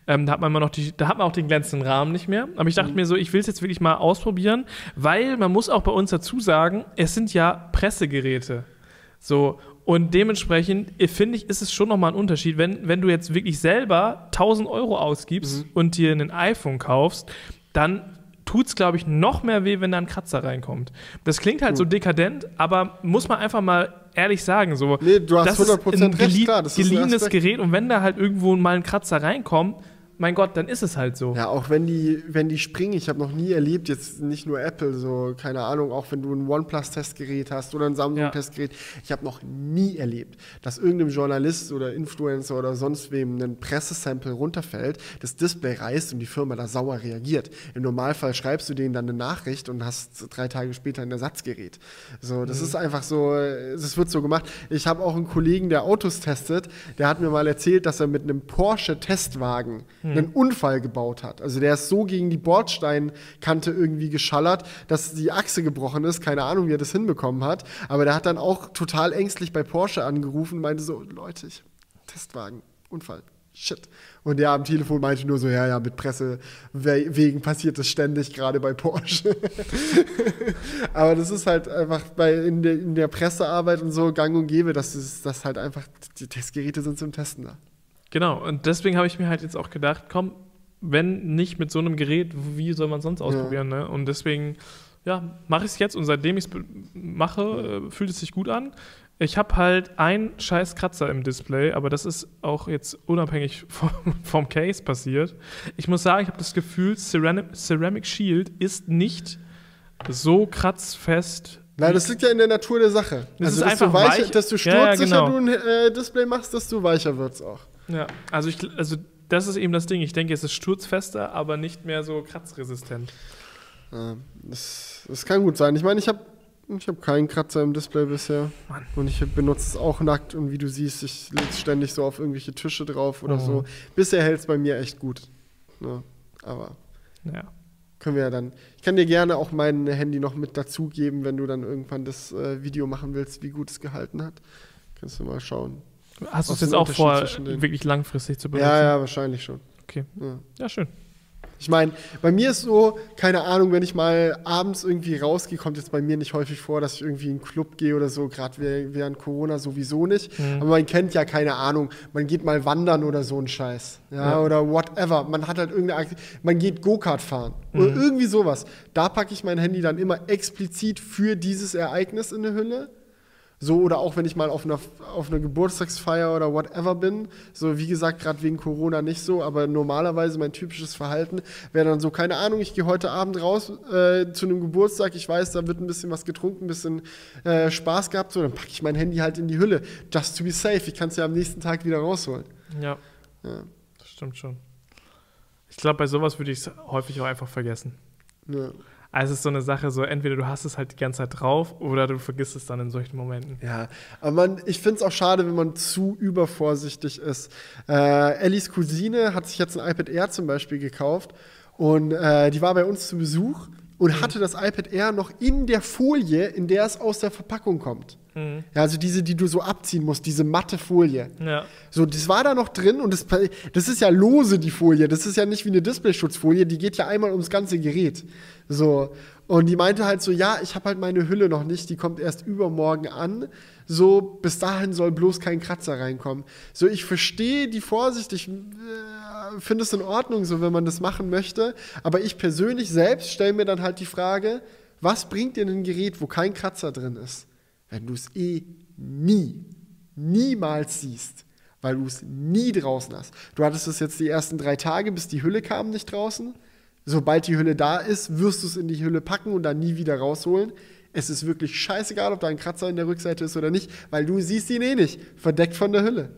Ähm, da hat man immer noch die, da hat man auch den glänzenden Rahmen nicht mehr. Aber ich Mhm. dachte mir so, ich will es jetzt wirklich mal ausprobieren, weil man muss auch bei uns dazu sagen, es sind ja Pressegeräte. So, und dementsprechend äh, finde ich, ist es schon nochmal ein Unterschied, wenn, wenn du jetzt wirklich selber 1000 Euro ausgibst Mhm. und dir ein iPhone kaufst, dann tut es, glaube ich, noch mehr weh, wenn da ein Kratzer reinkommt. Das klingt halt so dekadent, aber muss man einfach mal ehrlich sagen, so, Nee, du hast das ist 100% ein recht, klar, das ist ein geliehenes. Gerät und wenn da halt irgendwo mal ein Kratzer reinkommt, mein Gott, dann ist es halt so. Ja, auch wenn die, wenn die springen, ich habe noch nie erlebt, jetzt nicht nur Apple, so, keine Ahnung, auch wenn du ein OnePlus-Testgerät hast oder ein Samsung-Testgerät, ich habe noch nie erlebt, dass irgendeinem Journalist oder Influencer oder sonst wem ein Pressesample runterfällt, das Display reißt und die Firma da sauer reagiert. Im Normalfall schreibst du denen dann eine Nachricht und hast drei Tage später ein Ersatzgerät. So, das mhm. ist einfach so, es wird so gemacht. Ich habe auch einen Kollegen, der Autos testet, der hat mir mal erzählt, dass er mit einem Porsche-Testwagen mhm. Einen Unfall gebaut hat. Also der ist so gegen die Bordsteinkante irgendwie geschallert, dass die Achse gebrochen ist. Keine Ahnung, wie er das hinbekommen hat. Aber der hat dann auch total ängstlich bei Porsche angerufen und meinte so, Leute, ich, Testwagen, Unfall. Shit. Und der am Telefon meinte nur so, ja, ja, mit Presse wegen passiert das ständig, gerade bei Porsche. Aber das ist halt einfach bei, in, der, in der Pressearbeit und so gang und gäbe, dass das halt einfach, die Testgeräte sind zum Testen da. Genau, und deswegen habe ich mir halt jetzt auch gedacht, komm, wenn nicht mit so einem Gerät, wie soll man sonst ausprobieren, ja. ne? Und deswegen, ja, mache ich es jetzt und seitdem ich es mache, äh, fühlt es sich gut an. Ich habe halt einen scheiß Kratzer im Display, aber das ist auch jetzt unabhängig vom, vom Case passiert. Ich muss sagen, ich habe das Gefühl, Ceramic, Ceramic Shield ist nicht so kratzfest. Nein, das liegt ja in der Natur der Sache. Das also, ist einfach weicher, weich. desto sturzsicher ja, ja, genau. du ein äh, Display machst, desto weicher wird es auch. Ja, also, ich, also das ist eben das Ding. Ich denke, es ist sturzfester, aber nicht mehr so kratzresistent. Ja, das, das kann gut sein. Ich meine, ich habe ich habe keinen Kratzer im Display bisher. Mann. Und ich benutze es auch nackt und wie du siehst, ich lege es ständig so auf irgendwelche Tische drauf oder oh. so. Bisher hält es bei mir echt gut. Ja, ne? aber ja. können wir ja dann. Ich kann dir gerne auch mein Handy noch mit dazugeben, wenn du dann irgendwann das äh, Video machen willst, wie gut es gehalten hat. Kannst du mal schauen. Hast du es jetzt auch vor, wirklich langfristig zu benutzen? Ja, ja, wahrscheinlich schon. Okay. Ja, ja schön. Ich meine, bei mir ist so, keine Ahnung, wenn ich mal abends irgendwie rausgehe, kommt jetzt bei mir nicht häufig vor, dass ich irgendwie in einen Club gehe oder so, gerade während Corona sowieso nicht. Mhm. Aber man kennt ja keine Ahnung, man geht mal wandern oder so ein Scheiß. Ja, ja. oder whatever. Man hat halt irgendeine Aktivität, man geht Go-Kart fahren mhm. oder irgendwie sowas. Da packe ich mein Handy dann immer explizit für dieses Ereignis in eine Hülle so oder auch wenn ich mal auf einer, auf einer Geburtstagsfeier oder whatever bin. So, wie gesagt, gerade wegen Corona nicht so, aber normalerweise mein typisches Verhalten wäre dann so, keine Ahnung, ich gehe heute Abend raus äh, zu einem Geburtstag, ich weiß, da wird ein bisschen was getrunken, ein bisschen äh, Spaß gehabt, so, dann packe ich mein Handy halt in die Hülle. Just to be safe, ich kann es ja am nächsten Tag wieder rausholen. Ja. ja. Das stimmt schon. Ich glaube, bei sowas würde ich es häufig auch einfach vergessen. Ja. Also es ist so eine Sache, so entweder du hast es halt die ganze Zeit drauf oder du vergisst es dann in solchen Momenten. Ja, aber man, ich finde es auch schade, wenn man zu übervorsichtig ist. Äh, Ellis Cousine hat sich jetzt ein iPad Air zum Beispiel gekauft und äh, die war bei uns zu Besuch und mhm. hatte das iPad Air noch in der Folie, in der es aus der Verpackung kommt. Mhm. Ja, also diese, die du so abziehen musst, diese matte Folie. Ja. So, das war da noch drin und das, das ist ja lose, die Folie. Das ist ja nicht wie eine Displayschutzfolie, die geht ja einmal ums ganze Gerät. So. Und die meinte halt so, ja, ich habe halt meine Hülle noch nicht, die kommt erst übermorgen an. So, bis dahin soll bloß kein Kratzer reinkommen. So, ich verstehe die Vorsicht, ich äh, finde es in Ordnung, so wenn man das machen möchte. Aber ich persönlich selbst stelle mir dann halt die Frage, was bringt dir ein Gerät, wo kein Kratzer drin ist? wenn du es eh nie, niemals siehst, weil du es nie draußen hast. Du hattest es jetzt die ersten drei Tage, bis die Hülle kam, nicht draußen. Sobald die Hülle da ist, wirst du es in die Hülle packen und dann nie wieder rausholen. Es ist wirklich scheißegal, ob da ein Kratzer in der Rückseite ist oder nicht, weil du siehst ihn eh nicht, verdeckt von der Hülle.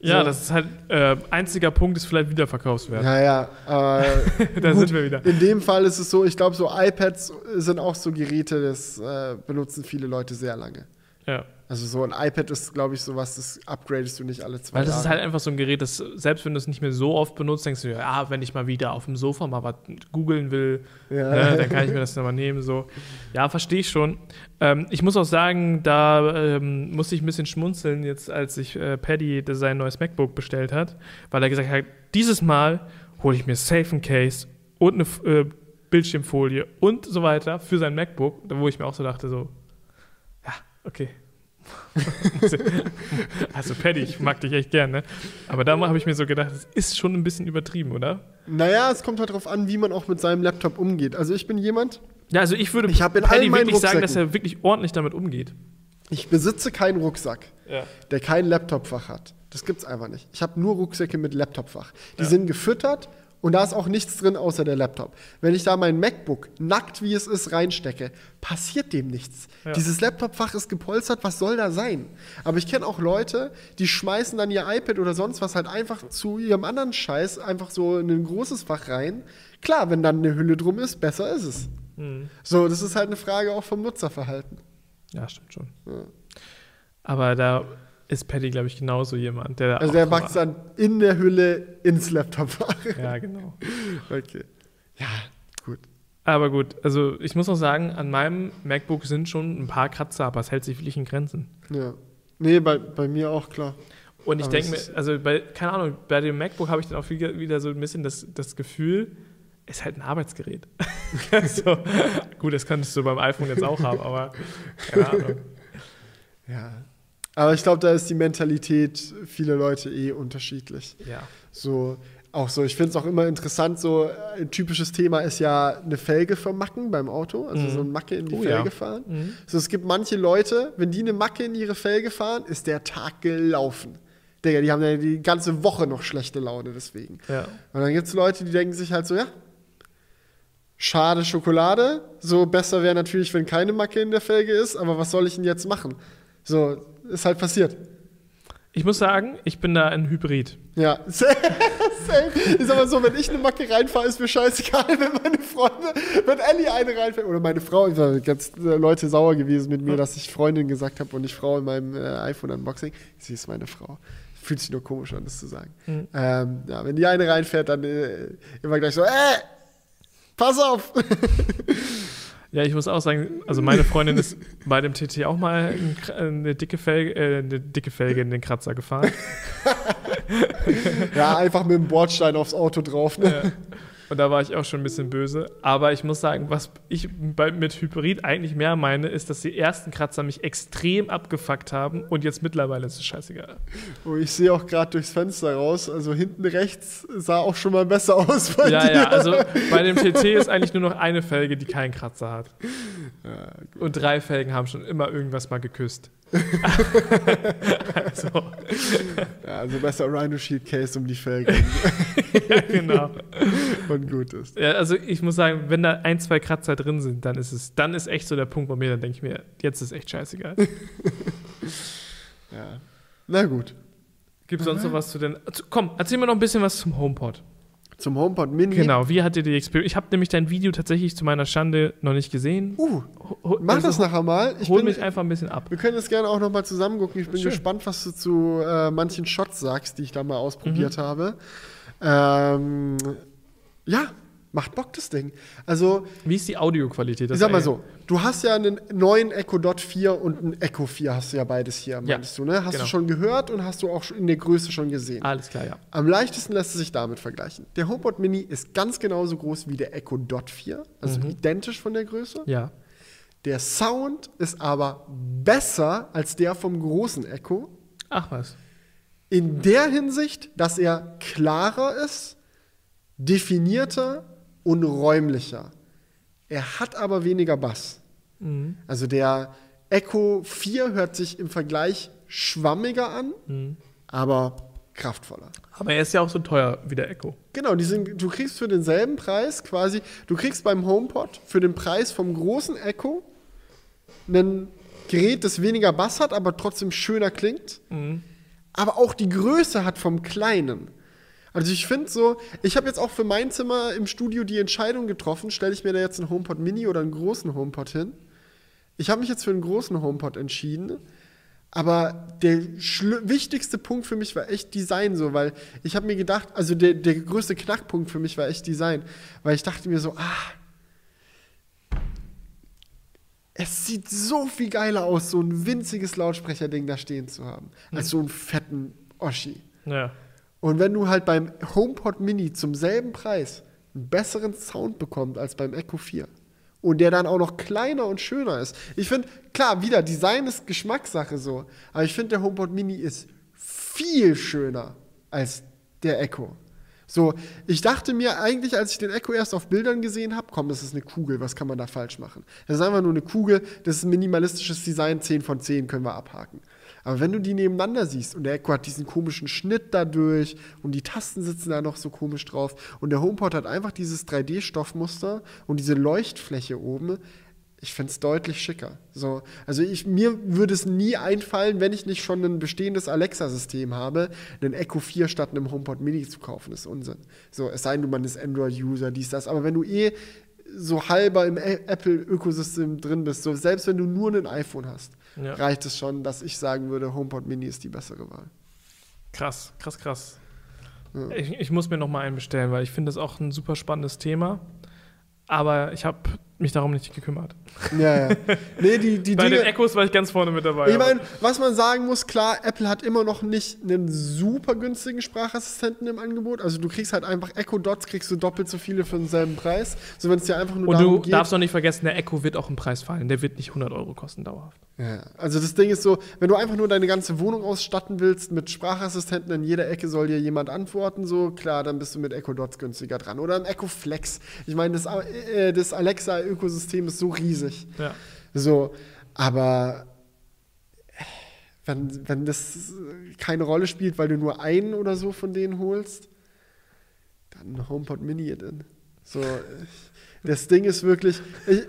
Ja, so. das ist halt, äh, einziger Punkt ist vielleicht Wiederverkaufswert. Ja, ja. Äh, da gut, sind wir wieder. In dem Fall ist es so, ich glaube, so iPads sind auch so Geräte, das äh, benutzen viele Leute sehr lange. Ja. Also so ein iPad ist, glaube ich, sowas, das upgradest du nicht alle zwei Weil das Jahre. ist halt einfach so ein Gerät, das selbst wenn du es nicht mehr so oft benutzt, denkst du, ja, wenn ich mal wieder auf dem Sofa mal was googeln will, ja. ne, dann kann ich mir das nochmal nehmen. So. Ja, verstehe ich schon. Ähm, ich muss auch sagen, da ähm, musste ich ein bisschen schmunzeln, jetzt als sich äh, Paddy sein neues MacBook bestellt hat, weil er gesagt hat, dieses Mal hole ich mir safe ein Case und eine äh, Bildschirmfolie und so weiter für sein MacBook, wo ich mir auch so dachte, so, ja, okay also Paddy, ich mag dich echt gern, ne? Aber da habe ich mir so gedacht, das ist schon ein bisschen übertrieben, oder? Naja, es kommt halt darauf an, wie man auch mit seinem Laptop umgeht. Also ich bin jemand. Ja, also ich würde ich in Paddy wirklich sagen, dass er wirklich ordentlich damit umgeht. Ich besitze keinen Rucksack, ja. der kein Laptopfach hat. Das gibt's einfach nicht. Ich habe nur Rucksäcke mit Laptopfach. Die Ja. sind gefüttert und da ist auch nichts drin außer der Laptop. Wenn ich da mein MacBook nackt wie es ist reinstecke, passiert dem nichts. Ja. Dieses Laptopfach ist gepolstert, was soll da sein? Aber ich kenne auch Leute, die schmeißen dann ihr iPad oder sonst was halt einfach zu ihrem anderen Scheiß einfach so in ein großes Fach rein. Klar, wenn dann eine Hülle drum ist, besser ist es. Mhm. So, das ist halt eine Frage auch vom Nutzerverhalten. Ja, stimmt schon. Ja. Aber da ist Paddy, glaube ich, genauso jemand, der da Also der macht dann in der Hülle ins Laptopfach. Ja, genau. Okay. Ja, gut. Aber gut, also ich muss auch sagen, an meinem MacBook sind schon ein paar Kratzer, aber es hält sich wirklich in Grenzen. Ja. Nee, bei, bei mir auch klar. Und ich denke es mir, also bei, keine Ahnung, bei dem MacBook habe ich dann auch wieder, wieder so ein bisschen das, das Gefühl, es ist halt ein Arbeitsgerät. so, gut, das könntest du beim iPhone jetzt auch haben, aber keine Ahnung. Ja. Aber ich glaube, da ist die Mentalität vieler Leute eh unterschiedlich. Ja. So, auch so, ich finde es auch immer interessant, so ein typisches Thema ist ja eine Felge vermacken beim Auto, also Mhm. so eine Macke in die Oh, Felge ja. fahren. Mhm. So, es gibt manche Leute, wenn die eine Macke in ihre Felge fahren, ist der Tag gelaufen. Digga, die haben ja die ganze Woche noch schlechte Laune deswegen. Ja. Und dann gibt es Leute, die denken sich halt so, ja, schade Schokolade, so besser wäre natürlich, wenn keine Macke in der Felge ist, aber was soll ich denn jetzt machen? So, ist halt passiert. Ich muss sagen, ich bin da ein Hybrid. Ja, safe. sag mal so, wenn ich eine Macke reinfahre, ist mir scheißegal, wenn meine Freunde, wenn Ellie eine reinfährt oder meine Frau, ich war ganz äh, Leute sauer gewesen mit mir, dass ich Freundin gesagt habe und nicht Frau in meinem äh, iPhone-Unboxing. Sie ist meine Frau. Fühlt sich nur komisch an, das zu sagen. Mhm. Ähm, ja, wenn die eine reinfährt, dann äh, immer gleich so, äh, pass auf. Ja, ich muss auch sagen, also meine Freundin ist bei dem TT auch mal Kr- eine dicke Felge, äh, eine dicke Felge in den Kratzer gefahren. ja, einfach mit dem Bordstein aufs Auto drauf. Ne? Ja. Und da war ich auch schon ein bisschen böse. Aber ich muss sagen, was ich bei, mit Hybrid eigentlich mehr meine, ist, dass die ersten Kratzer mich extrem abgefuckt haben und jetzt mittlerweile ist es scheißegal. Oh, ich sehe auch gerade durchs Fenster raus, also hinten rechts sah auch schon mal besser aus bei Ja, dir. ja, also bei dem TT ist eigentlich nur noch eine Felge, die keinen Kratzer hat. Und drei Felgen haben schon immer irgendwas mal geküsst. also, Ja, also besser Rhino Shield Case um die Felge ja, genau. und gut ist. Ja, also ich muss sagen, wenn da ein, zwei Kratzer drin sind, dann ist es, dann ist echt so der Punkt bei mir, dann denke ich mir, jetzt ist echt scheißegal. Ja. Na gut. Gibt es sonst noch was zu den. Komm, erzähl mir noch ein bisschen was zum HomePod. Zum HomePod Mini. Genau, wie hat dir die Experience? Ich habe nämlich dein Video tatsächlich zu meiner Schande noch nicht gesehen. Uh, Ho- mach also das nachher mal. Ich hol bin, mich einfach ein bisschen ab. wir können das gerne auch noch mal zusammen gucken. Ich bin Schön. gespannt, was du zu äh, manchen Shots sagst, die ich da mal ausprobiert Mhm. habe. Ähm, ja, macht Bock das Ding. Also, Wie ist die Audioqualität? Ich sag mal so, du hast ja einen neuen Echo Dot 4 und einen Echo 4 hast du ja beides hier, meinst du, ne? Hast genau. du schon gehört und hast du auch in der Größe schon gesehen. Alles klar, ja. Am leichtesten lässt es sich damit vergleichen. Der HomePod Mini ist ganz genauso groß wie der Echo Dot 4, also identisch von der Größe. Ja. Der Sound ist aber besser als der vom großen Echo. Ach was. In der Hinsicht, dass er klarer ist, definierter und räumlicher. Er hat aber weniger Bass. Mhm. Also der Echo 4 hört sich im Vergleich schwammiger an, Mhm. aber kraftvoller. Aber er ist ja auch so teuer wie der Echo. Genau, sind, du kriegst für denselben Preis quasi, du kriegst beim HomePod für den Preis vom großen Echo ein Gerät, das weniger Bass hat, aber trotzdem schöner klingt. Mhm. Aber auch die Größe hat vom kleinen. Also ich finde so, ich habe jetzt auch für mein Zimmer im Studio die Entscheidung getroffen, stelle ich mir da jetzt einen HomePod Mini oder einen großen HomePod hin. Ich habe mich jetzt für einen großen HomePod entschieden. Aber der wichtigste Punkt für mich war echt Design so, weil ich habe mir gedacht, also der, der größte Knackpunkt für mich war echt Design, weil ich dachte mir so, ah, es sieht so viel geiler aus, so ein winziges Lautsprecherding da stehen zu haben, als so einen fetten Oschi. Ja. Und wenn du halt beim HomePod Mini zum selben Preis einen besseren Sound bekommst als beim Echo 4 und der dann auch noch kleiner und schöner ist. Ich finde, klar, wieder, Design ist Geschmackssache so, aber ich finde, der HomePod Mini ist viel schöner als der Echo. So, ich dachte mir eigentlich, als ich den Echo erst auf Bildern gesehen habe, komm, das ist eine Kugel, was kann man da falsch machen? Das ist einfach nur eine Kugel, das ist ein minimalistisches Design, 10 von 10 können wir abhaken. Aber wenn du die nebeneinander siehst und der Echo hat diesen komischen Schnitt dadurch und die Tasten sitzen da noch so komisch drauf und der HomePod hat einfach dieses 3D-Stoffmuster und diese Leuchtfläche oben, ich fände es deutlich schicker. So, also ich, mir würde es nie einfallen, wenn ich nicht schon ein bestehendes Alexa-System habe, einen Echo 4 statt einem HomePod Mini zu kaufen. Das ist Unsinn. So, es sei denn, man ist Android-User, dies, das. Aber wenn du eh so halber im Apple-Ökosystem drin bist, so selbst wenn du nur ein iPhone hast, ja. reicht es schon, dass ich sagen würde, HomePod Mini ist die bessere Wahl. Krass, krass, krass. Ja. Ich, ich, muss mir noch mal einen bestellen, weil ich finde das auch ein super spannendes Thema. Aber ich habe mich darum nicht gekümmert. Ja, ja. Nee, die, die Bei Dinge, den Echos war ich ganz vorne mit dabei. Ich meine, was man sagen muss, klar, Apple hat immer noch nicht einen super günstigen Sprachassistenten im Angebot. Also du kriegst halt einfach Echo Dots, kriegst du doppelt so viele für denselben Preis. So wenn es dir einfach nur Und du geht, darfst auch nicht vergessen, der Echo wird auch im Preis fallen. Der wird nicht 100 Euro kosten dauerhaft. Ja, also das Ding ist so, wenn du einfach nur deine ganze Wohnung ausstatten willst mit Sprachassistenten, in jeder Ecke soll dir jemand antworten, so klar, dann bist du mit Echo Dots günstiger dran. Oder im Echo Flex. Ich meine, das, äh, das Alexa-Ökosystem ist so riesig. Ja. So, aber wenn, wenn das keine Rolle spielt, weil du nur einen oder so von denen holst, dann HomePod Mini denn. So, das Ding ist wirklich. Ich,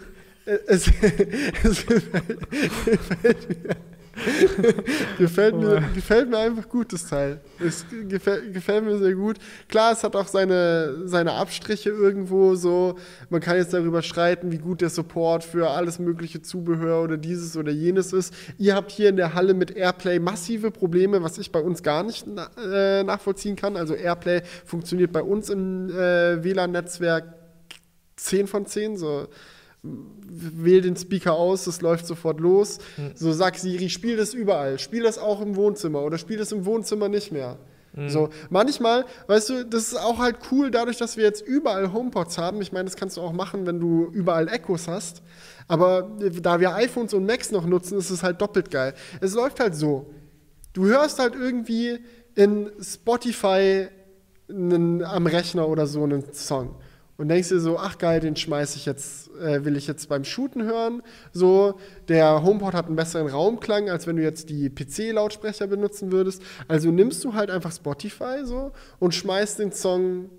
es, es gefällt, gefällt mir. gefällt, mir, gefällt mir einfach gut, das Teil. Es gefällt, gefällt, mir sehr gut. Klar, es hat auch seine, seine Abstriche irgendwo so. Man kann jetzt darüber streiten, wie gut der Support für alles mögliche Zubehör oder dieses oder jenes ist. Ihr habt hier in der Halle mit Airplay massive Probleme, was ich bei uns gar nicht äh, nachvollziehen kann. Also Airplay funktioniert bei uns im äh, WLAN-Netzwerk 10 von 10, so wähl den Speaker aus, es läuft sofort los. Mhm. So sag Siri, spiel das überall, spiel das auch im Wohnzimmer oder spiel das im Wohnzimmer nicht mehr. Mhm. So, manchmal, weißt du, das ist auch halt cool, dadurch, dass wir jetzt überall HomePods haben. Ich meine, das kannst du auch machen, wenn du überall Echos hast. Aber da wir iPhones und Macs noch nutzen, ist es halt doppelt geil. Es läuft halt so. Du hörst halt irgendwie in Spotify einen, am Rechner oder so einen Song und denkst dir so, ach geil, den schmeiße ich jetzt, äh, will ich jetzt beim Shooten hören. So, der HomePod hat einen besseren Raumklang, als wenn du jetzt die PC-Lautsprecher benutzen würdest. Also nimmst du halt einfach Spotify so und schmeißt den Song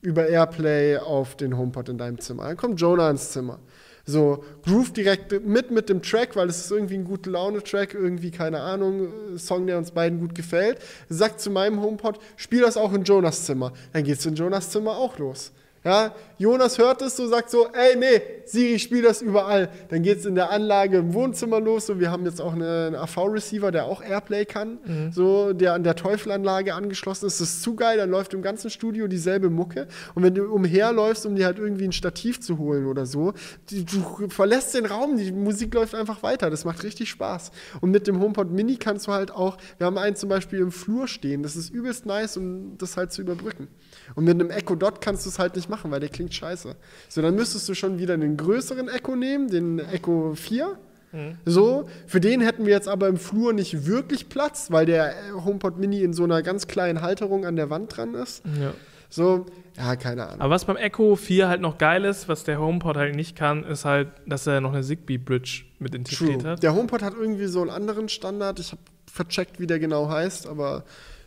über Airplay auf den HomePod in deinem Zimmer. Dann kommt Jonah ins Zimmer. So, groove direkt mit mit dem Track, weil es ist irgendwie ein gute Laune-Track, irgendwie, keine Ahnung, Song, der uns beiden gut gefällt. Sagt zu meinem HomePod, spiel das auch in Jonas Zimmer. Dann geht's in Jonas Zimmer auch los. Ja, Jonas hört es so, sagt so, ey, nee, Siri, spiel das überall. Dann geht es in der Anlage im Wohnzimmer los. So, wir haben jetzt auch einen AV-Receiver, der auch Airplay kann, mhm. so, der an der Teufelanlage angeschlossen ist. Das ist zu geil, dann läuft im ganzen Studio dieselbe Mucke. Und wenn du umherläufst, um dir halt irgendwie ein Stativ zu holen oder so, du verlässt den Raum, die Musik läuft einfach weiter. Das macht richtig Spaß. Und mit dem HomePod Mini kannst du halt auch, wir haben einen zum Beispiel im Flur stehen, das ist übelst nice, um das halt zu überbrücken. Und mit einem Echo Dot kannst du es halt nicht machen, weil der klingt scheiße. So, dann müsstest du schon wieder einen größeren Echo nehmen, den Echo 4. Mhm. So, für den hätten wir jetzt aber im Flur nicht wirklich Platz, weil der HomePod Mini in so einer ganz kleinen Halterung an der Wand dran ist. Ja. So, ja, keine Ahnung. Aber was beim Echo 4 halt noch geil ist, was der HomePod halt nicht kann, ist halt, dass er noch eine Zigbee-Bridge mit integriert True. hat. Der HomePod hat irgendwie so einen anderen Standard. Ich habe vercheckt, wie der genau heißt, aber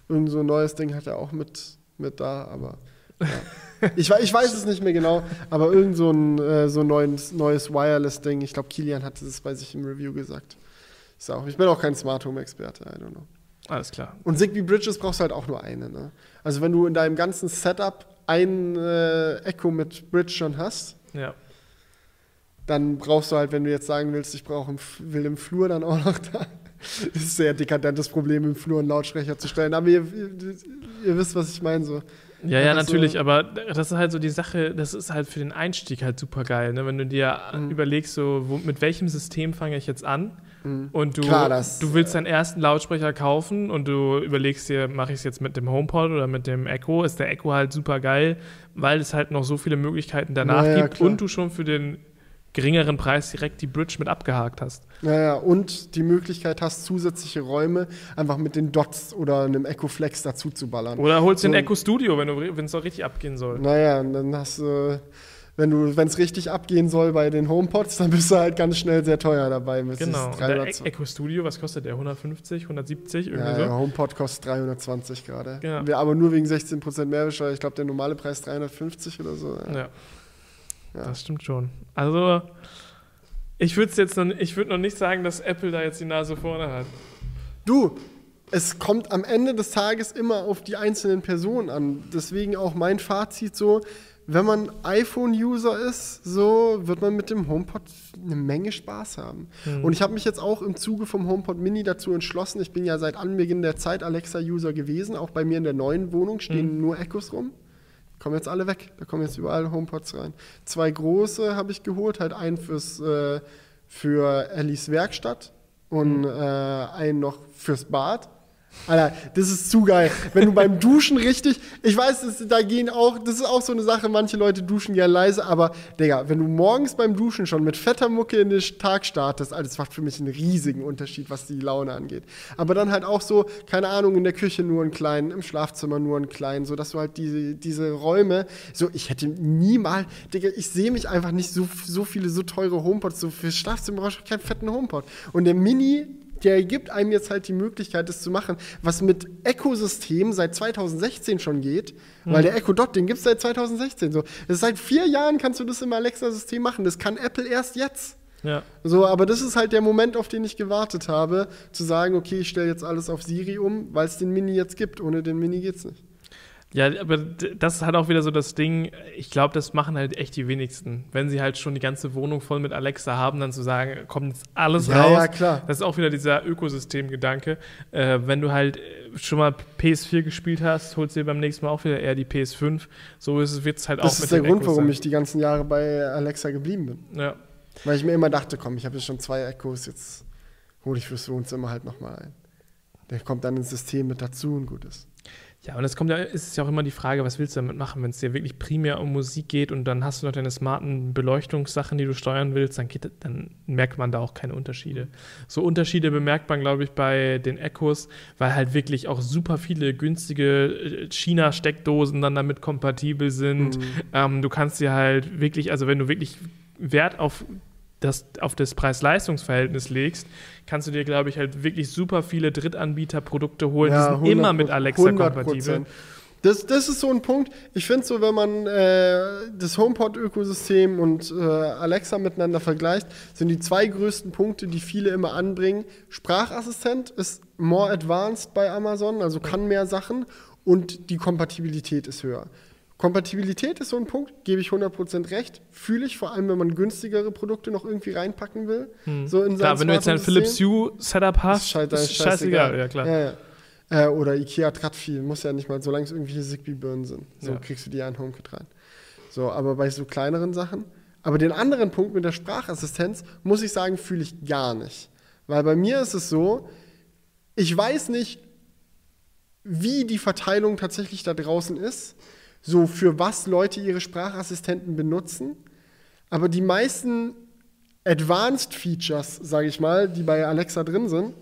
irgend so ein neues Ding hat er auch mit mit da, aber ja. ich, ich, weiß es nicht mehr genau, aber irgend so ein äh, so neues, neues Wireless-Ding. Ich glaube, Kilian hatte das bei sich im Review gesagt. Ich, auch, ich bin auch kein Smart Home-Experte, I don't know. Alles klar. Und Zigbee Bridges brauchst du halt auch nur eine. Ne? Also wenn du in deinem ganzen Setup ein äh, Echo mit Bridge schon hast, ja. dann brauchst du halt, wenn du jetzt sagen willst, ich brauche will im Flur dann auch noch da. Das ist sehr dekadentes Problem, im Flur einen Lautsprecher zu stellen. Aber ihr, ihr wisst, was ich meine. So. Ja, ja, also, natürlich, aber das ist halt so die Sache, das ist halt für den Einstieg halt super geil, ne? wenn du dir mhm. überlegst, so, wo, mit welchem System fange ich jetzt an mhm. und du, Klar, das, du willst deinen ersten Lautsprecher kaufen und du überlegst dir, mache ich es jetzt mit dem HomePod oder mit dem Echo, ist der Echo halt super geil, weil es halt noch so viele Möglichkeiten danach ja, gibt klar. und du schon für den geringeren Preis direkt die Bridge mit abgehakt hast. Naja, und die Möglichkeit hast, zusätzliche Räume einfach mit den Dots oder einem Echo Flex dazu zu ballern. Oder holst so, den Echo Studio, wenn es doch richtig abgehen soll. Naja, dann hast du wenn es richtig abgehen soll bei den HomePods, dann bist du halt ganz schnell sehr teuer dabei. Genau. Der E- Echo Studio, was kostet der? 150, 170, irgendwie Ja, so? der HomePod kostet 320 gerade. Ja. Aber nur wegen 16% Mehrwertsteuer. Ich glaube, der normale Preis 350 oder so. Ja. Ja. Das stimmt schon. Also, ich würde jetzt noch, ich würd noch nicht sagen, dass Apple da jetzt die Nase vorne hat. Du, es kommt am Ende des Tages immer auf die einzelnen Personen an. Deswegen auch mein Fazit so, wenn man iPhone-User ist, so wird man mit dem HomePod eine Menge Spaß haben. Und ich habe mich jetzt auch im Zuge vom HomePod Mini dazu entschlossen. Ich bin ja seit Anbeginn der Zeit Alexa-User gewesen. Auch bei mir in der neuen Wohnung stehen nur Echos rum. Kommen jetzt alle weg. Da kommen jetzt überall HomePods rein. Zwei große habe ich geholt, halt einen fürs, äh, für Ellis Werkstatt und äh, einen noch fürs Bad. Alter, das ist zu geil. Wenn du beim Duschen richtig, ich weiß, das, da gehen auch, das ist auch so eine Sache, manche Leute duschen gern leise, aber Digga, wenn du morgens beim Duschen schon mit fetter Mucke in den Tag startest, Alter, das macht für mich einen riesigen Unterschied, was die Laune angeht. Aber dann halt auch so, keine Ahnung, in der Küche nur einen kleinen, im Schlafzimmer nur einen kleinen, so dass du halt diese, diese Räume, so, ich hätte niemals, Digga, ich sehe mich einfach nicht so, so viele so teure HomePods, so fürs Schlafzimmer brauchst du keinen fetten HomePod. Und der Mini, der gibt einem jetzt halt die Möglichkeit, das zu machen, was mit Echo-System seit 2016 schon geht, weil der Echo Dot, den gibt es seit 2016 so. Das ist seit vier Jahren kannst du das im Alexa-System machen. Das kann Apple erst jetzt. Ja. So, aber das ist halt der Moment, auf den ich gewartet habe, zu sagen, okay, ich stelle jetzt alles auf Siri um, weil es den Mini jetzt gibt. Ohne den Mini geht's nicht. Ja, aber das ist halt auch wieder so das Ding, ich glaube, das machen halt echt die wenigsten. Wenn sie halt schon die ganze Wohnung voll mit Alexa haben, dann zu sagen, kommt jetzt alles Ja, raus. ja, klar. Das ist auch wieder dieser Ökosystem-Gedanke. Äh, wenn du halt schon mal PS4 gespielt hast, holst du dir beim nächsten Mal auch wieder eher die PS5. So ist es jetzt halt auch Das ist der Grund, Echos warum ich die ganzen Jahre bei Alexa geblieben bin. Ja. Weil ich mir immer dachte, komm, ich habe jetzt schon zwei Echos, jetzt hole ich fürs Wohnzimmer halt nochmal ein. Der kommt dann ins System mit dazu und gut ist. Ja, und es kommt ja, ist es ja auch immer die Frage, was willst du damit machen, wenn es dir wirklich primär um Musik geht und dann hast du noch deine smarten Beleuchtungssachen, die du steuern willst, dann, geht, dann merkt man da auch keine Unterschiede. So Unterschiede bemerkt man, glaube ich, bei den Echos, weil halt wirklich auch super viele günstige äh, China-Steckdosen dann damit kompatibel sind. Ähm, du kannst dir halt wirklich, also wenn du wirklich Wert auf das, auf das Preis-Leistungs-Verhältnis legst, kannst du dir, glaube ich, halt wirklich super viele Drittanbieter-Produkte holen, die sind immer mit Alexa 100%. kompatibel. Das, das ist so ein Punkt. Ich finde so, wenn man äh, das HomePod-Ökosystem und äh, Alexa miteinander vergleicht, sind die zwei größten Punkte, die viele immer anbringen. Sprachassistent ist more advanced bei Amazon, also kann mehr Sachen und die Kompatibilität ist höher. Kompatibilität ist so ein Punkt, gebe ich 100% recht. Fühle ich, vor allem wenn man günstigere Produkte noch irgendwie reinpacken will. So in Klar, wenn du jetzt ein Philips. Hue Setup hast, Ist schei- da ist scheißegal. Ja, klar. Ja, ja. Äh, oder Ikea hat viel, muss ja nicht mal, solange es irgendwelche Zigbee-Birnen sind. So Ja. kriegst du die ja in HomeKit rein. So, aber bei so kleineren Sachen. Aber den anderen Punkt mit der Sprachassistenz, muss ich sagen, fühle ich gar nicht. Weil bei mir ist es so, ich weiß nicht, wie die Verteilung tatsächlich da draußen ist, so für was Leute ihre Sprachassistenten benutzen. Aber die meisten Advanced Features, sage ich mal, die bei Alexa drin sind,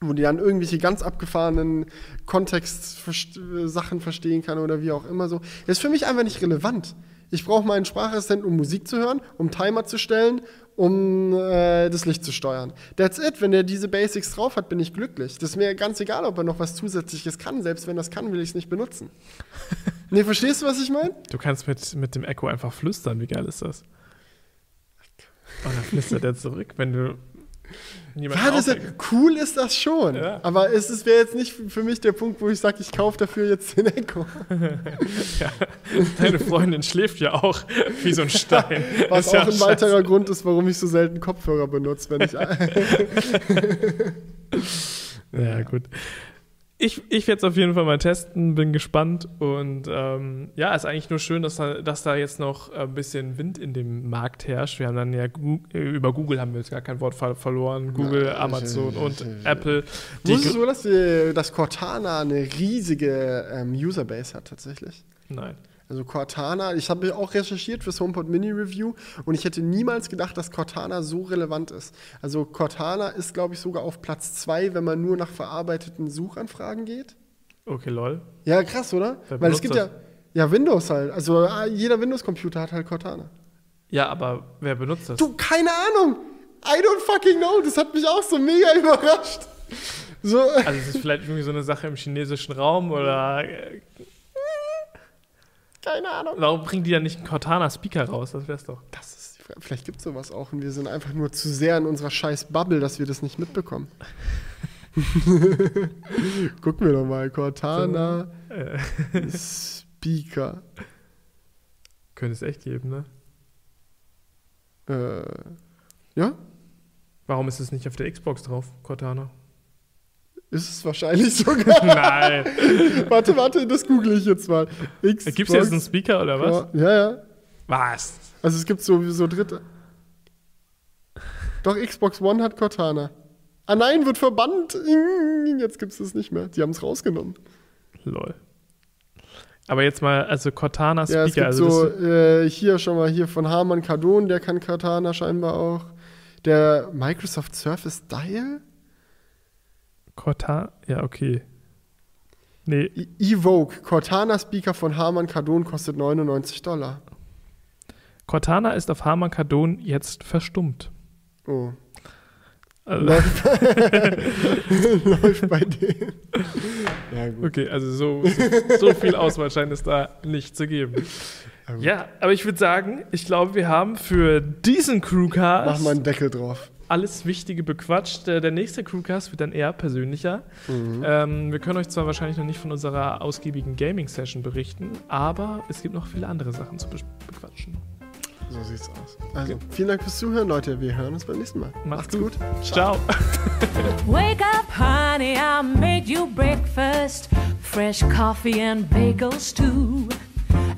wo die dann irgendwelche ganz abgefahrenen Kontext-Sachen verstehen kann oder wie auch immer so, ist für mich einfach nicht relevant. Ich brauche meinen Sprachassistenten, um Musik zu hören, um Timer zu stellen, um äh, das Licht zu steuern. That's it. Wenn er diese Basics drauf hat, bin ich glücklich. Das ist mir ganz egal, ob er noch was Zusätzliches kann. Selbst wenn das kann, will ich es nicht benutzen. nee, verstehst du, was ich meine? Du kannst mit, mit dem Echo einfach flüstern. Wie geil ist das? Und dann flüstert er zurück, wenn du niemanden Ja, das ist, aufweckst. cool ist das schon. Ja. Aber es ist- wäre jetzt nicht für mich der Punkt, wo ich sage, ich kaufe dafür jetzt den Echo. Deine Freundin schläft ja auch wie so ein Stein. Was Ist ja auch ein scheiße. weiterer Grund ist, warum ich so selten Kopfhörer benutze, wenn ich. Ja, gut. Ich, ich werde es auf jeden Fall mal testen, bin gespannt. Und ähm, ja, ist eigentlich nur schön, dass da, dass da jetzt noch ein bisschen Wind in dem Markt herrscht. Wir haben dann ja äh, über Google haben wir jetzt gar kein Wort ver verloren. Google, Ja, Amazon und ich- Apple. Wusstest du, dass, dass Cortana eine riesige ähm, Userbase hat tatsächlich? Nein. Also Cortana, ich habe auch recherchiert fürs HomePod Mini Review und ich hätte niemals gedacht, dass Cortana so relevant ist. Also Cortana ist, glaube ich, sogar auf Platz 2, wenn man nur nach verarbeiteten Suchanfragen geht. Okay, lol. Ja, krass, oder? Weil es gibt das? ja, Ja, Windows halt. Also äh, jeder Windows-Computer hat halt Cortana. Ja, aber wer benutzt das? Du, keine Ahnung. I don't fucking know. Das hat mich auch so mega überrascht. So. Also ist es vielleicht irgendwie so eine Sache im chinesischen Raum oder äh, Keine Ahnung. warum bringen die dann nicht einen Cortana-Speaker raus? Das wär's doch. Das ist die Frage. Vielleicht gibt es sowas auch und wir sind einfach nur zu sehr in unserer scheiß Bubble, dass wir das nicht mitbekommen. Gucken wir doch mal. Cortana Äh, Speaker. könnte es echt geben, ne? Äh, ja, Warum ist es nicht auf der Xbox drauf, Cortana? Ist es wahrscheinlich sogar. Nein. warte, warte, das google ich jetzt mal. Xbox, Gibt es jetzt einen Speaker oder was? Ja, ja. Was? Also es gibt so, so dritte. Doch, Xbox One hat Cortana. Ah nein, wird verbannt. Jetzt gibt es das nicht mehr. Die haben es rausgenommen. Lol. Aber jetzt mal, also Cortana Ja, Speaker, es gibt also so, äh, hier schon mal hier von Harman Kardon, der kann Cortana scheinbar auch. Der Microsoft Surface Dial? Cortana, ja, okay. Nee, E- Evoke, Cortana Speaker von Harman Kardon kostet 99 Dollar. Cortana ist auf Harman Kardon jetzt verstummt. Oh. Also, Läuft, läuft bei denen. Ja, gut. okay, also so, so, so viel Auswahl scheint es da nicht zu geben. Ja, aber ich würde sagen, ich glaube, wir haben für diesen Mach Crewcast mal einen Deckel drauf. Alles Wichtige bequatscht. Der, der nächste Crewcast wird dann eher persönlicher. Mhm. Ähm, wir können euch zwar wahrscheinlich noch nicht von unserer ausgiebigen Gaming-Session berichten, aber es gibt noch viele andere Sachen zu bes- bequatschen. So sieht's aus. Also, vielen Dank fürs Zuhören, Leute. Wir hören uns beim nächsten Mal. Macht's gut. Ciao. Wake up, honey, I made you breakfast. Fresh coffee and bagels, too.